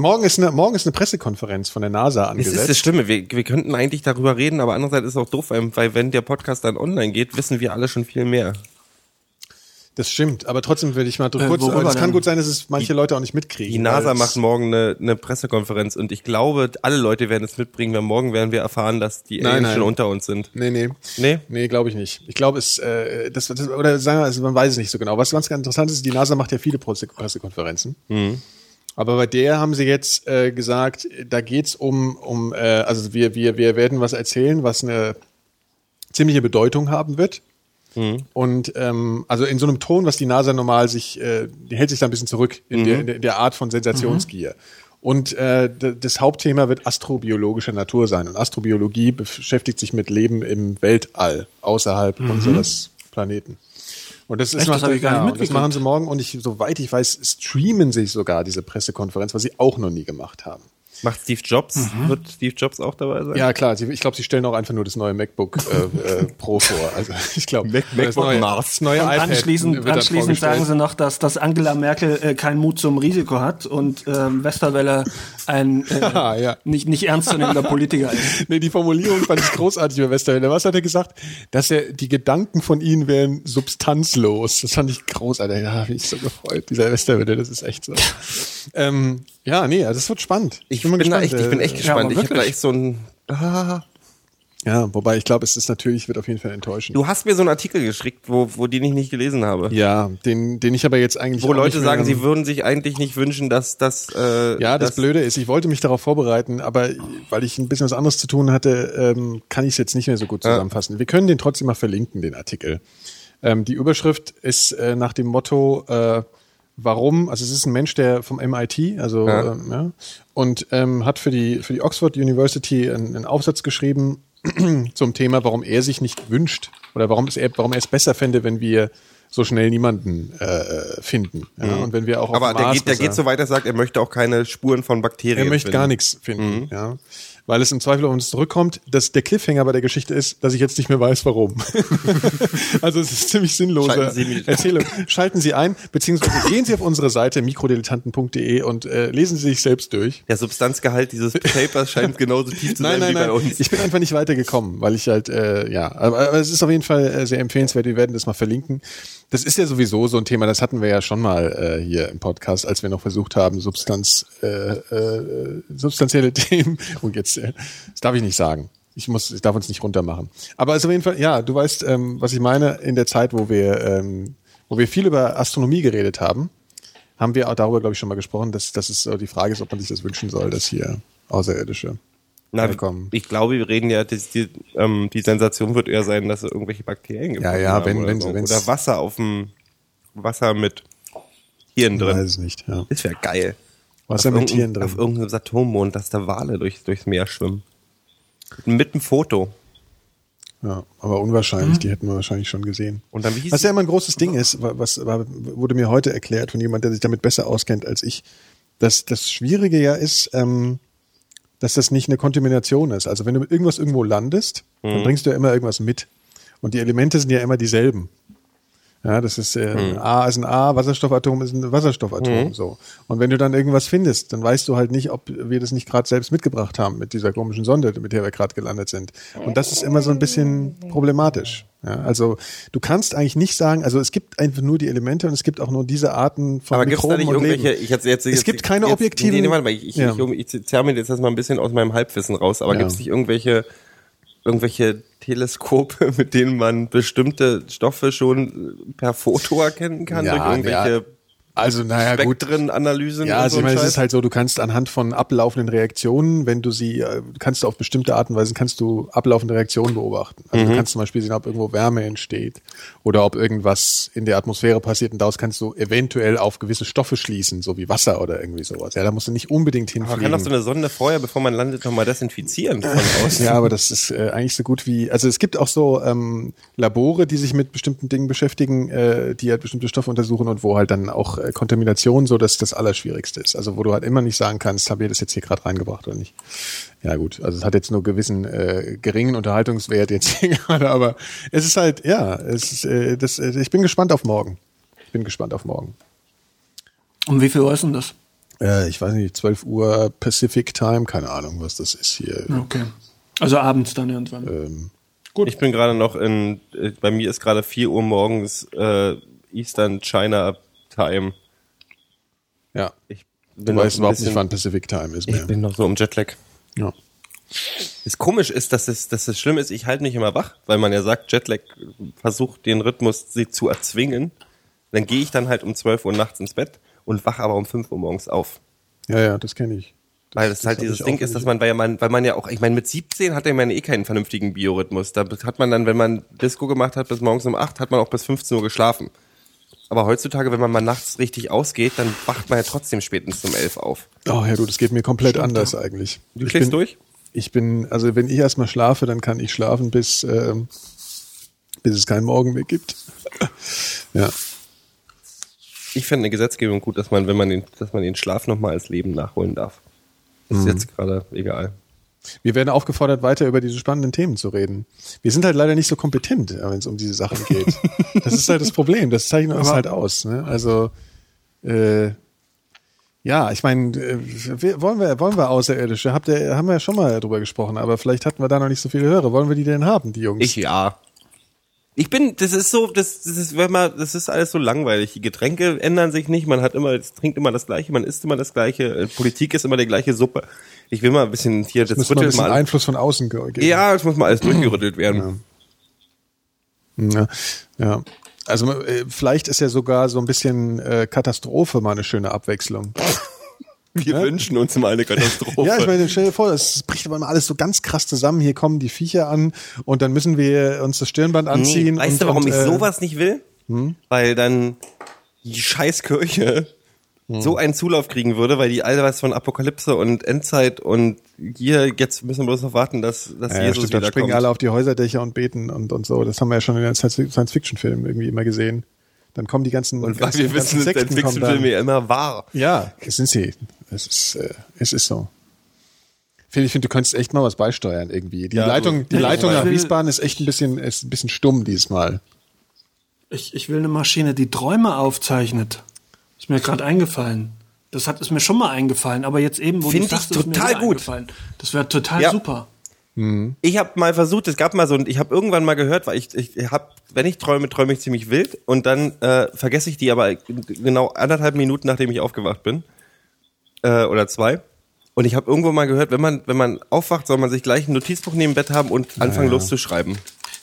Morgen ist eine, morgen ist eine Pressekonferenz von der NASA Das angesetzt. ist das Stimme. Wir, wir könnten eigentlich darüber reden, aber andererseits ist es auch doof, weil wenn der Podcast dann online geht, wissen wir alle schon viel mehr. Das stimmt, aber trotzdem will ich mal Äh, kurz. Es kann gut sein, dass es manche Leute auch nicht mitkriegen. Die NASA macht morgen eine, eine Pressekonferenz und ich glaube, alle Leute werden es mitbringen, weil morgen werden wir erfahren, dass die Nein, Aliens schon unter uns sind. Nee, nee. Nee? Nee, glaube ich nicht. Ich glaube, es, äh, das, das, oder sagen wir, also man weiß es nicht so genau. Was ganz interessant ist, die NASA macht ja viele Presse- Pressekonferenzen. Aber bei der haben sie jetzt äh, gesagt, da geht's um, um äh, also wir, wir, wir werden was erzählen, was eine ziemliche Bedeutung haben wird. Und ähm, also in so einem Ton, was die NASA normal sich, äh, die hält sich da ein bisschen zurück in, der, in der- Art von Sensationsgier. Und äh, das Hauptthema wird astrobiologischer Natur sein. Und Astrobiologie beschäftigt sich mit Leben im Weltall, außerhalb unseres Planeten. Und das ist Echt? Das hab ich gar nicht ja, das machen sie morgen und ich, soweit ich weiß, streamen sie sogar diese Pressekonferenz, was sie auch noch nie gemacht haben. Macht Steve Jobs, wird Steve Jobs auch dabei sein? Ja, klar. Ich glaube, sie stellen auch einfach nur das neue MacBook äh, äh, Pro vor. Also ich glaube, Mac- MacBook neue, Mars. neue Und iPad anschließend, anschließend sagen sie noch, dass, dass Angela Merkel äh, keinen Mut zum Risiko hat und ähm, Westerwelle ein äh, Ah, ja. nicht, nicht ernstzunehmender Politiker ist. Nee, die Formulierung fand ich großartig bei Westerwelle. Was hat er gesagt? Dass er, die Gedanken von ihnen wären substanzlos. Das fand ich großartig. Ja, hab mich so gefreut. Dieser Westerwelle, das ist echt so. ähm, ja, nee, also das wird spannend. Ich mal bin, da echt, gespannt, ich bin äh, echt gespannt. aber ich habe da echt so ein. Ah. Ja, wobei ich glaube, es ist natürlich, wird auf jeden Fall enttäuschend. Du hast mir so einen Artikel geschickt, wo, wo den ich nicht gelesen habe. ja, den, den ich aber jetzt eigentlich. Wo auch Leute nicht mehr- sagen, sie würden sich eigentlich nicht wünschen, dass das. Äh, Ja, das dass- Blöde ist, ich wollte mich darauf vorbereiten, aber weil ich ein bisschen was anderes zu tun hatte, ähm, kann ich es jetzt nicht mehr so gut zusammenfassen. Wir können den trotzdem mal verlinken, den Artikel. Ähm, die Überschrift ist äh, nach dem Motto, äh, warum, also es ist ein Mensch, der vom MIT, also Ja. ähm, ja, und ähm, hat für die, für die Oxford University einen, einen Aufsatz geschrieben zum Thema, warum er sich nicht wünscht oder warum es er, warum er es besser fände, wenn wir so schnell niemanden äh, finden. Ja, Und wenn wir auch auf Mhm. Aber der Mars geht, der geht so weit, er sagt, er möchte auch keine Spuren von Bakterien. er möchte finden. gar nichts finden, ja. Weil es im Zweifel auf uns zurückkommt, dass der Cliffhanger bei der Geschichte ist, dass ich jetzt nicht mehr weiß, warum. also es ist ziemlich sinnlose Schalten Sie Erzählung. Schalten Sie ein, beziehungsweise gehen Sie auf unsere Seite mikrodilettanten.de und äh, lesen Sie sich selbst durch. Der Substanzgehalt dieses Papers scheint genauso tief zu sein Nein, nein, wie bei nein. uns. Ich bin einfach nicht weitergekommen, weil ich halt, äh, ja, aber, aber es ist auf jeden Fall äh, sehr empfehlenswert. Wir werden das mal verlinken. Das ist ja sowieso so ein Thema, das hatten wir ja schon mal äh, hier im Podcast, als wir noch versucht haben, Substanz, äh, äh, substanzielle Themen. Und jetzt, äh, das darf ich nicht sagen. Ich muss, ich darf uns nicht runtermachen. Aber ist auf jeden Fall, ja, du weißt, ähm, was ich meine. In der Zeit, wo wir, ähm, wo wir viel über Astronomie geredet haben, haben wir auch darüber, glaube ich, schon mal gesprochen, dass, dass es die Frage ist, ob man sich das wünschen soll, dass hier Außerirdische Na, herkommen. ich glaube, wir reden ja, dass die, ähm, die Sensation wird eher sein, dass irgendwelche Bakterien gibt. Ja, ja, wenn- wenn- wenn's- Oder Wasser auf dem Wasser mit Tieren Ich drin. weiß es nicht, ja. Das wäre geil. Wasser auf mit Tieren drin. Auf irgendeinem Saturnmond, dass da Wale durch, durchs Meer schwimmen. Mit einem Foto. Ja, aber unwahrscheinlich, die hätten wir wahrscheinlich schon gesehen. Und dann, wie Was die- ja immer ein großes Ding ist, wa- was war, wurde mir heute erklärt von jemand, der sich damit besser auskennt als ich, dass das Schwierige ja ist, ähm, dass das nicht eine Kontamination ist. Also wenn du mit irgendwas irgendwo landest, Mhm. dann bringst du ja immer irgendwas mit. Und die Elemente sind ja immer dieselben. Ja, das ist äh, Mhm. A ist ein A, Wasserstoffatom ist ein Wasserstoffatom. So. Und wenn du dann irgendwas findest, dann weißt du halt nicht, ob wir das nicht gerade selbst mitgebracht haben mit dieser komischen Sonde, mit der wir gerade gelandet sind. Und das ist immer so ein bisschen problematisch. Ja, also du kannst eigentlich nicht sagen, also es gibt einfach nur die Elemente und es gibt auch nur diese Arten von Aber gibt es da nicht irgendwelche, ich jetzt, jetzt, Es gibt keine jetzt, objektiven- Nee, nee, warte mal, ich, ich, Ja. ich, ich zerre mir jetzt erstmal ein bisschen aus meinem Halbwissen raus, aber Ja. gibt es nicht irgendwelche, irgendwelche Teleskope, mit denen man bestimmte Stoffe schon per Foto erkennen kann? Ja, durch irgendwelche. Also naja gut, Spektrenanalysen Ja, also so ich meine, ein es ist halt so, du kannst anhand von ablaufenden Reaktionen, wenn du sie, äh, kannst du auf bestimmte Art und Weise, kannst du ablaufende Reaktionen beobachten. Also Mhm. du kannst zum Beispiel sehen, ob irgendwo Wärme entsteht oder ob irgendwas in der Atmosphäre passiert und daraus kannst du eventuell auf gewisse Stoffe schließen, so wie Wasser oder irgendwie sowas. Ja, da musst du nicht unbedingt Man hinfliegen. kann doch so eine Sonde vorher, bevor man landet, nochmal desinfizieren von außen. Ja, aber das ist äh, eigentlich so gut wie, also es gibt auch so ähm, Labore, die sich mit bestimmten Dingen beschäftigen, äh, die halt bestimmte Stoffe untersuchen und wo halt dann auch äh, Kontamination so das das Allerschwierigste ist. Also wo du halt immer nicht sagen kannst, habe ich das jetzt hier gerade reingebracht oder nicht. Ja gut, also es hat jetzt nur gewissen äh, geringen Unterhaltungswert jetzt hier gerade, aber es ist halt, ja, es ist, äh, das, äh, ich bin gespannt auf morgen. Ich bin gespannt auf morgen. Um wie viel Uhr ist denn das? Äh, ich weiß nicht, 12 Uhr Pacific Time, keine Ahnung, was das ist hier. Okay. Also abends dann irgendwann. Ähm, Ich bin gerade noch in, äh, bei mir ist gerade 4 Uhr morgens äh, Eastern China Time. ja. Ich Du bin noch weißt überhaupt nicht, bisschen- wann Pacific Time ist mehr. Ich bin noch so im Jetlag. Ja. Das komisch ist, dass es, dass es schlimm ist, ich halte mich immer wach, weil man ja sagt, Jetlag versucht den Rhythmus sie zu erzwingen. Dann gehe ich dann halt um 12 Uhr nachts ins Bett und wach aber um 5 Uhr morgens auf. Ja, ja, das kenne ich. Das, Weil das, halt hab dieses Ding ist, dass man, weil ja man, weil man ja auch, ich meine, mit 17 hat man eh keinen vernünftigen Biorhythmus. Da hat man dann, wenn man Disco gemacht hat bis morgens um 8, hat man auch bis 15 Uhr geschlafen. Aber heutzutage, wenn man mal nachts richtig ausgeht, dann wacht man ja trotzdem spätestens um 11 auf. Oh ja, du, das geht mir komplett anders eigentlich. Du Ich schläfst bin, durch? Ich bin, also wenn ich erstmal schlafe, dann kann ich schlafen, bis, ähm, bis es keinen Morgen mehr gibt. ja. Ich finde eine Gesetzgebung gut, dass man, wenn man den, dass man den Schlaf nochmal als Leben nachholen darf. Das ist jetzt gerade egal. Wir werden aufgefordert, weiter über diese spannenden Themen zu reden. Wir sind halt leider nicht so kompetent, wenn es um diese Sachen geht. das ist halt das Problem. Das zeichnet uns halt aus. Ne? Also, äh, ja, ich meine, äh, wir- wollen wir, wollen wir Außerirdische? Habt ihr, haben wir ja schon mal drüber gesprochen, aber vielleicht hatten wir da noch nicht so viele Hörer. Wollen wir die denn haben, die Jungs? Ich ja. Ich bin, das ist so, das, das ist, wenn man, das ist alles so langweilig. Die Getränke ändern sich nicht, man hat immer, es trinkt immer das Gleiche, man isst immer das Gleiche, äh, Politik ist immer die gleiche Suppe. Ich will mal ein bisschen hier, das ein rüttelt bisschen mal. Einfluss von außen ge- geben. Ja, es muss mal alles durchgerüttelt werden. Ja, ja. Also äh, vielleicht ist ja sogar so ein bisschen äh, Katastrophe mal eine schöne Abwechslung. Wir wünschen uns mal eine Katastrophe. Ja, ich meine, stell dir vor, es bricht aber immer alles so ganz krass zusammen. Hier kommen die Viecher an und dann müssen wir uns das Stirnband anziehen. weißt und, du, warum und, ich äh, sowas nicht will? Hm? Weil dann die Scheißkirche Hm. so einen Zulauf kriegen würde, weil die alle was von Apokalypse und Endzeit und hier, jetzt müssen wir bloß noch warten, dass, dass Ja, Jesus stimmt, dann springen kommt. alle auf die Häuserdächer und beten und, und so. Das haben wir ja schon in den Science-Fiction-Filmen irgendwie immer gesehen. Dann kommen die ganzen, Und weil ganzen, wir wissen, Science-Fiction-Filme ja immer wahr. Ja, es sind sie. Es ist, äh, es ist so. Phil, ich finde, du könntest echt mal was beisteuern irgendwie. Die Ja, Leitung, die Leitung nach Wiesbaden ist echt ein bisschen, ist ein bisschen stumm diesmal. Ich, ich will eine Maschine, die Träume aufzeichnet. Ist mir gerade eingefallen. Das hat ist mir schon mal eingefallen, aber jetzt eben, wo Find du ich sagst, ist mir total gut. Das wäre total Ja. super. Ich habe mal versucht, es gab mal so, ein- ich habe irgendwann mal gehört, weil ich, ich habe, wenn ich träume, träume ich ziemlich wild und dann äh, vergesse ich die aber genau anderthalb Minuten, nachdem ich aufgewacht bin äh, oder zwei. Und ich habe irgendwo mal gehört, wenn man wenn man aufwacht, soll man sich gleich ein Notizbuch neben dem Bett haben und anfangen loszuschreiben.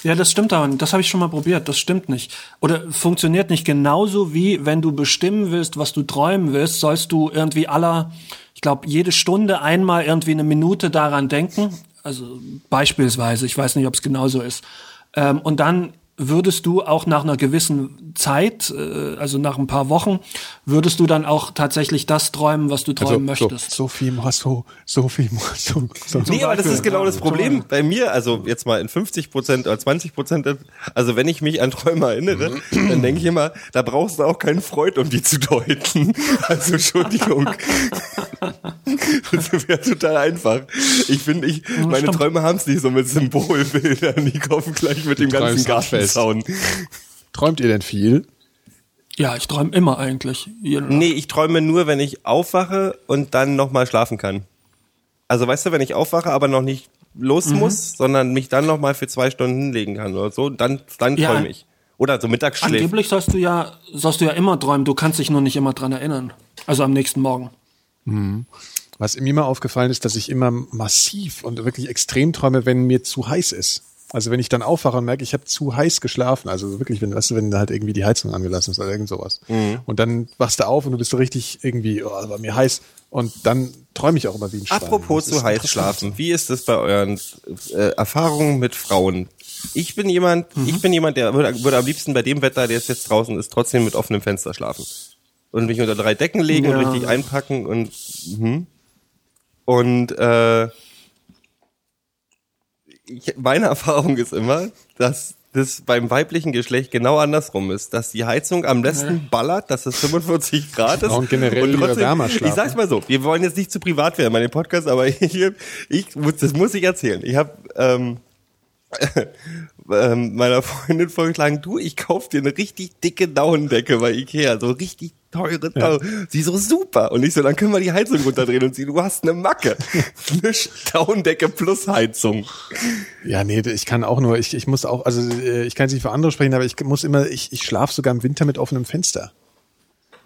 Ja, das stimmt aber nicht. Das habe ich schon mal probiert. Das stimmt nicht. Oder funktioniert nicht genauso wie, wenn du bestimmen willst, was du träumen willst, sollst du irgendwie aller, ich glaube, jede Stunde einmal irgendwie eine Minute daran denken. Also beispielsweise, ich weiß nicht, ob es genauso ist. Ähm, und dann würdest du auch nach einer gewissen Zeit, äh, also nach ein paar Wochen, würdest du dann auch tatsächlich das träumen, was du träumen Also, so, möchtest. so viel Morso, so viel Morso. So. Nee, aber das ist genau das Problem bei mir. Also jetzt mal in 50 Prozent oder 20 Prozent. Also wenn ich mich an Träume erinnere, dann denke ich immer, da brauchst du auch keinen Freud, um die zu deuten. Also Entschuldigung. Das wäre total einfach. Ich finde, ich, meine. Träume haben es nicht so mit Symbolbildern. Die kommen gleich mit dem ganzen träumst Gartenzaun. Träumt ihr denn viel? Ja, ich träume immer eigentlich. Nee, ich träume nur, wenn ich aufwache und dann nochmal schlafen kann. Also weißt du, wenn ich aufwache, aber noch nicht los Mhm. muss, sondern mich dann nochmal für zwei Stunden hinlegen kann oder so, dann, dann Ja. träume ich. Oder so Mittagsschläfe. Angeblich sollst du ja, sollst du ja immer träumen. Du kannst dich nur nicht immer dran erinnern. Also am nächsten Morgen. Was mir mal aufgefallen ist, dass ich immer massiv und wirklich extrem träume, wenn mir zu heiß ist. Also wenn ich dann aufwache und merke, ich habe zu heiß geschlafen, also wirklich, wenn, weißt du, wenn halt irgendwie die Heizung angelassen ist oder irgend sowas. Und dann wachst du auf und du bist so richtig irgendwie, oh, war mir heiß. Und dann träume ich auch immer wie ein Schwein. Apropos zu heiß schlafen, wie ist das bei euren äh, Erfahrungen mit Frauen? Ich bin jemand, Mhm. ich bin jemand, der würde, würde am liebsten bei dem Wetter, der jetzt draußen ist, trotzdem mit offenem Fenster schlafen. Und mich unter drei Decken legen und Ja. richtig einpacken und mhm. und äh, ich, meine Erfahrung ist immer, dass das beim weiblichen Geschlecht genau andersrum ist, dass die Heizung am besten ballert, dass es 45 Grad ist. Frauen generell lieber wärmer schlafen. Ich sag's mal so, wir wollen jetzt nicht zu privat werden bei dem Podcast, aber ich, ich das muss ich erzählen. Ich habe ähm, ähm, meiner Freundin vorgeschlagen, du, ich kauf dir eine richtig dicke Daunendecke bei Ikea, so richtig teure Daun. Sie so super. Und ich so, dann können wir die Heizung runterdrehen und sie, du hast eine Macke. eine Daunendecke plus Heizung. Ja, nee, ich kann auch nur, ich, ich muss auch, also äh, ich kann nicht für andere sprechen, aber ich muss immer, ich, ich schlafe sogar im Winter mit offenem Fenster.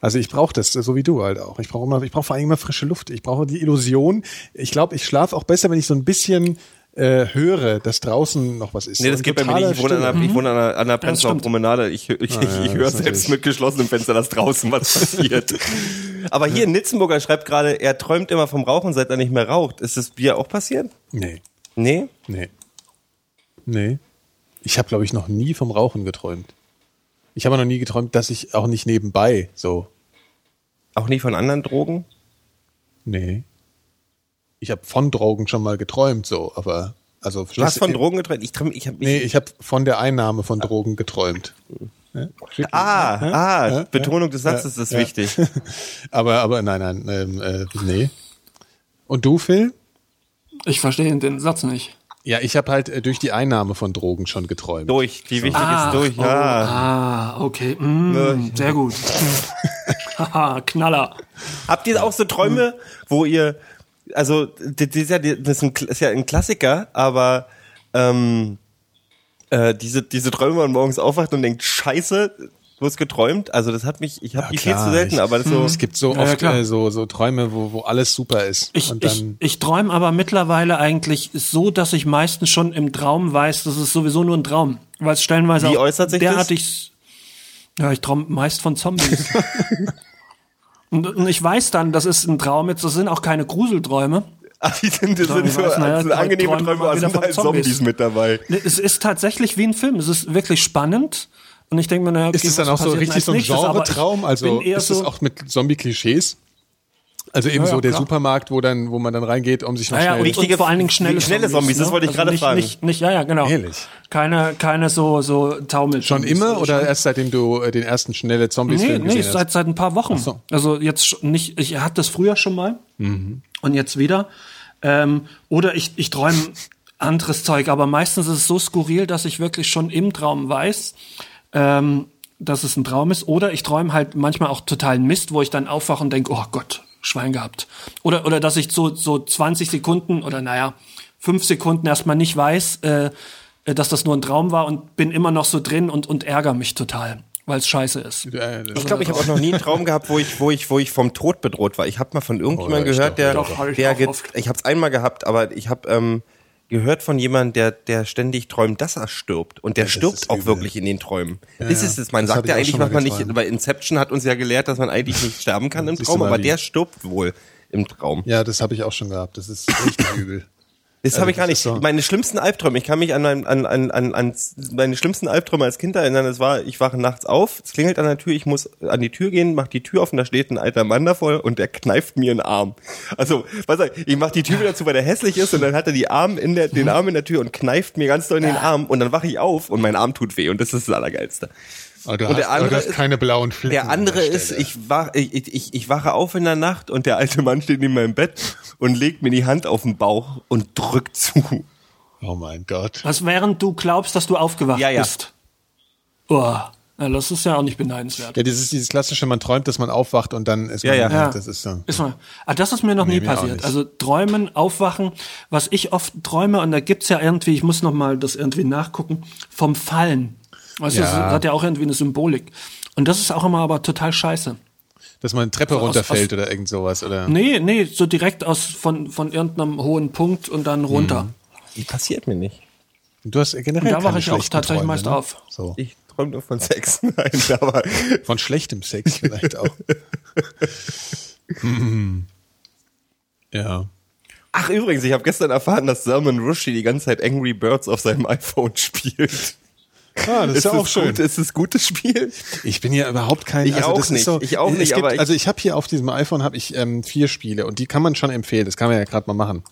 Also ich brauche das, so wie du halt auch. Ich brauche immer, ich brauche vor allem immer frische Luft. Ich brauche die Illusion. Ich glaube, ich schlafe auch besser, wenn ich so ein bisschen äh, höre, dass draußen noch was ist. Nee, das geht bei mir nicht. Ich wohne an einer, ich wohne an einer, an einer Prenzlauer. Promenade. Ich, ich, ich, ja, ich höre selbst mit geschlossenem Fenster, dass draußen was passiert. Aber hier, Nitzenburger schreibt gerade, er träumt immer vom Rauchen, seit er nicht mehr raucht. Ist das dir auch passiert? Nee, Nee? nee. Nee. Ich habe, glaube ich, noch nie vom Rauchen geträumt. Ich habe noch nie geträumt, dass ich auch nicht nebenbei so. Auch nie von anderen Drogen? Nee. Ich habe von Drogen schon mal geträumt, so, aber also Du hast von Drogen geträumt? Ich ich habe Nee, ich habe von der Einnahme von Drogen geträumt. Ja? Ah, ah, Ja, Betonung des Satzes ist ja. wichtig. aber, aber nein, nein, ähm, äh, nee. Und du, Phil? Ich verstehe den Satz nicht. Ja, ich habe halt äh, durch die Einnahme von Drogen schon geträumt. Durch, die wichtig Ach, ist durch, oh, ja. Ah, okay. Mm, sehr gut. Haha, Knaller. Habt ihr auch so Träume, wo ihr, also das ist ja, das ist, ja ein Klassiker, aber ähm, äh, diese diese Träume, wo man morgens aufwacht und denkt, Scheiße, du hast geträumt. Also das hat mich, ich habe die viel zu selten, ich- aber das so. Es gibt so Ja, ja, oft äh, so, so Träume, wo, wo alles super ist. Ich, ich, ich träume aber mittlerweile eigentlich so, dass ich meistens schon im Traum weiß, das ist sowieso nur ein Traum. Weil es stellenweise Wie auch äußert sich das? derartig. Ja, ich träume meist von Zombies. und, und ich weiß dann, das ist ein Traum jetzt, das sind auch keine Gruselträume. Ach, die sind, das sind so weiß, naja, also angenehme träumen wir Träume, aber sind von halt Zombies. Zombies mit dabei. Nee, Es ist tatsächlich wie ein Film. Es ist wirklich spannend. Und ich denke mir, naja, okay, ist es dann auch so richtig so ein Genre-Traum? Also ist es so, auch mit Zombie-Klischees? Also eben Ja, ja, so der klar. Supermarkt, wo dann, wo man dann reingeht, um sich noch naja, schnell. und, Richtige- und vor allen Dingen schnelle, schnelle Zombies, das wollte ich gerade nicht, fragen. Nicht, nicht, ja, ja, genau. Ehrlich? Keine, keine so, so Taumel. Schon immer oder erst seitdem du äh, den ersten schnelle Nee, Zombies-Film nee, gesehen seit, hast? seit ein paar Wochen. so. Also jetzt schon nicht, ich hatte das früher schon mal und jetzt wieder. Ähm, oder ich, ich träume anderes Zeug, aber meistens ist es so skurril, dass ich wirklich schon im Traum weiß, ähm, dass es ein Traum ist. Oder ich träume halt manchmal auch totalen Mist, wo ich dann aufwache und denke, oh Gott, Schwein gehabt. Oder, oder dass ich so, so 20 Sekunden oder naja, fünf Sekunden erstmal nicht weiß, äh, äh, dass das nur ein Traum war und bin immer noch so drin und, und ärgere mich total, weil es scheiße ist. Ich glaube, ich habe auch noch nie einen Traum gehabt, wo ich, wo ich, wo ich vom Tod bedroht war. Ich habe mal von irgendjemandem Oh, ja, ich gehört, der, doch, doch, doch. der Hab ich ich habe es einmal gehabt, aber ich habe ähm, gehört von jemandem, der, der ständig träumt, dass er stirbt. Und der das stirbt auch übel. wirklich in den Träumen. das ja. ist es. Man Das sagt ja eigentlich, was man nicht, weil Inception hat uns ja gelehrt, dass man eigentlich nicht sterben kann im Traum, aber der stirbt wohl im Traum. Ja, das habe ich auch schon gehabt. Das ist echt übel. Das Also habe ich gar nicht. so- Meine schlimmsten Albträume, ich kann mich an, mein- an, an, an, an meine schlimmsten Albträume als Kind erinnern. Es war, ich wache nachts auf, es klingelt an der Tür, ich muss an die Tür gehen, mach die Tür auf und da steht ein alter Mann davor und der kneift mir einen Arm. Also, was sag ich, ich mach die Tür wieder zu, weil der hässlich ist und dann hat er die Arm in der, den Arm in der Tür und kneift mir ganz doll in den Arm und dann wache ich auf und mein Arm tut weh und das ist das Allergeilste. Aber du Und der hast, du andere hast ist- keine blauen Flecken. Der an andere der ist, ich, wach, ich, ich, ich wache auf in der Nacht und der alte Mann steht neben meinem Bett und legt mir die Hand auf den Bauch und drückt zu. Oh mein Gott. Was während du glaubst, dass du aufgewacht Ja, ja. bist. Oh, ja, das ist ja auch nicht beneidenswert. Ja, dieses, dieses klassische, man träumt, dass man aufwacht und dann ist man, Ja, ja. Ja. das ist so. Ist mal, ah, das ist mir noch nie mir passiert. Also träumen, aufwachen, was ich oft träume, und da gibt's ja irgendwie, ich muss noch mal das irgendwie nachgucken, vom Fallen. Weißt du, Ja. das hat ja auch irgendwie eine Symbolik. Und das ist auch immer aber total scheiße. Dass man eine Treppe aus- runterfällt oder irgend sowas, oder? Nee, nee, so direkt aus von, von irgendeinem hohen Punkt und dann runter. Die passiert mir nicht. Du hast generell Und da wache ich auch tatsächlich Träume, meist ne? auf. So. Ich träume nur von Sex. Nein, aber Von schlechtem Sex vielleicht auch. Hm. ja. Ach übrigens, ich habe gestern erfahren, dass Salman Rushdie die ganze Zeit Angry Birds auf seinem iPhone spielt. Ah, das ist, ja auch es schön. Gut, ist es gutes Spiel? Ich bin ja überhaupt kein. Ich also auch nicht, Ist so, ich auch nicht, Gibt, aber ich- also ich habe hier auf diesem iPhone habe ich ähm, vier Spiele und die kann man schon empfehlen. Das kann man ja gerade mal machen,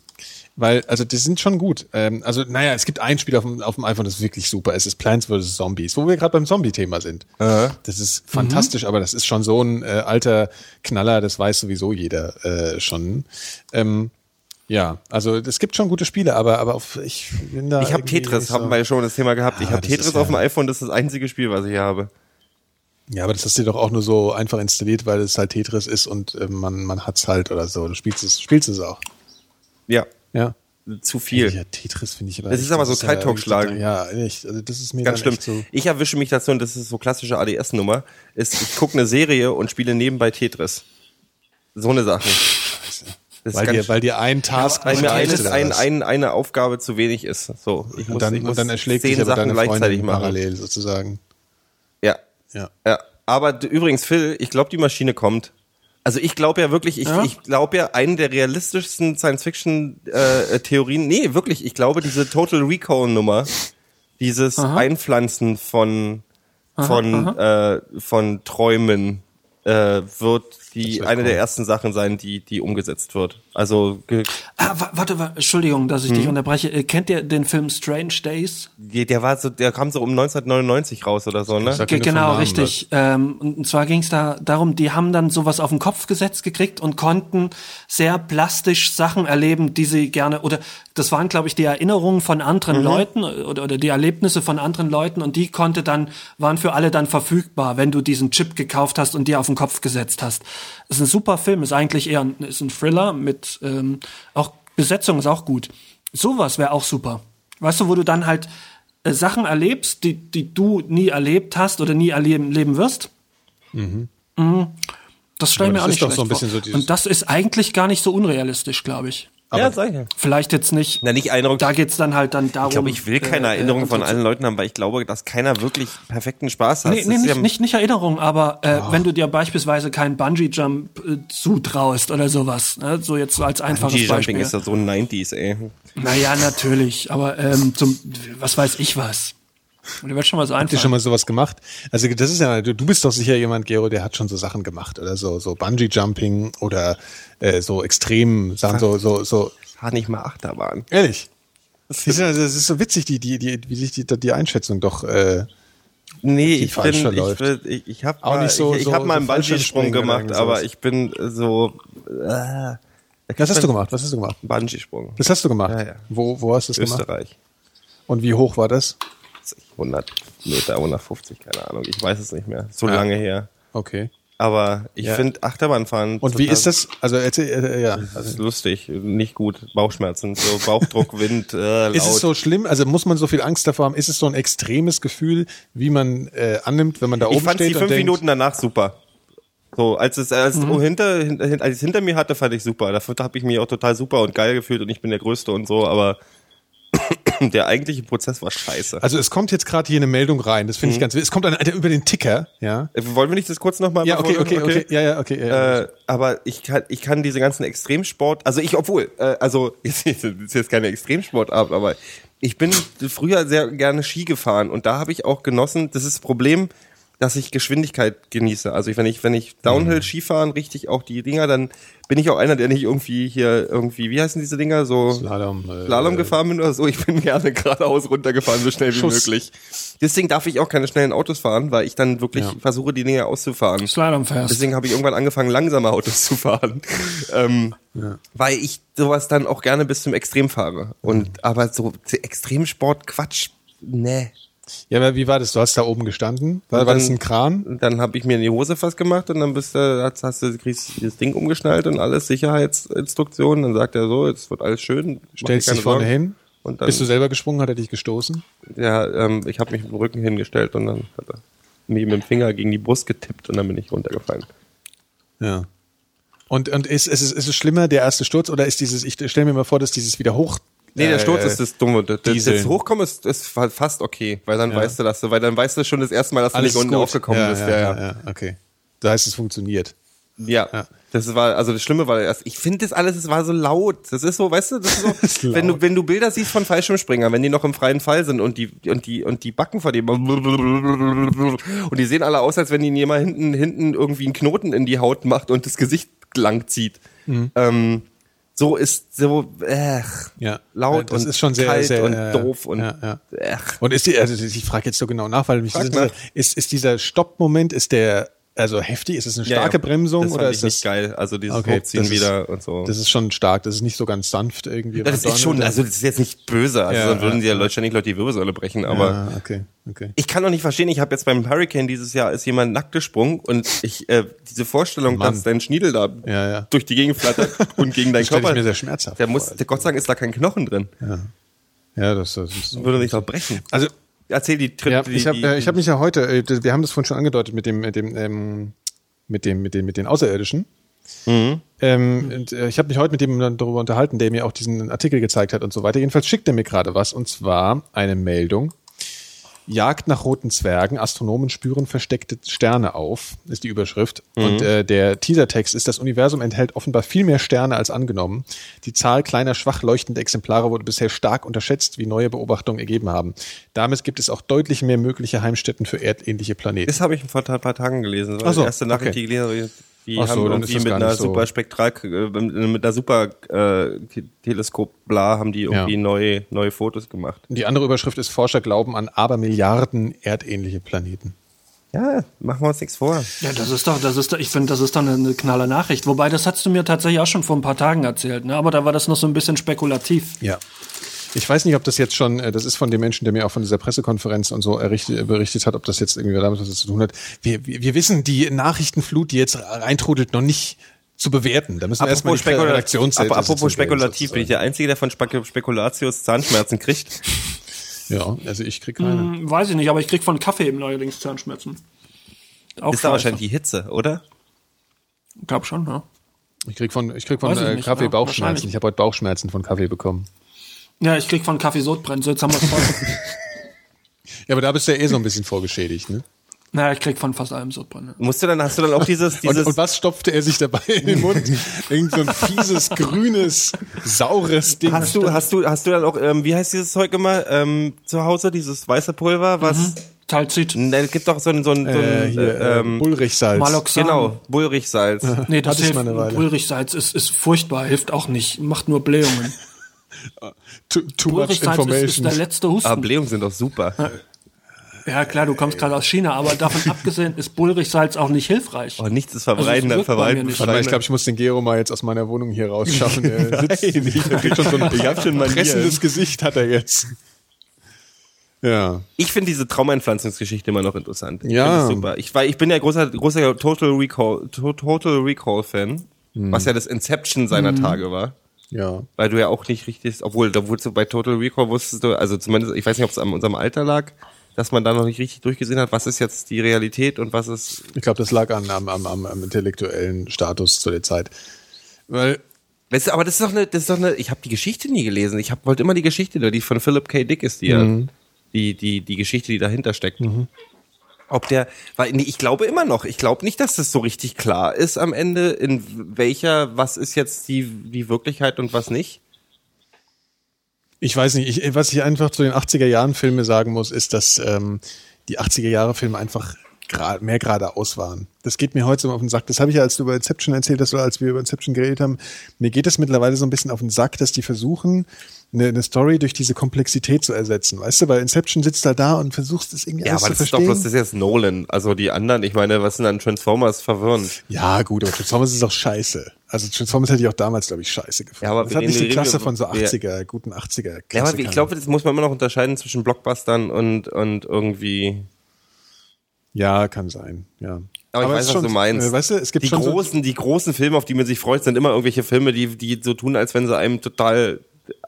weil also die sind schon gut. Ähm, also naja, es gibt ein Spiel auf dem, auf dem iPhone, das ist wirklich super. Es ist Plants vs Zombies, wo wir gerade beim Zombie-Thema sind. Das ist fantastisch, aber das ist schon so ein äh, alter Knaller. Das weiß sowieso jeder äh, schon. Ähm, ja, also es gibt schon gute Spiele, aber aber auf, ich bin da. Ich habe Tetris, nicht haben wir schon das Thema gehabt. ich Ah, habe das Tetris ist ja- auf dem iPhone, das ist das einzige Spiel, was ich habe. Ja, aber das hast du dir doch auch nur so einfach installiert, weil es halt Tetris ist und äh, man, man hat's halt oder so. Du spielst es, spielst es auch. Ja, Ja. zu viel. Ja, Tetris finde ich aber. Das ist aber so ja Kite-Talk-Schlagen. wirklich- Ja, echt. Also das ist mir Ganz schlimm. so. Ich erwische mich dazu, und das ist so klassische ADS-Nummer, ist, ich gucke eine Serie und spiele nebenbei Tetris. So eine Sache. Das Weil dir, weil dir ein Task weil mir eines, ein, ein, eine Aufgabe zu wenig ist. So, ich muss, und dann, ich muss und dann erschlägt zehn dich aber Sachen deine gleichzeitig machen. parallel sozusagen. Ja, Ja. ja. Aber übrigens, Phil, ich glaube, die Maschine kommt. Also ich glaube ja wirklich, ich, Ja? ich glaube ja, eine der realistischsten Science-Fiction-Theorien, nee, wirklich, ich glaube, diese Total Recall-Nummer, dieses Einpflanzen von, von, Äh, von Träumen, äh, wird die eine der kommen. ersten Sachen sein, die, die umgesetzt wird. Also Ah, wa- warte, wa- Entschuldigung, dass ich dich unterbreche. Äh, Kennt ihr den Film Strange Days? die- der war so, der kam so um 1999 raus oder so, ne? Genau, richtig. Ähm, und zwar ging es da darum, die haben dann sowas auf den Kopf gesetzt gekriegt und konnten sehr plastisch Sachen erleben, die sie gerne, oder das waren, glaube ich, die Erinnerungen von anderen Leuten oder, oder die Erlebnisse von anderen Leuten und die konnte dann, waren für alle dann verfügbar, wenn du diesen Chip gekauft hast und dir auf den Kopf gesetzt hast. Ist ein super Film, ist eigentlich eher ein, ist ein Thriller mit ähm, auch Besetzung ist auch gut. Sowas wäre auch super. Weißt du, wo du dann halt äh, Sachen erlebst, die, die du nie erlebt hast oder nie erleben leben wirst. Mhm. Das stelle ich Ja, mir auch nicht so schlecht ein bisschen vor. so Und das ist eigentlich gar nicht so unrealistisch, glaube ich. Ja, sag ich ja. Vielleicht jetzt nicht. Na, nicht Erinnerung. Da geht's dann halt dann darum. Ich glaube, ich will keine äh, Erinnerung äh, von und- allen Leuten haben, weil ich glaube, dass keiner wirklich perfekten Spaß hat. Nee, nee nicht, nicht, nicht Erinnerung, aber äh, Ah. wenn du dir beispielsweise keinen Bungee-Jump äh, zutraust oder sowas, ne? so jetzt so als einfaches Bungee-Jumping Beispiel. ist ja so 90s, ey. Naja, natürlich, aber ähm, zum, was weiß ich was. Und wird schon was Habt ihr einfallen. schon mal sowas gemacht? Also das ist ja, du, du bist doch sicher jemand, Gero, der hat schon so Sachen gemacht oder so, so Bungee-Jumping oder äh, so extrem Sachen, so, so, so. Fahr nicht mal Achterbahn. Ehrlich. Das ist, ja- das ist so witzig, die, die, die, wie sich die, die Einschätzung doch. Äh, Nee, ich bin, ich, verläuft. will- ich, ich habe Auch mal, nicht so- ich, ich so- hab mal so einen Bungee-Sprung Fallschirmspringen oder gemacht, aber ich bin so, äh, Was hast du gemacht? Was hast du gemacht? Bungee-Sprung. Das hast du gemacht. Ja, ja. Wo, wo hast du es gemacht? Österreich. Und wie hoch war das? 100 Meter, 150, keine Ahnung. Ich weiß es nicht mehr. So Ja. lange her. Okay. Aber ich Ja. finde Achterbahnfahren. Und wie ist das? Also erzähl, äh, ja. Das ist lustig, nicht gut. Bauchschmerzen, so Bauchdruck, Wind, äh, laut. Ist es so schlimm? Also muss man so viel Angst davor haben? Ist es so ein extremes Gefühl, wie man äh, annimmt, wenn man da ich oben fand steht die und fünf denkt, Minuten danach super. So, als es, als, Mhm. hinter, hinter, als ich es hinter mir hatte, fand ich super. Dafür habe ich mich auch total super und geil gefühlt und ich bin der Größte und so, aber der eigentliche Prozess war scheiße. Also es kommt jetzt gerade hier eine Meldung rein. Das Mhm. finde ich ganz. Es kommt eine, eine über den Ticker. Ja. Äh, Wollen wir nicht das kurz nochmal Ja. Okay. Okay. Okay. Ja. Ja. Okay. Ja. Äh, aber ich kann, ich kann diese ganzen Extremsport, also ich, obwohl, äh, also jetzt ist ist jetzt keine Extremsportart, aber ich bin früher sehr gerne Ski gefahren und da habe ich auch genossen. Das ist das Problem, dass ich Geschwindigkeit genieße. Also ich, wenn ich wenn ich Downhill Skifahren richtig auch die Dinger, dann bin ich auch einer, der nicht irgendwie hier irgendwie, wie heißen diese Dinger so Slalom, äh, Slalom gefahren bin oder so. Ich bin gerne geradeaus runtergefahren, so schnell wie Schuss. möglich. Deswegen darf ich auch keine schnellen Autos fahren, weil ich dann wirklich Ja. versuche, die Dinge auszufahren. Slalom fährst. Deswegen habe ich irgendwann angefangen, langsame Autos zu fahren. ähm, Weil ich sowas dann auch gerne bis zum Extrem fahre. Und aber so Extremsport, Quatsch, ne. Ja. Aber wie war das? Du hast da oben gestanden. War, war das ein Kran? Dann habe ich mir in die Hose fast gemacht und dann bist du, hast, hast du kriegst das Ding umgeschnallt und alles Sicherheitsinstruktionen. Dann sagt er so, jetzt wird alles schön. Stellst dich vorne hin. Und dann, Bist du selber gesprungen? Hat er dich gestoßen? ja, ähm, ich habe mich mit dem Rücken hingestellt und dann hat er mir mit dem Finger gegen die Brust getippt und dann bin ich runtergefallen. Ja. Und, und ist, ist, es- ist es schlimmer, der erste Sturz, oder ist dieses, ich stelle mir mal vor, dass dieses wieder hoch. Nee, der äh, Sturz ist das Dumme. Das, das, Dieseln. das Hochkommen ist, ist fa- fast okay, weil dann weißt du, dass du, weil dann weißt du schon das erste Mal, dass du Alles nicht unten gut. aufgekommen ja, bist. Ja, Ja, ja, ja. ja, okay. Das heißt, es funktioniert. ja. Ja. Das war, also das Schlimme war erst, ich finde das alles, es war so laut. Das ist so, weißt du, das ist so, wenn du, wenn du Bilder siehst von Fallschirmspringern, wenn die noch im freien Fall sind und die, und die, und die backen vor dem und die sehen alle aus, als wenn ihnen jemand hinten, hinten irgendwie einen Knoten in die Haut macht und das Gesicht lang zieht. Mhm. Ähm, so ist so, äh, Ja. laut das und ist schon sehr, kalt sehr und äh, doof und ja, ja. äh. Und ist die, also ich frage jetzt so genau nach, weil mich Frag ist, ist dieser Stoppmoment, ist der also heftig? Ist es eine Ja, starke ja. Bremsung das oder ist nicht das geil? Also dieses Okay, Hochziehen das ist- wieder und so. Das ist schon stark. Das ist nicht so ganz sanft irgendwie. Das ist schon, also das ist jetzt nicht böse, also Ja, dann würden ja, die ja Leute ständig Leute die Wirbelsäule brechen, aber ja, okay, okay. ich kann doch nicht verstehen, ich habe jetzt beim Hurricane dieses Jahr ist jemand nackt gesprungen und ich äh, diese Vorstellung, Mann. dass dein Schniedel da Ja, ja. durch die Gegend flattert und gegen deinen Das Körper. mir sehr schmerzhaft der muss, der Gott sei Dank ist da kein Knochen drin. Ja, das, das ist Würde nicht doch brechen. Also Erzähl die Tritt. Ja, ich habe äh, hab mich ja heute, äh, wir haben das vorhin schon angedeutet mit dem, mit dem, ähm, mit dem, mit dem, mit den Außerirdischen. Mhm. Ähm, und, äh, ich habe mich heute mit dem darüber unterhalten, der mir auch diesen Artikel gezeigt hat und so weiter. Jedenfalls schickt er mir gerade was und zwar eine Meldung. Jagd nach roten Zwergen, Astronomen spüren versteckte Sterne auf, ist die Überschrift. Mhm. Und äh, der Teasertext ist, das Universum enthält offenbar viel mehr Sterne als angenommen. Die Zahl kleiner, schwach leuchtender Exemplare wurde bisher stark unterschätzt, wie neue Beobachtungen ergeben haben. Damit gibt es auch deutlich mehr mögliche Heimstätten für erdähnliche Planeten. das habe ich vor ein paar Tagen gelesen. Das war so, die erste Nachricht, okay. die ich gelesen habe. Die Ach so, haben ist irgendwie mit einer so- super Spektral, äh, mit einer super äh, Teleskop bla haben die irgendwie Ja. neue neue Fotos gemacht. Die andere Überschrift ist Forscher glauben an Abermilliarden erdähnliche Planeten. Ja, machen wir uns nichts vor. Ja, das ist doch, das ist doch, ich finde, das ist doch eine, eine knaller Nachricht. Wobei, das hast du mir tatsächlich auch schon vor ein paar Tagen erzählt, ne? Aber da war das noch so ein bisschen spekulativ. Ja. Ich weiß nicht, ob das jetzt schon, äh, das ist von dem Menschen, der mir auch von dieser Pressekonferenz und so errichtet, berichtet hat, ob das jetzt irgendwie damit was zu tun hat. Wir, wir, wir wissen die Nachrichtenflut, die jetzt reintrudelt, noch nicht zu bewerten. Da müssen wir erstmal die Ap- apropos sitzen spekulativ, bin ich der Einzige, der von Spek Spekulatius Zahnschmerzen kriegt. Ja, also ich krieg keine. Hm, weiß ich nicht, aber ich krieg von Kaffee eben neuerdings Zahnschmerzen. Auch Ist da wahrscheinlich die Hitze, oder? Glaub schon, ja. Ich krieg von, ich krieg von ich äh, nicht, Kaffee ja, Bauchschmerzen. wahrscheinlich. Ich habe heute Bauchschmerzen von Kaffee bekommen. Ja, ich krieg von Kaffee Sodbrennen, so jetzt haben wir voll. Ja, aber da bist du ja eh so ein bisschen vorgeschädigt, ne? naja, ich krieg von fast allem Sodbrennen. Musst du dann, hast du dann auch dieses, Und, dieses, und was stopfte er sich dabei in den Mund? Irgend so ein fieses, grünes, saures Ding. hast du, hast du, hast du dann auch, ähm, wie heißt dieses Zeug immer, ähm, zu Hause, dieses weiße Pulver, was, Talzit. Ne, es gibt doch so ein, so ein, so äh, ein hier, äh, ähm, Bullrichsalz. Maloxan. genau, Bullrichsalz. Nee, das Hatte ich hilft. mal eine Weile. Ulrichsalz ist, ist furchtbar, hilft auch nicht, macht nur Blähungen. Too, too much Ulrichsalz ist, ist information. der letzte Husten. Aber Blähungen sind doch super. Ja, klar, du kommst gerade aus China, aber davon abgesehen ist Bullrichsalz auch nicht hilfreich. Oh, nichts ist Also verbreitender, mir verwalten. nicht. Warte mal, ich glaube, ich muss den Gero mal jetzt aus meiner Wohnung hier rausschaffen. Er sitzt, ich kriegt schon so ein ich hab schon pressendes Gesicht hat er jetzt. Ja. Ich finde diese Traumeinpflanzungsgeschichte immer noch interessant. Ich Ja. super. Ich, war, ich bin ja großer, großer Total Recall, To- Total Recall Fan, Mhm. was ja das Inception seiner Tage war. Ja. Weil du ja auch nicht richtig, obwohl, da wurdest du bei Total Recall wusstest du, also zumindest, ich weiß nicht, ob es an unserem Alter lag, dass man da noch nicht richtig durchgesehen hat, was ist jetzt die Realität und was ist, Ich glaube, das lag an, am, am, am, am intellektuellen Status zu der Zeit. Weil, Weißt du, aber das ist doch eine, das ist doch eine, ich habe die Geschichte nie gelesen. Ich hab, wollte immer die Geschichte, die von Philip K. Dick ist, die, ja, Mhm. die, die, die Geschichte, die dahinter steckt. Ob der, weil, nee, ich glaube immer noch, ich glaube nicht, dass das so richtig klar ist am Ende, in welcher, was ist jetzt die, die Wirklichkeit und was nicht. ich weiß nicht, ich, was ich einfach zu den 80er Jahren Filme sagen muss, ist, dass ähm, die 80er Jahre Filme einfach mehr geradeaus waren. Das geht mir heute so auf den Sack. Das habe ich ja, als du über Inception erzählt hast, oder als wir über Inception geredet haben. Mir geht es mittlerweile so ein bisschen auf den Sack, dass die versuchen, eine, eine Story durch diese Komplexität zu ersetzen. Weißt du, weil Inception sitzt da da und versuchst es irgendwie Ja, alles aber zu verstehen. bloß, das ist jetzt Nolan. Also die anderen, ich meine, was sind an Transformers verwirrend? ja, gut, aber Transformers ist auch scheiße. Also Transformers hätte ich auch damals, glaube ich, scheiße gefunden. Ja, aber das hat nicht die Klasse von so wir- 80er, guten 80er Ja, aber ich glaube, das muss man immer noch unterscheiden zwischen Blockbustern und, und irgendwie Ja, kann sein, ja. Aber, ich es weiß, was schon- du meinst. Äh, weißt du, es gibt die schon so- großen, die großen Filme, auf die man sich freut, sind immer irgendwelche Filme, die, die so tun, als wenn sie einem total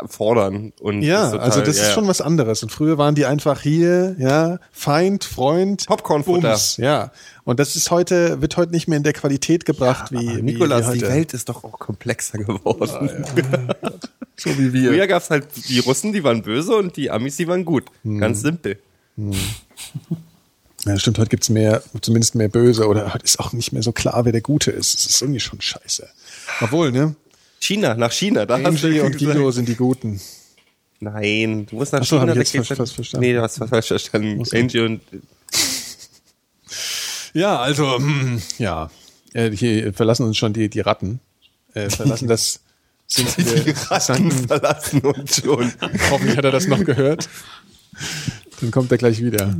fordern. Und Ja, total, also das ja, ist schon was anderes. Und früher waren die einfach hier, ja, Feind, Freund, Popcornfutter. Bums, ja. Und das ist heute, wird heute nicht mehr in der Qualität gebracht, wie, Aber wie, Nikolas, wie die. Welt ist doch auch komplexer geworden. so wie wir. Früher gab's halt die Russen, die waren böse und die Amis, die waren gut. Hm. Ganz simpel. Ja, stimmt, heute gibt's mehr, zumindest mehr Böse oder heute ist auch nicht mehr so klar, wer der Gute ist. Das ist irgendwie schon scheiße. Obwohl, ne? China, nach China, da du Angie und gesagt. Guido sind die Guten. Nein, du musst nach Ach so, China. hab ich jetzt falsch- falsch verstanden. Nee, du hast was falsch verstanden. Angie und Ja, also, hm, ja. Äh, hier verlassen uns schon die, die Ratten. Äh, verlassen das sind die Ratten verlassen uns schon. Hoffentlich hat er das noch gehört. Dann kommt er gleich wieder.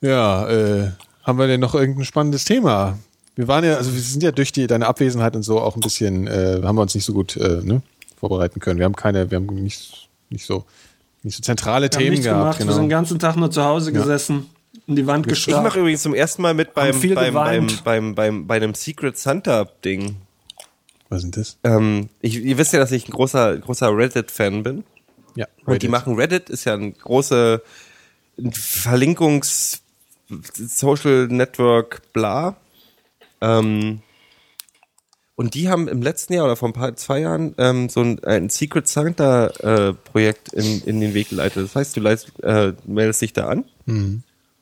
Ja, äh, haben wir denn noch irgendein spannendes Thema? Wir waren ja, also wir sind ja durch die, deine Abwesenheit und so auch ein bisschen, äh, haben wir uns nicht so gut äh, ne, vorbereiten können. Wir haben keine, wir haben nicht, nicht so, nicht so zentrale Wir Themen gehabt. gemacht, wir sind den Genau. ganzen Tag nur zu Hause gesessen, in die Wand Ich mache gestarrt. übrigens zum ersten Mal mit beim, beim, beim, geweint. beim, beim, bei einem Secret Santa Ding. Was sind das? Ähm, ich, ihr wisst ja, dass ich ein großer, großer Reddit-Fan bin. Ja, Und die machen Reddit, ist ja ein große Verlinkungs Social Network bla. Ähm, und die haben im letzten Jahr oder vor ein paar zwei Jahren ähm, so ein, ein Secret Santa äh, Projekt in, in den Weg geleitet. Das heißt, du leist, äh, meldest dich da an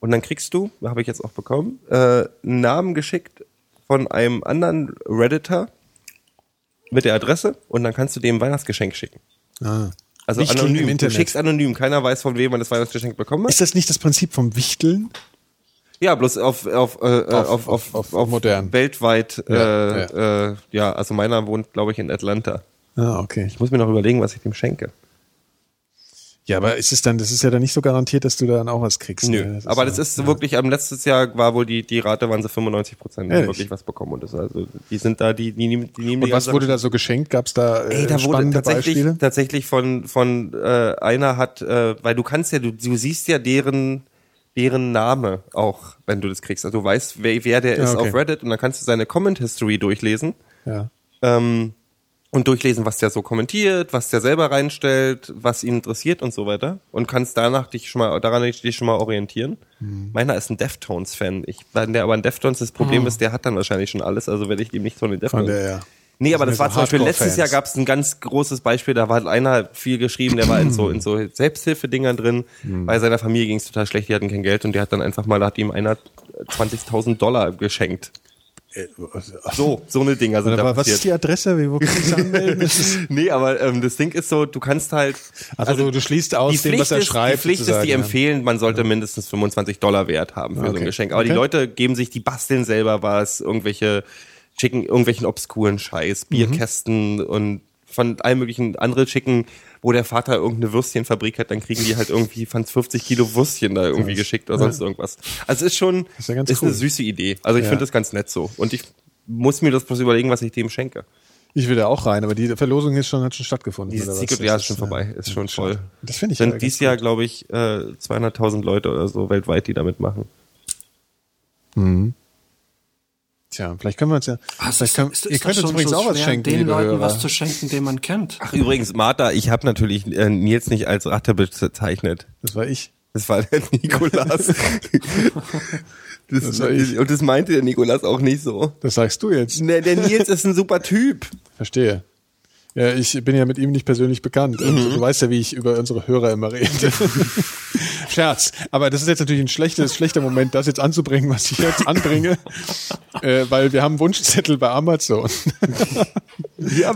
und dann kriegst du, habe ich jetzt auch bekommen, äh, einen Namen geschickt von einem anderen Redditor mit der Adresse und dann kannst du dem ein Weihnachtsgeschenk schicken. Ah. Also Wichteln im anonym. Du Internet. schickst anonym. Keiner weiß, von wem man das Weihnachtsgeschenk bekommen hat. Ist das nicht das Prinzip vom Wichteln? Ja, bloß auf auf äh, auf, auf, auf, auf- auf modern. weltweit. Ja, äh, ja. Äh, ja, also meiner wohnt, glaube ich, in Atlanta. Ah, okay. Ich muss mir noch überlegen, was ich dem schenke. Ja, aber ist es dann, das ist ja dann nicht so garantiert, dass du dann auch was kriegst. Nö, ne? aber das ja- ist wirklich, am letztes Jahr war wohl die, die Rate, waren sie 95 Prozent, die wirklich was bekommen. Und das, also, die sind da, die, die nehmen, die nehmen Und die was wurde da so geschenkt? Gab es da, äh, Ey, da wurde spannende tatsächlich, Beispiele? tatsächlich von, von äh, einer hat, äh, weil du kannst ja, du, du siehst ja deren, deren Name auch, wenn du das kriegst. Also du weißt, wer, wer der Ja, ist okay. auf Reddit und dann kannst du seine Comment History durchlesen Ja. ähm, und durchlesen, was der so kommentiert, was der selber reinstellt, was ihn interessiert und so weiter und kannst danach dich schon mal daran dich schon mal orientieren. Mhm. Meiner ist ein Deftones-Fan. Ich, wenn der aber ein Deftones, das Problem ist, der hat dann wahrscheinlich schon alles, also werde ich ihm nicht von den Ah. Von Deftones. der, ja. Nee, aber das ja war so zum Beispiel letztes. Jahr gab es ein ganz großes Beispiel, da war einer viel geschrieben, der war in so in so Selbsthilfedingern drin, Hm. bei seiner Familie ging es total schlecht, die hatten kein Geld und der hat dann einfach mal, da hat ihm einer 20.000 Dollar geschenkt. So, so eine Dinger sind da Aber was ist die Adresse? Wie, wo kann ich das anmelden? Das nee, aber ähm, das Ding ist so, du kannst halt. Also, du, du schließt aus die dem, was er ist, schreibt. die Pflicht ist, die ja. empfehlen, man sollte mindestens 25 Dollar wert haben für so Okay. ein Geschenk. Aber die Okay. Leute geben sich, die basteln selber was, irgendwelche, schicken irgendwelchen obskuren Scheiß, Mhm. Bierkästen und von allen möglichen anderen schicken, wo der Vater irgendeine Würstchenfabrik hat, dann kriegen die halt irgendwie von 50 Kilo Würstchen da irgendwie geschickt oder sonst irgendwas. Also es ist schon, ist ja ist cool. eine süße Idee. Also ich Ja. finde das ganz nett so. Und ich muss mir das bloß überlegen, was ich dem schenke. Ich will da auch rein, aber die Verlosung ist schon, hat schon stattgefunden. Was? Secret Jahr ist schon vorbei, ist schon voll. Das finde ich sind dieses Jahr, glaube ich, äh, 200.000 Leute oder so weltweit, die damit machen. Tja, vielleicht können wir uns ja. Was vielleicht können, ihr könnt uns übrigens auch was schenken, den Leuten Hörer. was zu schenken, den man kennt. Ach übrigens, Martha, ich habe natürlich äh, Nils nicht als Ratte bezeichnet. Das war ich. Das war der Nikolas. das, war ich. Und das meinte der Nikolas auch nicht so. Das sagst du jetzt. Ne, der Nils ist ein super Typ. Verstehe. Ja, ich bin ja mit ihm nicht persönlich bekannt. Und Mhm. du weißt ja, wie ich über unsere Hörer immer rede. Scherz. Aber das ist jetzt natürlich ein schlechtes, schlechter Moment, das jetzt anzubringen, was ich jetzt anbringe. äh, weil wir haben Wunschzettel bei Amazon.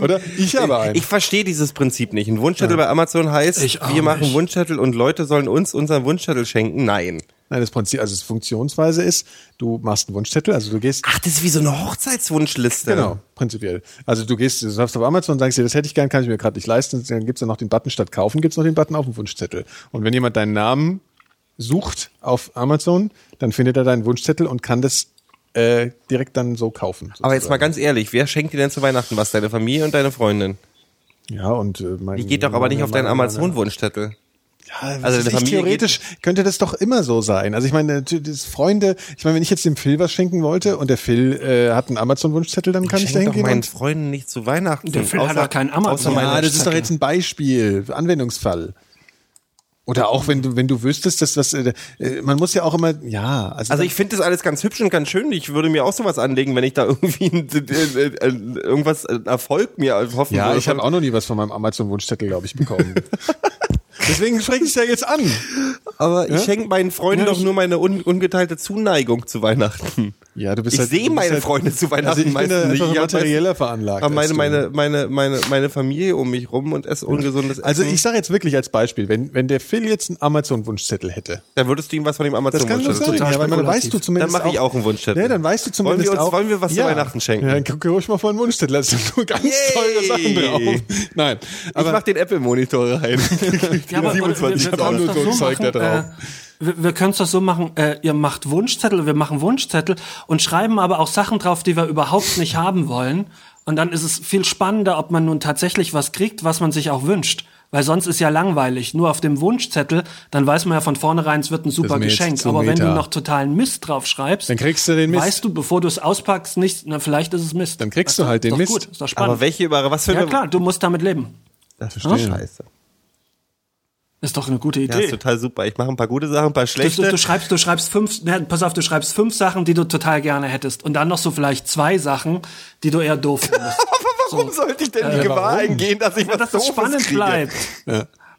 Oder? Ich habe einen. Ich verstehe dieses Prinzip nicht. Ein Wunschzettel bei Amazon heißt, Ich wir machen nicht. Wunschzettel und Leute sollen uns unseren Wunschzettel schenken. Nein. Nein, das Prinzip, also das Funktionsweise ist, du machst einen Wunschzettel, also du gehst Ach, das ist wie so eine Hochzeitswunschliste. Genau, prinzipiell. Also du gehst, du sagst auf Amazon und sagst dir, das hätte ich gern, kann ich mir gerade nicht leisten. Dann gibt's dann noch den Button statt kaufen, gibt's noch den Button auf dem Wunschzettel. Und wenn jemand deinen Namen sucht auf Amazon, dann findet er deinen Wunschzettel und kann das äh, direkt dann so kaufen. Aber jetzt mal sozusagen. ganz ehrlich, wer schenkt dir denn zu Weihnachten was? Deine Familie und deine Freundin? Ja, und äh, mein, Die geht doch aber nicht auf deinen Amazon-Wunschzettel. Ja, Also Familie theoretisch könnte das doch immer so sein. Also ich meine, das Freunde, ich meine, wenn ich jetzt dem Phil was schenken wollte und der Phil äh, hat einen Amazon-Wunschzettel, dann kann ich, da hingehen. meinen und- Freunden nicht zu Weihnachten. Der Phil hat doch keinen Amazon. außer Ja, das ist doch jetzt ein Beispiel, Anwendungsfall. Oder auch wenn du, wenn du wüsstest, dass was, äh, äh, man muss ja auch immer, ja, also, Also ich finde das alles ganz hübsch und ganz schön. Ich würde mir auch sowas anlegen, wenn ich da irgendwie ein, äh, äh, irgendwas äh, Erfolg mir hoffen ja, würde. ich habe auch noch nie was von meinem Amazon-Wunschzettel, glaube ich, bekommen. Deswegen spreche ich ja jetzt an. Aber ich schenke meinen Freunden Ja, doch nur meine un ungeteilte Zuneigung zu Weihnachten. Ja, du bist Ich halt, sehe meine halt, Freunde zu Weihnachten also ich bin meistens nicht. Ich hab materieller veranlagt. Aber meine, meine, meine, meine, meine Familie um mich rum und esse ungesundes also Essen. ich sage jetzt wirklich als Beispiel, wenn, wenn der Phil jetzt einen Amazon-Wunschzettel hätte, dann würdest du ihm was von dem Amazon-Wunschzettel ja, weil man spekulativ. weißt du zumindest Dann mache ich auch einen Wunschzettel. Ja, dann weißt du zumindest Wollen wir uns- auch. wollen wir was zu Weihnachten schenken? Ja, dann guck ruhig mal vor einen Wunschzettel, da sind nur ganz Yay! teure Sachen drauf. Nein, Ich aber mach den Apple-Monitor rein. Ja, aber, 27 wir, wir, auch können nur es so doch ein so Zeug da drauf. Wir, wir können es doch so machen, äh, ihr macht Wunschzettel, wir machen Wunschzettel und schreiben aber auch Sachen drauf, die wir überhaupt nicht haben wollen. Und dann ist es viel spannender, ob man nun tatsächlich was kriegt, was man sich auch wünscht. Weil sonst ist ja langweilig. Nur auf dem Wunschzettel, dann weiß man ja von vornherein, es wird ein super Geschenk. Aber wenn du meta. noch totalen Mist drauf schreibst, Dann kriegst du den Mist. weißt du, bevor du es auspackst, nicht, na, vielleicht ist es Mist. Dann kriegst Ist du halt den Mist. Gut, ist doch spannend. Aber welche Überraschung? Was für ja eine... klar, du musst damit leben. Das ist Verstehe. scheiße. Ist doch eine gute Ja, Idee. ist total super. Ich mache ein paar gute Sachen, ein paar Du, schlechte. du, du schreibst, du schreibst fünf, ne, pass auf, du schreibst fünf Sachen, die du total gerne hättest. Und dann noch so vielleicht zwei Sachen, die du eher doof findest. Warum sollte ich denn die Äh, Gewahr warum? eingehen, dass ich ja, was dass das Doofes spannend kriege? bleibt.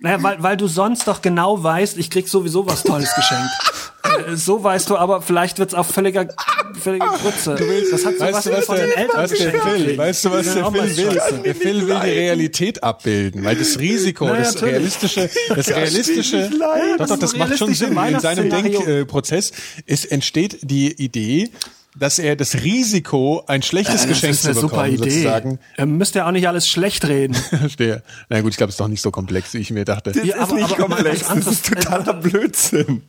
Naja, weil, weil du sonst doch genau weißt, ich krieg sowieso was Tolles geschenkt. Äh, so weißt du, aber vielleicht wird's auch völliger, völlige Grütze. Das hat so Weißt was du, was von der, den Eltern was der. Phil, weißt du, was der Phil will? Der Phil will die Realität abbilden, weil das Risiko, Na, das natürlich. realistische, das realistische, doch, Das doch, das macht schon Sinn. In seinem. Denkprozess ist, entsteht die Idee, dass er das Risiko, ein schlechtes Geschenk Das ist eine zu super bekommen, Idee. sozusagen, Ihr müsst ja auch nicht alles schlecht reden. verstehe. Na gut, ich glaube, es ist doch nicht so komplex, wie ich mir dachte. Das Ja, ist aber- nicht aber- komplex, das ist totaler Blödsinn.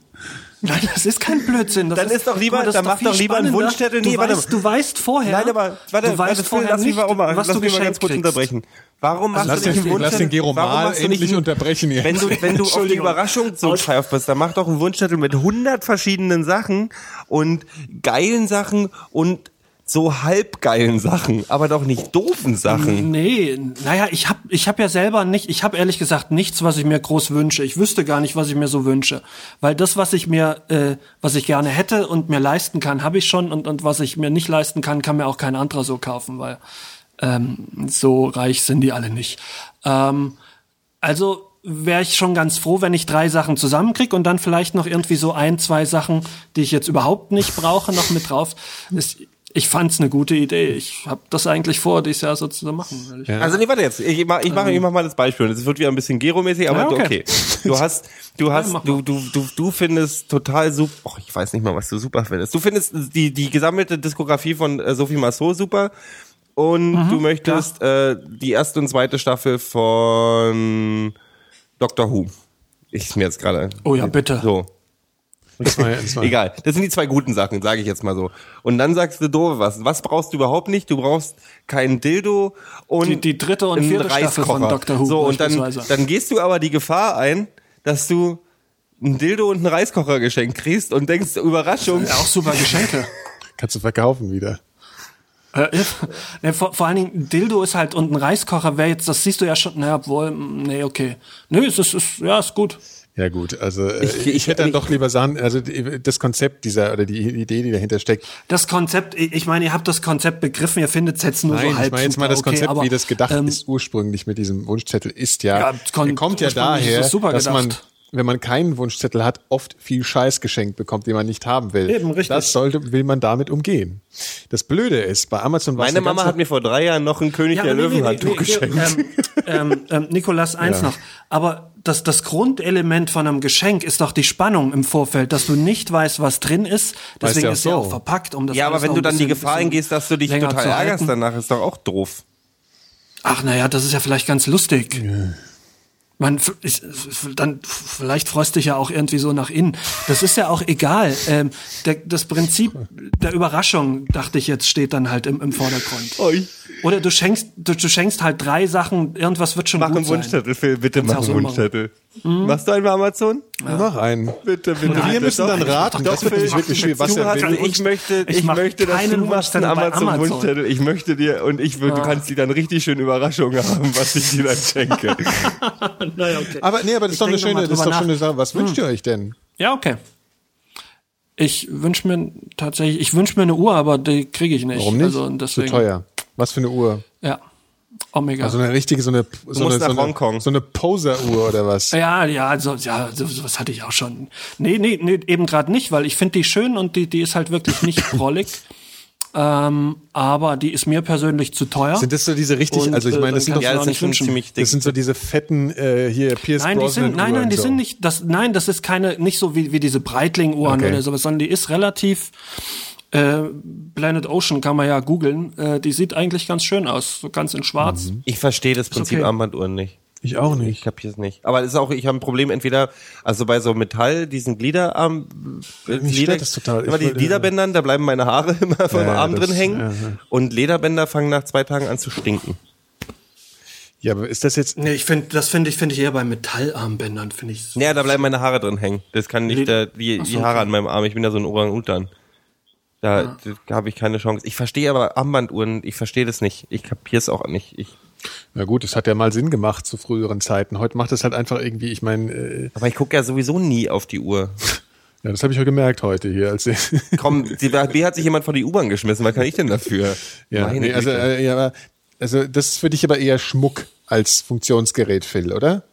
Nein, das ist kein Blödsinn. Das Dann ist doch lieber- mal, dann ist mach viel doch lieber einen. Wunschzettel. Du Nee, warte weißt, du weißt vorher. Nein, aber warte, du weißt warte, vorher lass mich nicht, mal, was lass du mich mal ganz kurz kriegst. unterbrechen. Warum machst Lass du nicht den, einen lass Wunschzettel? den Gero Warum mal machst du nicht endlich einen- unterbrechen jetzt. Wenn du, wenn du auf die. Überraschung so scharf bist, dann mach doch einen Wunschzettel mit 100 verschiedenen Sachen und geilen Sachen und so halbgeilen Sachen, aber doch nicht doofen Sachen. Nee, naja, ich hab, ich hab ja selber nicht, ich habe ehrlich gesagt nichts, was ich mir groß wünsche. Ich wüsste gar nicht, was ich mir so wünsche. Weil das, was ich mir, äh, was ich gerne hätte und mir leisten kann, habe ich schon und, und was ich mir nicht leisten kann, kann mir auch kein anderer so kaufen, weil ähm, so reich sind die alle nicht. Ähm, also wäre ich schon ganz froh, wenn ich drei Sachen zusammenkrieg und dann vielleicht noch irgendwie so ein, zwei Sachen, die ich jetzt überhaupt nicht brauche, noch mit drauf. Ist, ich fand's eine gute Idee. Ich habe das eigentlich vor, dieses Jahr so zu machen. ehrlich Also nee, warte jetzt. Ich mach, ich mach, ich mach mal das Beispiel. Das wird wieder ein bisschen Gero-mäßig, aber Ja, okay. okay. Du hast, du hast, mach du, du, du, du findest total super. Oh, ich weiß nicht mal, was du super findest. Du findest die die gesammelte Diskografie von äh, Sophie Massot super. und Mhm, du möchtest äh, die erste und zweite Staffel von Doctor Who. Ich ist mir jetzt gerade. Oh ja, bitte. So. Das war, Egal. Das sind die zwei guten Sachen, sage ich jetzt mal so. Und dann sagst du doof was. Was brauchst du überhaupt nicht? Du brauchst keinen Dildo und Die- die dritte und vierte Staffel von Reiskocher. Doctor Who So und dann, dann gehst du aber die Gefahr ein, dass du ein Dildo und einen Reiskocher geschenkt kriegst und denkst Überraschung. Ja, auch super Geschenke. Kannst du verkaufen wieder. Äh, ne, vor, vor allen Dingen, ein Dildo ist halt und ein Reiskocher wäre jetzt, das siehst du ja schon, naja, wohl, mm, nee, okay. Nö, es ist, ist ja, ist gut. Ja gut, also äh, Ich- ich, ich- hätte dann ich- doch lieber sagen, also das Konzept dieser oder die Idee, die dahinter steckt. Das Konzept, ich meine, ihr habt das Konzept begriffen, ihr findet es jetzt nur Nein, so halb ich meine jetzt mal das okay, Konzept, aber, wie das gedacht ähm, ist ursprünglich mit diesem Wunschzettel ist ja, Ja, kon- kommt ja daher, dass man gedacht. Wenn man keinen Wunschzettel hat, oft viel Scheiß geschenkt bekommt, den man nicht haben will. Eben, richtig. Das sollte, will man damit umgehen. Das Blöde ist, bei Amazon war Meine Mama hat mir vor drei Jahren noch ein König Ja, der nee, nee, Löwenhandtuch nee, nee, geschenkt. Ähm, ähm, ähm, Nikolas, eins Ja. noch. Aber das, das Grundelement von einem Geschenk ist doch die Spannung im Vorfeld, dass du nicht weißt, was drin ist. Deswegen ja ist ja so. auch verpackt, um das ja, aber wenn du dann die bisschen- Gefahr bisschen eingehst, dass du dich total halten. ärgerst danach, ist doch auch doof. Ach, naja, das ist ja vielleicht ganz lustig. Man, ich, dann vielleicht freust dich ja auch irgendwie so nach innen. Das ist ja auch egal. Ähm, der, das Prinzip der Überraschung, dachte ich jetzt, steht dann halt im, im Vordergrund. Oi. Oder du schenkst, du, du schenkst halt drei Sachen, irgendwas wird schon Mach gut einen sein. Wunschzettel, Phil, bitte mach einen machen. Wunschzettel. Machst du einen bei Amazon? noch einen. Bitte, bitte. Und wir müssen dann raten. doch, Das Phil, nämlich wirklich schwierig. Was hast, will. ich möchte, Ich ich, möchte, dass keinen du machst einen Wunschzettel bei Amazon. Amazon-Wunschzettel. Ich möchte dir, und ich, will- du kannst dir dann richtig schön Überraschungen haben, was ich dir dann schenke. Naja, okay. Aber nee, aber das ist doch eine schöne, das ist doch schöne. Sache. Was wünscht ihr euch denn? Ja, okay. Ich wünsche mir tatsächlich, ich wünsche mir eine Uhr, aber die kriege ich nicht. Warum nicht? Also, und Zu deswegen, teuer. Was für eine Uhr? Ja. Omega. Also eine richtige, so eine, so eine, so eine, Hongkong. so eine Poser-Uhr oder was? ja, ja, also, ja, so- sowas hatte ich auch schon. Nee, nee, nee eben gerade nicht, weil ich finde die schön und die, die ist halt wirklich nicht prollig. ähm, aber die ist mir persönlich zu teuer. Sind das so diese richtig, Und, also ich äh, meine, das sind doch, Ja, das sind nicht schon wünschen. ziemlich dick. das sind so diese fetten, äh, hier, Pierce Nein, die sind, nein, nein, Uhren die so. sind nicht, das, nein, das ist keine, nicht so wie, wie diese Breitling-Uhren Okay. oder sowas, sondern die ist relativ, äh, Planet Ocean kann man ja googeln, äh, die sieht eigentlich ganz schön aus, so ganz in schwarz. Mhm. Ich verstehe das Prinzip okay. Armbanduhren nicht. Ich auch Ich nicht. kapier's nicht. Aber es ist auch, ich habe ein Problem entweder, also bei so Metall, diesen Gliederarm, äh, Mich stört das total. immer Ich die Gliederbändern, da bleiben meine Haare immer vom Ja, Arm das- drin hängen. ja. Und Lederbänder fangen nach zwei Tagen an zu stinken. Ja, aber ist das jetzt, Nee, ich finde, das finde ich, finde ich eher bei Metallarmbändern, finde ich. So. Ja, da bleiben meine Haare drin hängen. Das kann nicht Leder- der, die, so, die Haare okay. an meinem Arm. Ich bin ja so ein Orang-Utan. Da, da habe ich keine Chance. Ich verstehe aber Armbanduhren, ich verstehe das nicht. Ich kapier's auch nicht. Ich, na gut, es hat ja mal Sinn gemacht zu früheren Zeiten. Heute macht es halt einfach irgendwie, ich meine, äh, aber ich gucke ja sowieso nie auf die Uhr. ja, das habe ich ja gemerkt heute hier, als Komm, die, B hat sich jemand vor die U-Bahn geschmissen. Was kann ich denn dafür? ja, Meine nee, also, äh, ja, aber, also das ist für dich aber eher Schmuck als Funktionsgerät, Phil, oder?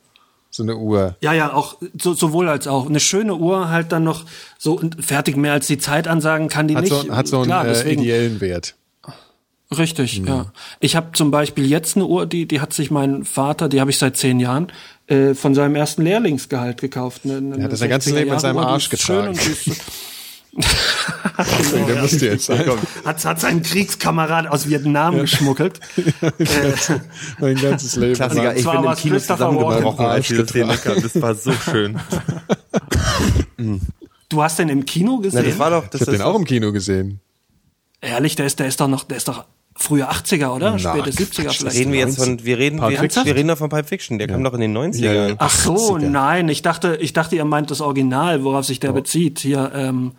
So eine Uhr. Ja, ja, auch so, sowohl als auch. Eine schöne Uhr halt dann noch so und fertig mehr als die Zeit ansagen kann die Hat nicht. so, hat so einen Klar, äh, deswegen, ideellen Wert. Richtig, ja. Ich habe zum Beispiel jetzt eine Uhr, die, die hat sich mein Vater, die habe ich seit zehn Jahren, äh, von seinem ersten Lehrlingsgehalt gekauft. Eine, eine Er hat das sein ganzes Leben in seinem 60er-Jahre-Uhr, die Arsch ist schön getragen. ist- Der musste jetzt sein. hat, hat seinen Kriegskamerad aus Vietnam geschmuggelt. äh, Mein ganzes Leben. Klassiker, lang. ich bin im Kino zusammengebrochen, als ich das sehen. Das war so schön. du hast den im Kino Na, gesehen? das war doch, Ich das habe den ist auch im Kino gesehen. Ehrlich, der ist, der ist doch noch, der ist doch frühe 80er, oder? Na, Späte Quatsch, 70er das vielleicht. reden wir jetzt von, wir reden, wir, wir reden doch von Pulp Fiction. Der kam doch in den 90ern. Ja, ja. Ach so, 80er. nein, ich dachte, ich dachte, ihr meint das Original, worauf sich der bezieht. Hier, ähm,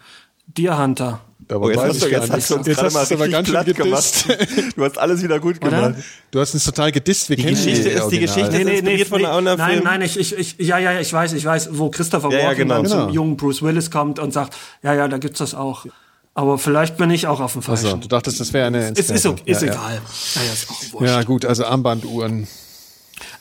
Deer Hunter. Aber Oh, jetzt weiß hast du, jetzt hast du uns Jetzt gerade hast du mal richtig ganz schön platt gemacht. Du hast alles wieder gut Oder? gemacht. Du hast uns total gedisst. Wir Die kennen Geschichte die ist die. Geschichte. Das ist inspiriert von einem anderen nein, Film. nein, ich, ich, ich, ja, ja, ich weiß, ich weiß, wo Christopher Ja, ja, Walken genau. dann Genau. zum jungen Bruce Willis kommt und sagt, ja, ja, da gibt's das auch. Aber vielleicht bin ich auch auf dem Also, Falschen. du dachtest, das wäre eine es ist, okay, ist ja, egal. Ja, ja, ist auch wurscht. Ja. ja, gut, also Armbanduhren.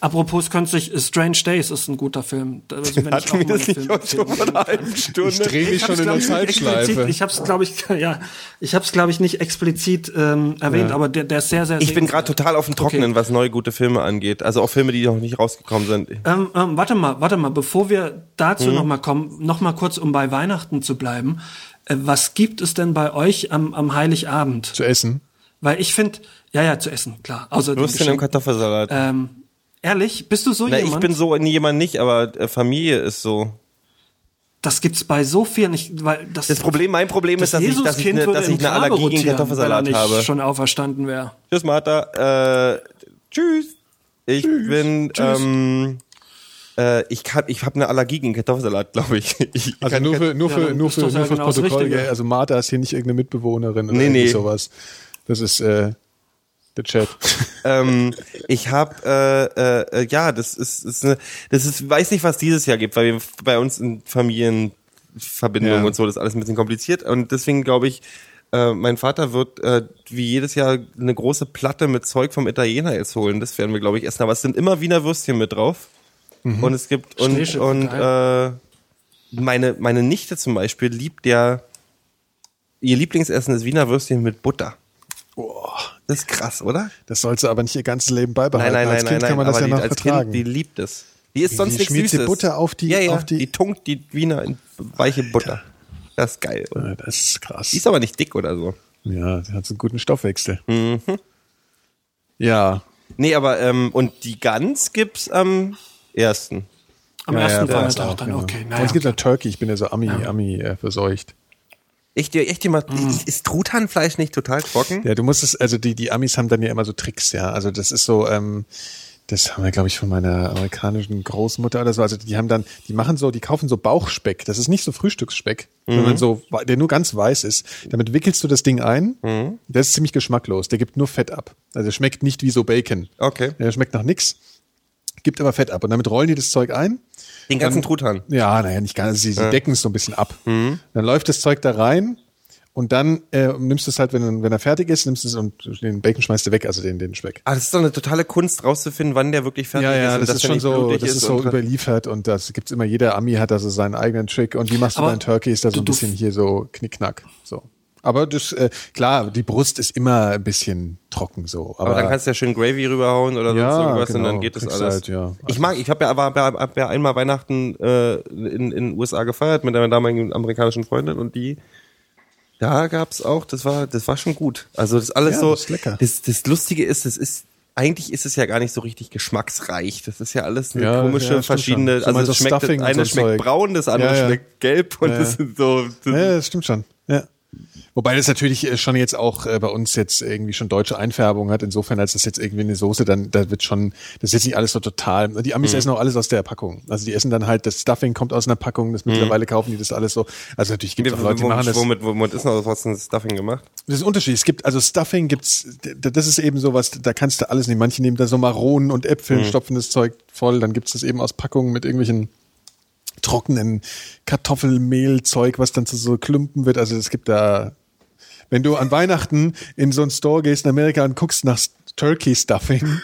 Apropos künstlich, Strange Days ist ein guter Film. Also, wenn ich Hatten wir mal das einen nicht Film- auch schon vor einer halben Stunde? Ich drehe mich Ich schon hab's, in der Zeitschleife. Ich habe es, glaube ich, ja, ich habe es, glaube ich, nicht explizit ähm, erwähnt, aber der, der ist sehr, sehr. Ich bin gerade total auf dem Trockenen, was neue gute Filme angeht. Also auch Filme, die noch nicht rausgekommen sind. Ähm, ähm, warte mal, warte mal, bevor wir dazu noch mal kommen, noch mal kurz, um bei Weihnachten zu bleiben. Äh, was gibt es denn bei euch am, am Heiligabend? Zu essen. Weil ich finde, ja, ja, zu essen, klar. Außer Würstchen im. Kartoffelsalat. ähm, Ehrlich, bist du so Na, ich jemand? bin so jemand nicht, aber äh, Familie ist so. das gibt's bei so vielen nicht, weil das, Das Problem, mein Problem ist, dass ich, dass ich, Jesuskind eine, würde dass ich eine Allergie gegen rotieren, weil er Kartoffelsalat nicht habe. schon auferstanden wäre. Tschüss, Martha. Äh, tschüss. Ich bin, ähm, äh, ich kann, ich habe eine Allergie gegen Kartoffelsalat, glaube ich. ich Also kann nur für, nur Ja, für, dann nur für, ja nur fürs genau das Protokoll, gell? also Martha ist hier nicht irgendeine Mitbewohnerin oder Nee, irgendwie nee. sowas. Das ist äh, der Chat. ähm, ich habe äh, äh, äh, ja, das ist, ist eine, das ist, weiß nicht, was dieses Jahr gibt, weil wir bei uns in Familienverbindungen Ja. und so, das ist alles ein bisschen kompliziert und deswegen glaube ich, äh, mein Vater wird äh, wie jedes Jahr eine große Platte mit Zeug vom Italiener jetzt holen. Das werden wir, glaube ich, essen. Aber es sind immer Wiener Würstchen mit drauf. Und es gibt und, und äh, meine, meine Nichte zum Beispiel liebt ja ihr Lieblingsessen ist Wiener Würstchen mit Butter. Boah, Das ist krass, oder? das sollst du aber nicht ihr ganzes Leben beibehalten. Nein, nein, als nein, Kind nein, kann man nein. das ja noch die, als vertragen. Kind, die liebt es. Die ist sonst wie nichts Süßes. Butter auf die- ja, ja, auf die- die tunkt die Wiener in weiche Butter. Das ist geil. Oder? Ja, das ist krass. Die ist aber nicht dick oder so. Ja, die hat so einen guten Stoffwechsel. Mhm. Ja. Nee, aber ähm, und die Gans gibt's am ersten. Am ja, ersten ja, das Feiertag auch, dann, genau. okay. Naja, es gibt ja Turkey, ich bin ja so Ami, Ami äh, verseucht. Echt, echt Mhm. ist Truthahnfleisch nicht total trocken? Ja, du musst es, also die, die Amis haben dann ja immer so Tricks, ja. Also das ist so, ähm, das haben wir, glaube ich, von meiner amerikanischen Großmutter oder so. Also die haben dann, die machen so, die kaufen so Bauchspeck. Das ist nicht so Frühstücksspeck, sondern so, der nur ganz weiß ist. Damit wickelst du das Ding ein. Der ist ziemlich geschmacklos. Der gibt nur Fett ab. Also schmeckt nicht wie so Bacon. Okay. Der schmeckt nach nix, gibt aber Fett ab. Und damit rollen die das Zeug ein. Den ganzen Truthahn. Ja, naja, nicht ganz. Sie, sie decken es so ein bisschen ab. Dann läuft das Zeug da rein und dann äh, nimmst du es halt, wenn, wenn er fertig ist, nimmst du es und den Bacon schmeißt du weg, also den, den Speck. Ah, das ist doch eine totale Kunst, rauszufinden, wann der wirklich fertig Ja, ja, ist. und das ist der schon so, das ist so überliefert und das gibt's immer, jeder Ami hat also seinen eigenen Trick und wie machst du Aber dein Turkey, ist da so ein bisschen hier so knickknack, so. Aber das, äh, klar, die Brust ist immer ein bisschen trocken so. Aber, Aber dann kannst du ja schön Gravy rüberhauen oder Ja, sonst irgendwas und genau. dann geht das alles. halt, ja. Ich mag, ich habe ja, hab, hab ja einmal Weihnachten äh, in in den USA gefeiert mit einer damaligen amerikanischen Freundin und die da gab's auch, das war das war schon gut. Also das alles Ja, so das ist lecker. Das, das lustige ist, das ist eigentlich ist es ja gar nicht so richtig geschmacksreich. Das ist ja alles eine Ja, komische ja, verschiedene. Also es so schmeckt das und eine so schmeckt Zeug. braun, das andere Ja, ja. schmeckt gelb und Ja. das sind so. Das Ja, das stimmt schon. Ja. Wobei das natürlich äh, schon jetzt auch äh, bei uns jetzt irgendwie schon deutsche Einfärbung hat. Insofern, als das jetzt irgendwie eine Soße, dann da wird schon, das ist jetzt nicht alles so total. Die Amis Mhm. essen auch alles aus der Packung. Also die essen dann halt, das Stuffing kommt aus einer Packung, das mittlerweile kaufen die das alles so. Also natürlich gibt es Leute, die machen womit, das. womit, womit ist noch was denn Stuffing gemacht? Das ist Unterschied. Es gibt, also Stuffing gibt's, das ist eben sowas, da kannst du alles nehmen. Manche nehmen da so Maronen und Äpfeln, stopfen das Zeug voll, dann gibt's das eben aus Packungen mit irgendwelchen trockenen Kartoffelmehlzeug, was dann zu so Klumpen wird. Also es gibt da, wenn du an Weihnachten in so einen Store gehst in Amerika und guckst nach Turkey Stuffing,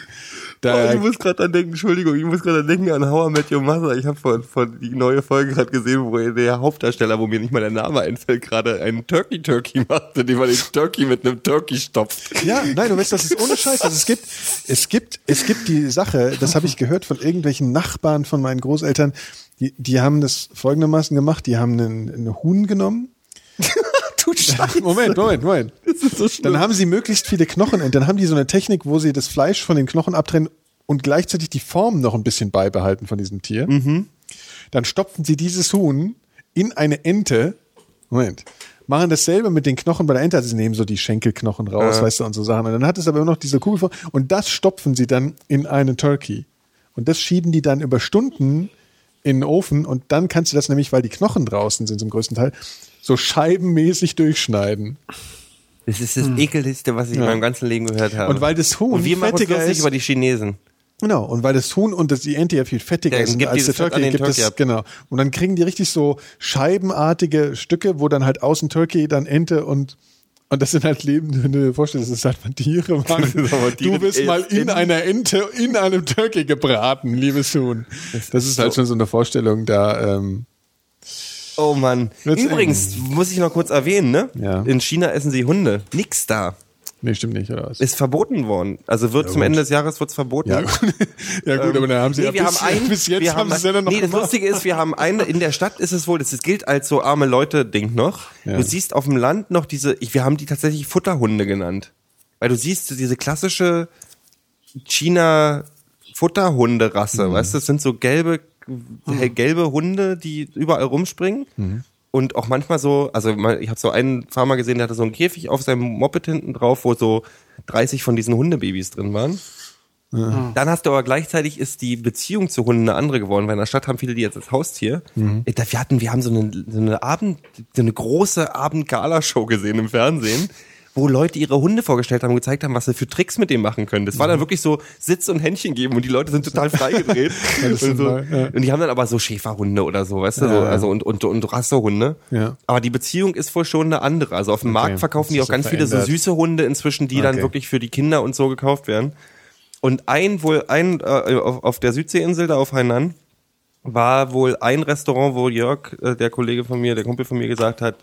da, Oh, ich muss gerade an denken, Entschuldigung, ich muss gerade an denken an How I Met Your Mother. Ich habe von, von die neue Folge gerade gesehen, wo der Hauptdarsteller, wo mir nicht mal der Name einfällt, gerade einen Turkey Turkey macht, indem er den Turkey mit einem Turkey stopft. Ja, nein, du weißt, das ist ohne Scheiß. Also es gibt, es gibt, es gibt die Sache, das habe ich gehört von irgendwelchen Nachbarn von meinen Großeltern, die, die haben das folgendermaßen gemacht, die haben einen, einen Huhn genommen. Du Scheiße. Moment, Moment, Moment. Dann haben sie möglichst viele Knochen und dann haben die so eine Technik, wo sie das Fleisch von den Knochen abtrennen und gleichzeitig die Form noch ein bisschen beibehalten von diesem Tier. Dann stopfen sie dieses Huhn in eine Ente. Moment. Machen dasselbe mit den Knochen bei der Ente. Also sie nehmen so die Schenkelknochen raus, weißt du, und so Sachen. Und dann hat es aber immer noch diese Kugelform. Und das stopfen sie dann in eine Turkey. Und das schieben die dann über Stunden in den Ofen. Und dann kannst du das nämlich, weil die Knochen draußen sind zum größten Teil, so scheibenmäßig durchschneiden. Das ist das ekelste, was ich in meinem ganzen Leben gehört habe. Und weil das Huhn und wir fettiger ist- über die Chinesen. Genau, und weil das Huhn und das, die Ente ja viel fettiger Ja, sind gibt als die der Turkey, den gibt Turkey es, ab. genau. Und dann kriegen die richtig so scheibenartige Stücke, wo dann halt außen Turkey, dann Ente und und das sind halt lebende, wenn du dir vorstellst, das ist halt mal Tiere, Mann. Du bist mal in in- einer Ente, in einem Turkey gebraten, liebes Huhn. Das ist halt schon so eine Vorstellung da, ähm, Oh Mann. Wird's Übrigens, muss ich noch kurz erwähnen, ne? Ja. In China essen sie Hunde. Nix da. nee, stimmt nicht, oder was? Ist verboten worden. Also wird zum gut. Ende des Jahres wird's verboten. Ja, gut, ja, gut aber dann haben sie nee, ja wir bis, haben ein, bis jetzt wir haben sie es ja dann noch Nee, das. Lustige ist, wir haben eine, in der Stadt ist es wohl, das gilt als so arme Leute-Ding noch. Ja. Du siehst auf dem Land noch diese, ich, wir haben die tatsächlich Futterhunde genannt. Weil du siehst diese klassische China Futterhunderasse, weißt du, das sind so gelbe, gelbe Hunde, die überall rumspringen. Und auch manchmal so, also ich habe so einen Farmer gesehen, der hatte so einen Käfig auf seinem Moped hinten drauf, wo so 30 von diesen Hundebabys drin waren. Dann hast du aber gleichzeitig ist die Beziehung zu Hunden eine andere geworden, weil in der Stadt haben viele die jetzt als Haustier. Äh, da- Wir hatten, wir haben so eine, so eine Abend, so eine große Abend-Gala-Show gesehen im Fernsehen, wo Leute ihre Hunde vorgestellt haben und gezeigt haben, was sie für Tricks mit denen machen können. Das war dann wirklich so Sitz und Händchen geben und die Leute sind total freigedreht. das und, so. ja. und die haben dann aber so Schäferhunde oder so, weißt du, so, Ja, ja. also und, und, und Rassehunde. Ja. Aber die Beziehung ist wohl schon eine andere. Also auf dem Markt verkaufen die auch ganz viele so verändert. süße Hunde inzwischen, die dann Okay. wirklich für die Kinder und so gekauft werden. Und ein wohl ein äh, auf, auf der Südseeinsel da auf Hainan war wohl ein Restaurant, wo Jörg, äh, der Kollege von mir, der Kumpel von mir gesagt hat,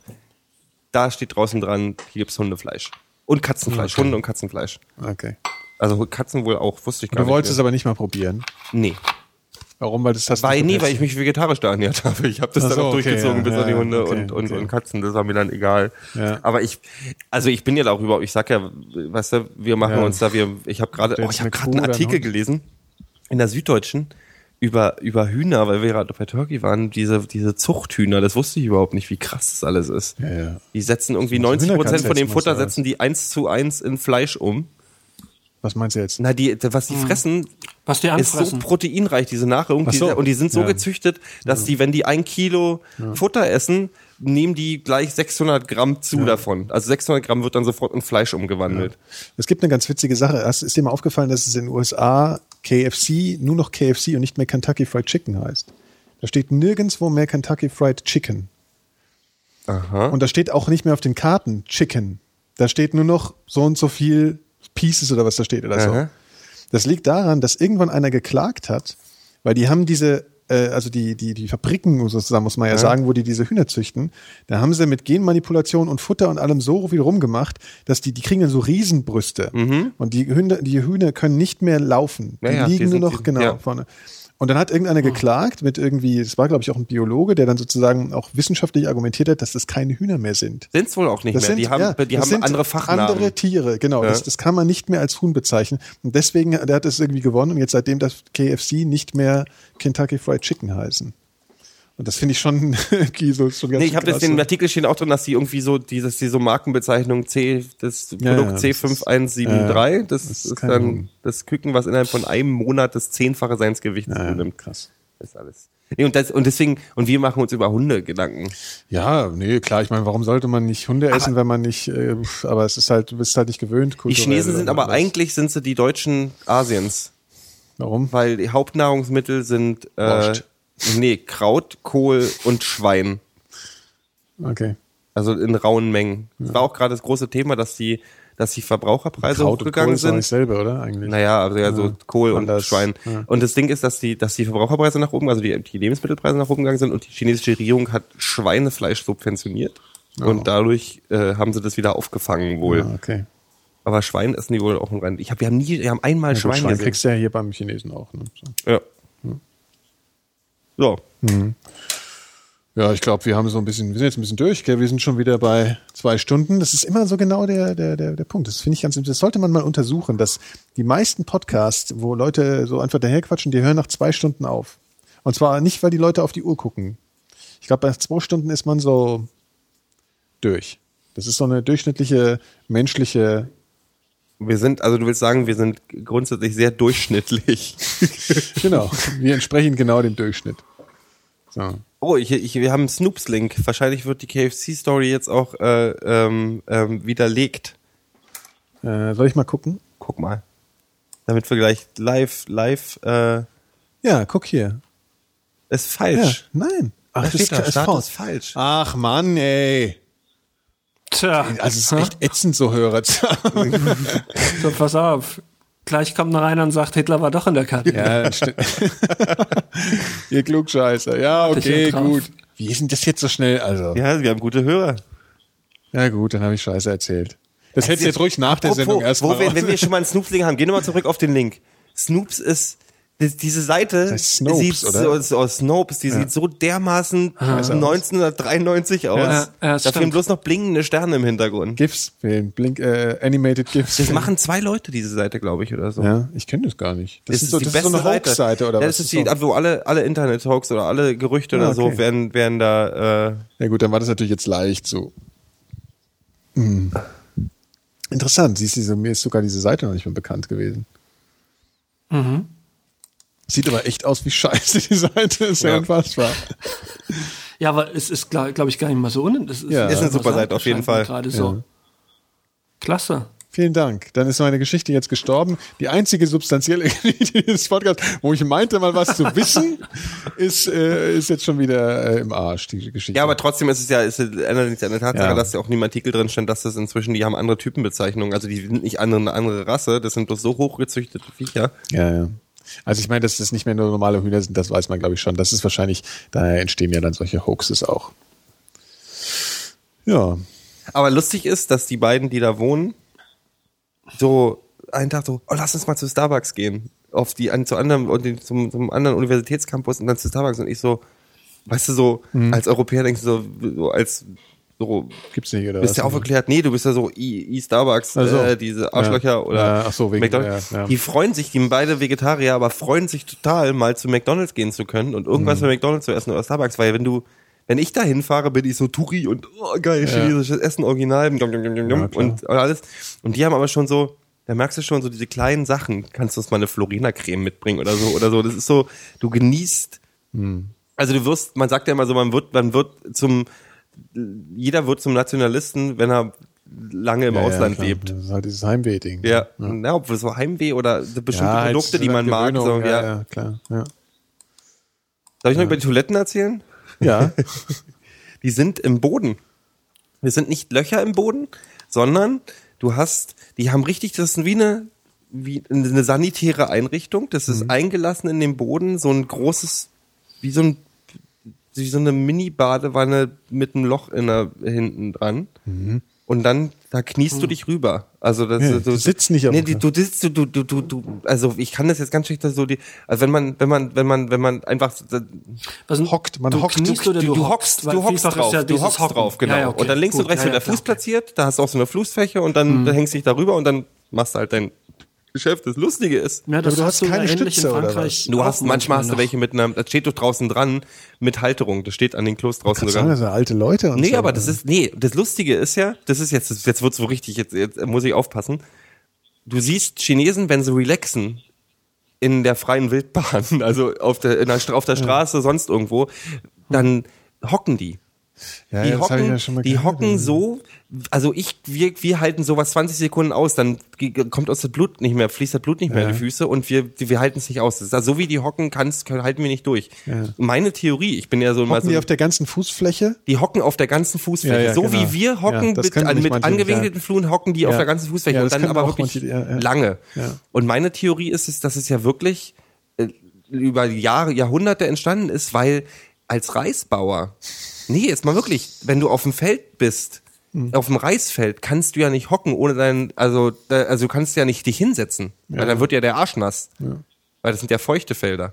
da steht draußen dran, hier gibt's Hundefleisch und Katzenfleisch, Hunde und Katzenfleisch. Okay. Also Katzen wohl auch, wusste ich gar Du wolltest es nicht. aber nicht mal probieren. mehr. Nee, Warum? Weil das hast du weil, nee, verpetzt. weil ich mich vegetarisch da ernährt habe. Ich habe das Ach dann so, auch okay, durchgezogen ja, bis an die ja, Hunde okay, und, und, okay. und Katzen. Das war mir dann egal. Ja. Aber ich, also ich bin ja auch überhaupt, ich sag ja, weißt du, wir machen Ja. uns da, wir, ich habe gerade, oh, ich habe gerade einen Artikel Hund? gelesen in der Süddeutschen über über Hühner, weil wir gerade bei Turkey waren, diese diese Zuchthühner. Das wusste ich überhaupt nicht, wie krass das alles ist. Ja, ja. Die setzen irgendwie muss 90 Prozent von dem Futter setzen die eins zu eins in Fleisch um. Was meinst du jetzt? Na, die, was die fressen, Was die ist so proteinreich, diese Nahrung. So. Die, und die sind so Ja. gezüchtet, dass die, wenn die ein Kilo Futter essen, nehmen die gleich 600 Gramm zu davon. Also 600 Gramm wird dann sofort in Fleisch umgewandelt. Es gibt eine ganz witzige Sache. Ist dir mal aufgefallen, dass es in den USA KFC nur noch KFC und nicht mehr Kentucky Fried Chicken heißt? Da steht nirgendwo mehr Kentucky Fried Chicken. Aha. Und da steht auch nicht mehr auf den Karten Chicken. Da steht nur noch so und so viel Pieces oder was da steht oder so. Aha. Das liegt daran, dass irgendwann einer geklagt hat, weil die haben diese, äh, also die, die, die Fabriken sozusagen, muss man ja, sagen, wo die diese Hühner züchten, da haben sie mit Genmanipulation und Futter und allem so viel rumgemacht, dass die, die kriegen dann so Riesenbrüste. Und die Hühner, die Hühner können nicht mehr laufen. Die Mhm. Ja, ja, liegen die nur sind- noch, die- genau, ja. vorne. Und dann hat irgendeiner geklagt mit irgendwie, es war glaube ich auch ein Biologe, der dann sozusagen auch wissenschaftlich argumentiert hat, dass das keine Hühner mehr sind. Sind's wohl auch nicht Das mehr. sind, die haben, ja, die haben sind andere Fachnamen. Andere Tiere, genau. Ja. Das, das kann man nicht mehr als Huhn bezeichnen. Und deswegen, der hat es irgendwie gewonnen und jetzt seitdem das KFC nicht mehr Kentucky Fried Chicken heißen. Und das finde ich schon, so, schon ganz Nee, ich habe jetzt den. Artikel stehen auch drin, dass die irgendwie so dieses die so Markenbezeichnung C das Ja, Produkt ja, das C5173, das, das ist dann das Küken, was innerhalb von einem Monat das zehnfache seines Gewichts Ja, zunimmt. krass. Das ist alles. Nee, und, das, und deswegen, und wir machen uns über Hunde Gedanken. Ja, nee, klar, ich meine, warum sollte man nicht Hunde essen, wenn man nicht, äh, aber es ist halt, du bist halt nicht gewöhnt. Die Chinesen sind aber was. eigentlich sind sie die Deutschen Asiens, Warum? weil die Hauptnahrungsmittel sind äh. Nee, Kraut, Kohl und Schwein. Okay. Also in rauen Mengen. Das war auch gerade das große Thema, dass die, dass die Verbraucherpreise Kraut und Kohl hochgegangen ist nicht sind. selber, oder? Eigentlich. Naja, also ja, so Kohl und anders. Schwein. Ja. Und das Ding ist, dass die, dass die Verbraucherpreise nach oben, also die, die Lebensmittelpreise nach oben gegangen sind und die chinesische Regierung hat Schweinefleisch subventioniert. Und dadurch äh, haben sie das wieder aufgefangen wohl. Ah, okay. Aber Schwein essen die wohl auch im Rein. Ich habe wir haben nie, wir haben einmal Ja, gut, Schwein, Schwein gesehen. kriegst du ja hier beim Chinesen auch. Ne? So. Ja. So. Ja, ich glaube, wir haben so ein bisschen, wir sind jetzt ein bisschen durch, gell? wir sind schon wieder bei zwei Stunden. Das ist immer so genau der, der, der, der Punkt. Das finde ich ganz, das sollte man mal untersuchen, dass die meisten Podcasts, wo Leute so einfach daherquatschen, die hören nach zwei Stunden auf. Und zwar nicht, weil die Leute auf die Uhr gucken. Ich glaube, bei zwei Stunden ist man so durch. Das ist so eine durchschnittliche menschliche, Wir sind, also du willst sagen, wir sind grundsätzlich sehr durchschnittlich. genau, wir entsprechen genau dem Durchschnitt. So. Oh, ich, ich, wir haben einen Snoops-Link. Wahrscheinlich wird die KFC-Story jetzt auch äh, ähm, ähm, widerlegt. Äh, soll ich mal gucken? Guck mal. Damit wir gleich live, live, äh, Ja, guck hier. ist Ja, falsch. nein. Ach, Da steht da, ist Status falsch. Ach Mann, ey. Tja, Also es ist echt ätzend, so Hörer zu haben. so, pass auf. Gleich kommt noch einer und sagt, Hitler war doch in der Karte. Ja, stimmt. Ihr Klugscheißer. Ja, okay, ja gut. Wie ist denn das jetzt so schnell? Also, ja, Ja, wir haben gute Hörer. gut, dann habe ich Scheiße erzählt. Das hättest du jetzt ruhig nach der Sendung erstmal wenn wir schon mal einen Snoops-Link haben, gehen wir mal zurück auf den Link. Snoops ist diese Seite heißt Snopes, sieht oder? So, aus Snopes, die sieht so dermaßen 1993 aus. Ja, ja, da stimmt. fehlen bloß noch blinkende Sterne im Hintergrund. GIFs, fehlen, Blink, äh, Animated GIFs. Das machen zwei Leute, diese Seite, glaube ich, oder so. ja, ich kenne das gar nicht. Das, Das ist so, das ist so eine Hoax-Seite oder ja, was? Das ist die, wo alle, alle Internet-Hoax oder alle Gerüchte Ah, oder so okay. werden, werden da, äh, Ja gut, dann war das natürlich jetzt leicht so. Hm. Interessant, siehst du, so, mir ist sogar diese Seite noch nicht mehr bekannt gewesen. Sieht aber echt aus wie Scheiße, die Seite ist ja, Ja. unfassbar. Ja, aber es ist, glaube glaub ich, gar nicht mal so un. Das ist, Ja. Ist eine super Seite, auf jeden Fall. Gerade so. Ja. Klasse. Vielen Dank. Dann ist meine Geschichte jetzt gestorben. Die einzige substanzielle Geschichte dieses Podcasts, wo ich meinte, mal was zu wissen, ist, äh, ist jetzt schon wieder äh, im Arsch, die Geschichte. ja, aber trotzdem ist es ja, ist, es- ändert nichts an der Tatsache, Ja. dass ja auch in dem Artikel drin stand, dass das inzwischen, die haben andere Typenbezeichnungen, also die sind nicht andere, eine andere Rasse, das sind bloß so hochgezüchtete Viecher. Ja, ja. Also ich meine, dass das nicht mehr nur normale Hühner sind, das weiß man, glaube ich, schon. Das ist wahrscheinlich, daher entstehen ja dann solche Hoaxes auch. Ja. Aber lustig ist, dass die beiden, die da wohnen, so einen Tag so, oh, lass uns mal zu Starbucks gehen. Auf die, an, zu anderem, und den- zum, zum anderen Universitätscampus und dann zu Starbucks. Und ich so, weißt du, so, Mhm. als Europäer denkst du so, so als, so, Gibt's nicht, oder bist ja aufgeklärt, nee, du bist ja so e, e Starbucks, Ach so. äh, diese Arschlöcher Ja. oder Ja, so, wegen- McDonald's. ja. Die freuen sich, die sind beide Vegetarier, aber freuen sich total, mal zu McDonald's gehen zu können und irgendwas Mhm. bei McDonald's zu essen oder Starbucks, weil wenn du, wenn ich da hinfahre, bin ich so Touri und oh, geil, chinesisches Essen, original und, klar. und alles. Und die haben aber schon so, da merkst du schon so diese kleinen Sachen, kannst du uns mal eine Florina-Creme mitbringen oder so, oder so. Das ist so, du genießt, Hm. also du wirst, man sagt ja immer so, man wird, man wird zum, jeder wird zum Nationalisten, wenn er lange im Ja, ja, Ausland klar. lebt. Das ist halt dieses Heimweh-Ding. Ja, ja. obwohl so Heimweh oder bestimmte Ja, halt Produkte, die man mag. So, ja, ja. ja, klar. Ja. Soll ich noch über die Toiletten erzählen? ja. Die sind im Boden. Das sind nicht Löcher im Boden, sondern du hast, die haben richtig, das ist wie eine, wie eine sanitäre Einrichtung. Das ist eingelassen in den Boden, so ein großes, wie so ein, wie so eine Mini-Badewanne mit einem Loch in der, hinten dran. Und dann, da kniest du dich rüber. Also das, Ja, du, du sitzt nicht auf nee, die, du sitzt, du, du, du, du, du, also ich kann das jetzt ganz schlecht so die, also wenn man, wenn man, wenn man, wenn man einfach, Was, Hockt, man du hockt. kniest oder du, du hockst, du hockst drauf, ja du hockst Hocken. drauf, genau. Ja, ja, okay, und dann links gut, und rechts wird ja, der Fuß klar. platziert, da hast du auch so eine Fußfläche und dann da hängst du dich darüber und dann machst du halt dein Geschäft. Das Lustige ist, Ja, das Aber du hast hast du ja keine Stütze, in oder Frankreich. du hast manchmal hast du welche mit einer, das steht doch draußen dran, mit Halterung. Das steht an den Klos draußen Kannst sagen, sogar. das sind alte Leute und Nee, so. aber das ist, nee, das Lustige ist ja, das ist jetzt, jetzt wird's so richtig, jetzt, jetzt muss ich aufpassen. Du siehst Chinesen, wenn sie relaxen, in der freien Wildbahn, also auf der, in der, auf der Straße, sonst irgendwo, dann hocken die. Ja, Die ja, hocken, ja mal die hocken so, also ich, wir, wir halten sowas 20 Sekunden aus, dann kommt aus das Blut nicht mehr, fließt das Blut nicht mehr in die Füße und wir, wir halten es nicht aus. Das ist also so wie die hocken, kannst, halten wir nicht durch. Meine Theorie, ich bin ja so Hocken so, die auf der ganzen Fußfläche? die hocken auf der ganzen Fußfläche. Ja, ja, so genau. wie wir hocken Ja, mit, mit angewinkelten ja. Fluhen, hocken die auf Ja. der ganzen Fußfläche Ja, und dann aber wirklich manche, ja, ja. lange. Ja. Und meine Theorie ist, ist, dass es ja wirklich äh, über Jahre, Jahrhunderte entstanden ist, weil als Reisbauer, nee, jetzt mal wirklich, wenn du auf dem Feld bist, Hm. auf dem Reisfeld, kannst du ja nicht hocken, ohne dein, also, also du kannst ja nicht dich hinsetzen, weil dann wird ja der Arsch nass. Weil das sind ja feuchte Felder.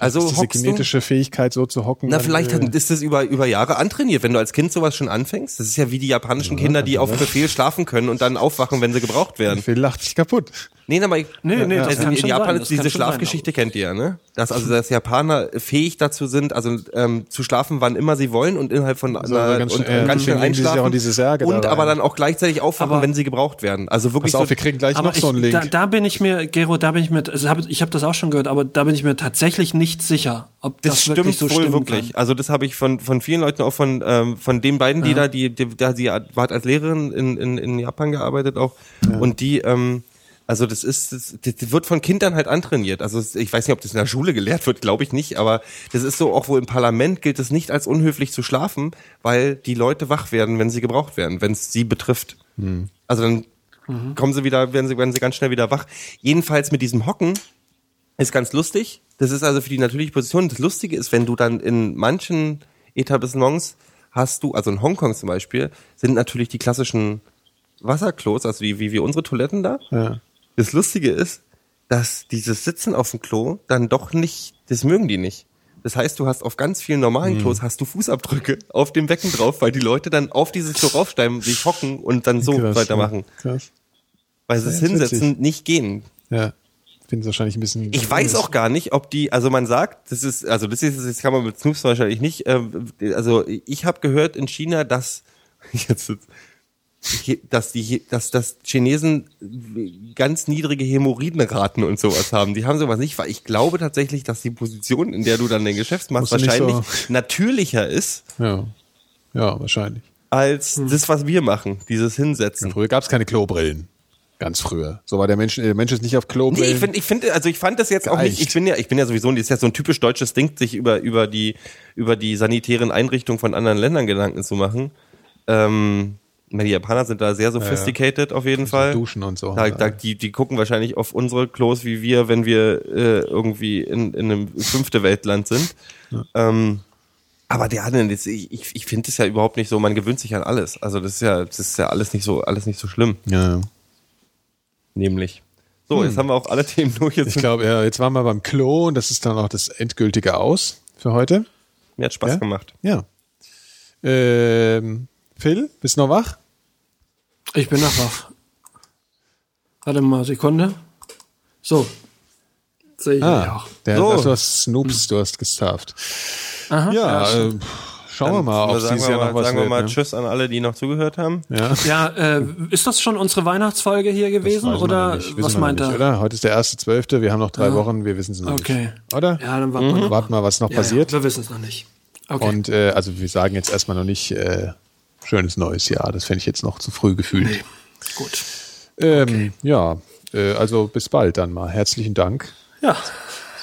Also ist diese hockst du, Fähigkeit, so zu hocken. na, vielleicht äh, hat, ist das über, über Jahre antrainiert, wenn du als Kind sowas schon anfängst. Das ist ja wie die japanischen Kinder, die auf Befehl schlafen können und dann aufwachen, wenn sie gebraucht werden. Phil lacht sich kaputt. Nee, aber ich, Nee, nee, das also in Japan ist diese schon sein, Schlafgeschichte kennt ihr ja, ne? Dass also dass Japaner fähig dazu sind, also ähm, zu schlafen, wann immer sie wollen und innerhalb von So, einer, ganz und, schnell- ja, ganz schnell einschlafen auch in diese Särge und da aber dann auch gleichzeitig aufwachen, Aber- wenn sie gebraucht werden. Also wirklich Pass so, auf, wir kriegen gleich noch so einen ich, Link. da, da bin ich mir, Gero, da bin ich mir, also hab, ich habe das auch schon gehört, aber da bin ich mir tatsächlich nicht sicher, ob das, Das, stimmt wirklich so wohl stimmen wirklich. kann. Also das habe ich von von vielen Leuten auch von ähm, von den beiden, die da die, die da sie hat hat als Lehrerin in, in in Japan gearbeitet auch und die ähm, also das ist das, das wird von Kindern halt antrainiert. Also ich weiß nicht, ob das in der Schule gelehrt wird, glaube ich nicht, aber das ist so auch wohl im Parlament gilt es nicht als unhöflich zu schlafen, weil die Leute wach werden, wenn sie gebraucht werden, wenn es sie betrifft. Also dann kommen sie wieder, werden sie werden sie ganz schnell wieder wach. Jedenfalls mit diesem Hocken ist ganz lustig. Das ist also für die natürliche Position. Das Lustige ist, wenn du dann in manchen Etablissements hast du, also in Hongkong zum Beispiel, sind natürlich die klassischen Wasserklos, also wie, wie, wie unsere Toiletten da. Ja. Das Lustige ist, dass dieses Sitzen auf dem Klo dann doch nicht, das mögen die nicht. Das heißt, du hast auf ganz vielen normalen Klos hast du Fußabdrücke auf dem Becken drauf, weil die Leute dann auf dieses Klo raufsteigen, sich hocken und dann so Krass, weitermachen. Ja. Krass. Weil das ist Hinsetzen witzig. nicht gehen. Ja. Finde es wahrscheinlich ein bisschen. Ich weiß auch gar nicht, ob die, also man sagt, das ist, also das ist, das kann man mit Snoops wahrscheinlich nicht, äh, also ich habe gehört in China, dass jetzt, dass die, dass das Chinesen ganz niedrige Hämorrhoidenraten und sowas haben. Die haben sowas nicht, weil ich glaube tatsächlich, dass die Position, in der du dann den Geschäft machst, wahrscheinlich so- natürlicher ist Ja. Ja, wahrscheinlich. als das, was wir machen, dieses Hinsetzen. Früher gab es keine Klobrillen. Ganz früher. So war der Mensch, der Mensch ist nicht auf Klobrillen. Nee, ich finde, ich finde, also ich fand das jetzt auch nicht. Geeicht. Ich bin ja, ich bin ja sowieso, das ist ja so ein typisch deutsches Ding, sich über über die über die sanitären Einrichtungen von anderen Ländern Gedanken zu machen. Ähm, die Japaner sind da sehr sophisticated auf jeden Fall. Duschen und so. Da, da, die, die gucken wahrscheinlich auf unsere Klos wie wir, wenn wir äh, irgendwie in, in einem fünfte Weltland sind. Ähm, aber der andere, das- ich, ich, ich finde das ja überhaupt nicht so, man gewöhnt sich an alles. Also das ist ja, das ist ja alles nicht so, alles nicht so schlimm, ja. Nämlich. So, jetzt haben wir auch alle Themen durch. Jetzt Ich glaube, ja, jetzt waren wir beim Klo und das ist dann auch das endgültige Aus für heute. Mir hat Spaß Ja? gemacht. Ja. Ähm, Phil, bist du noch wach? Ich bin noch wach. Warte mal, Sekunde. So. Sehe ich ja Ah, auch. der, So. das, du hast Snoops, du hast gestarft. Aha, Ja, stimmt. äh, schauen wir mal, ob sagen dieses wir Jahr mal, noch was sagen wird. wir mal ne? Tschüss an alle, die noch zugehört haben. Ja. Ja, äh, ist das schon unsere Weihnachtsfolge hier gewesen oder was meint er? Oder? Heute ist der erste Zwölfte, wir haben noch drei Wochen, wir wissen es noch Okay. nicht. Oder? Ja, dann warten wir noch. Warten mal, was noch Ja, passiert. Ja, wir wissen es noch nicht. Okay. Und äh, also wir sagen jetzt erstmal noch nicht äh, schönes neues Jahr. Das fände ich jetzt noch zu früh gefühlt. nee. Gut. Ähm, Ja, äh, also bis bald dann mal. Herzlichen Dank. Ja.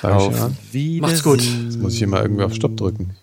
Sag ich ja. Wiedersehen. Macht's gut. Jetzt muss ich hier mal irgendwie auf Stopp drücken.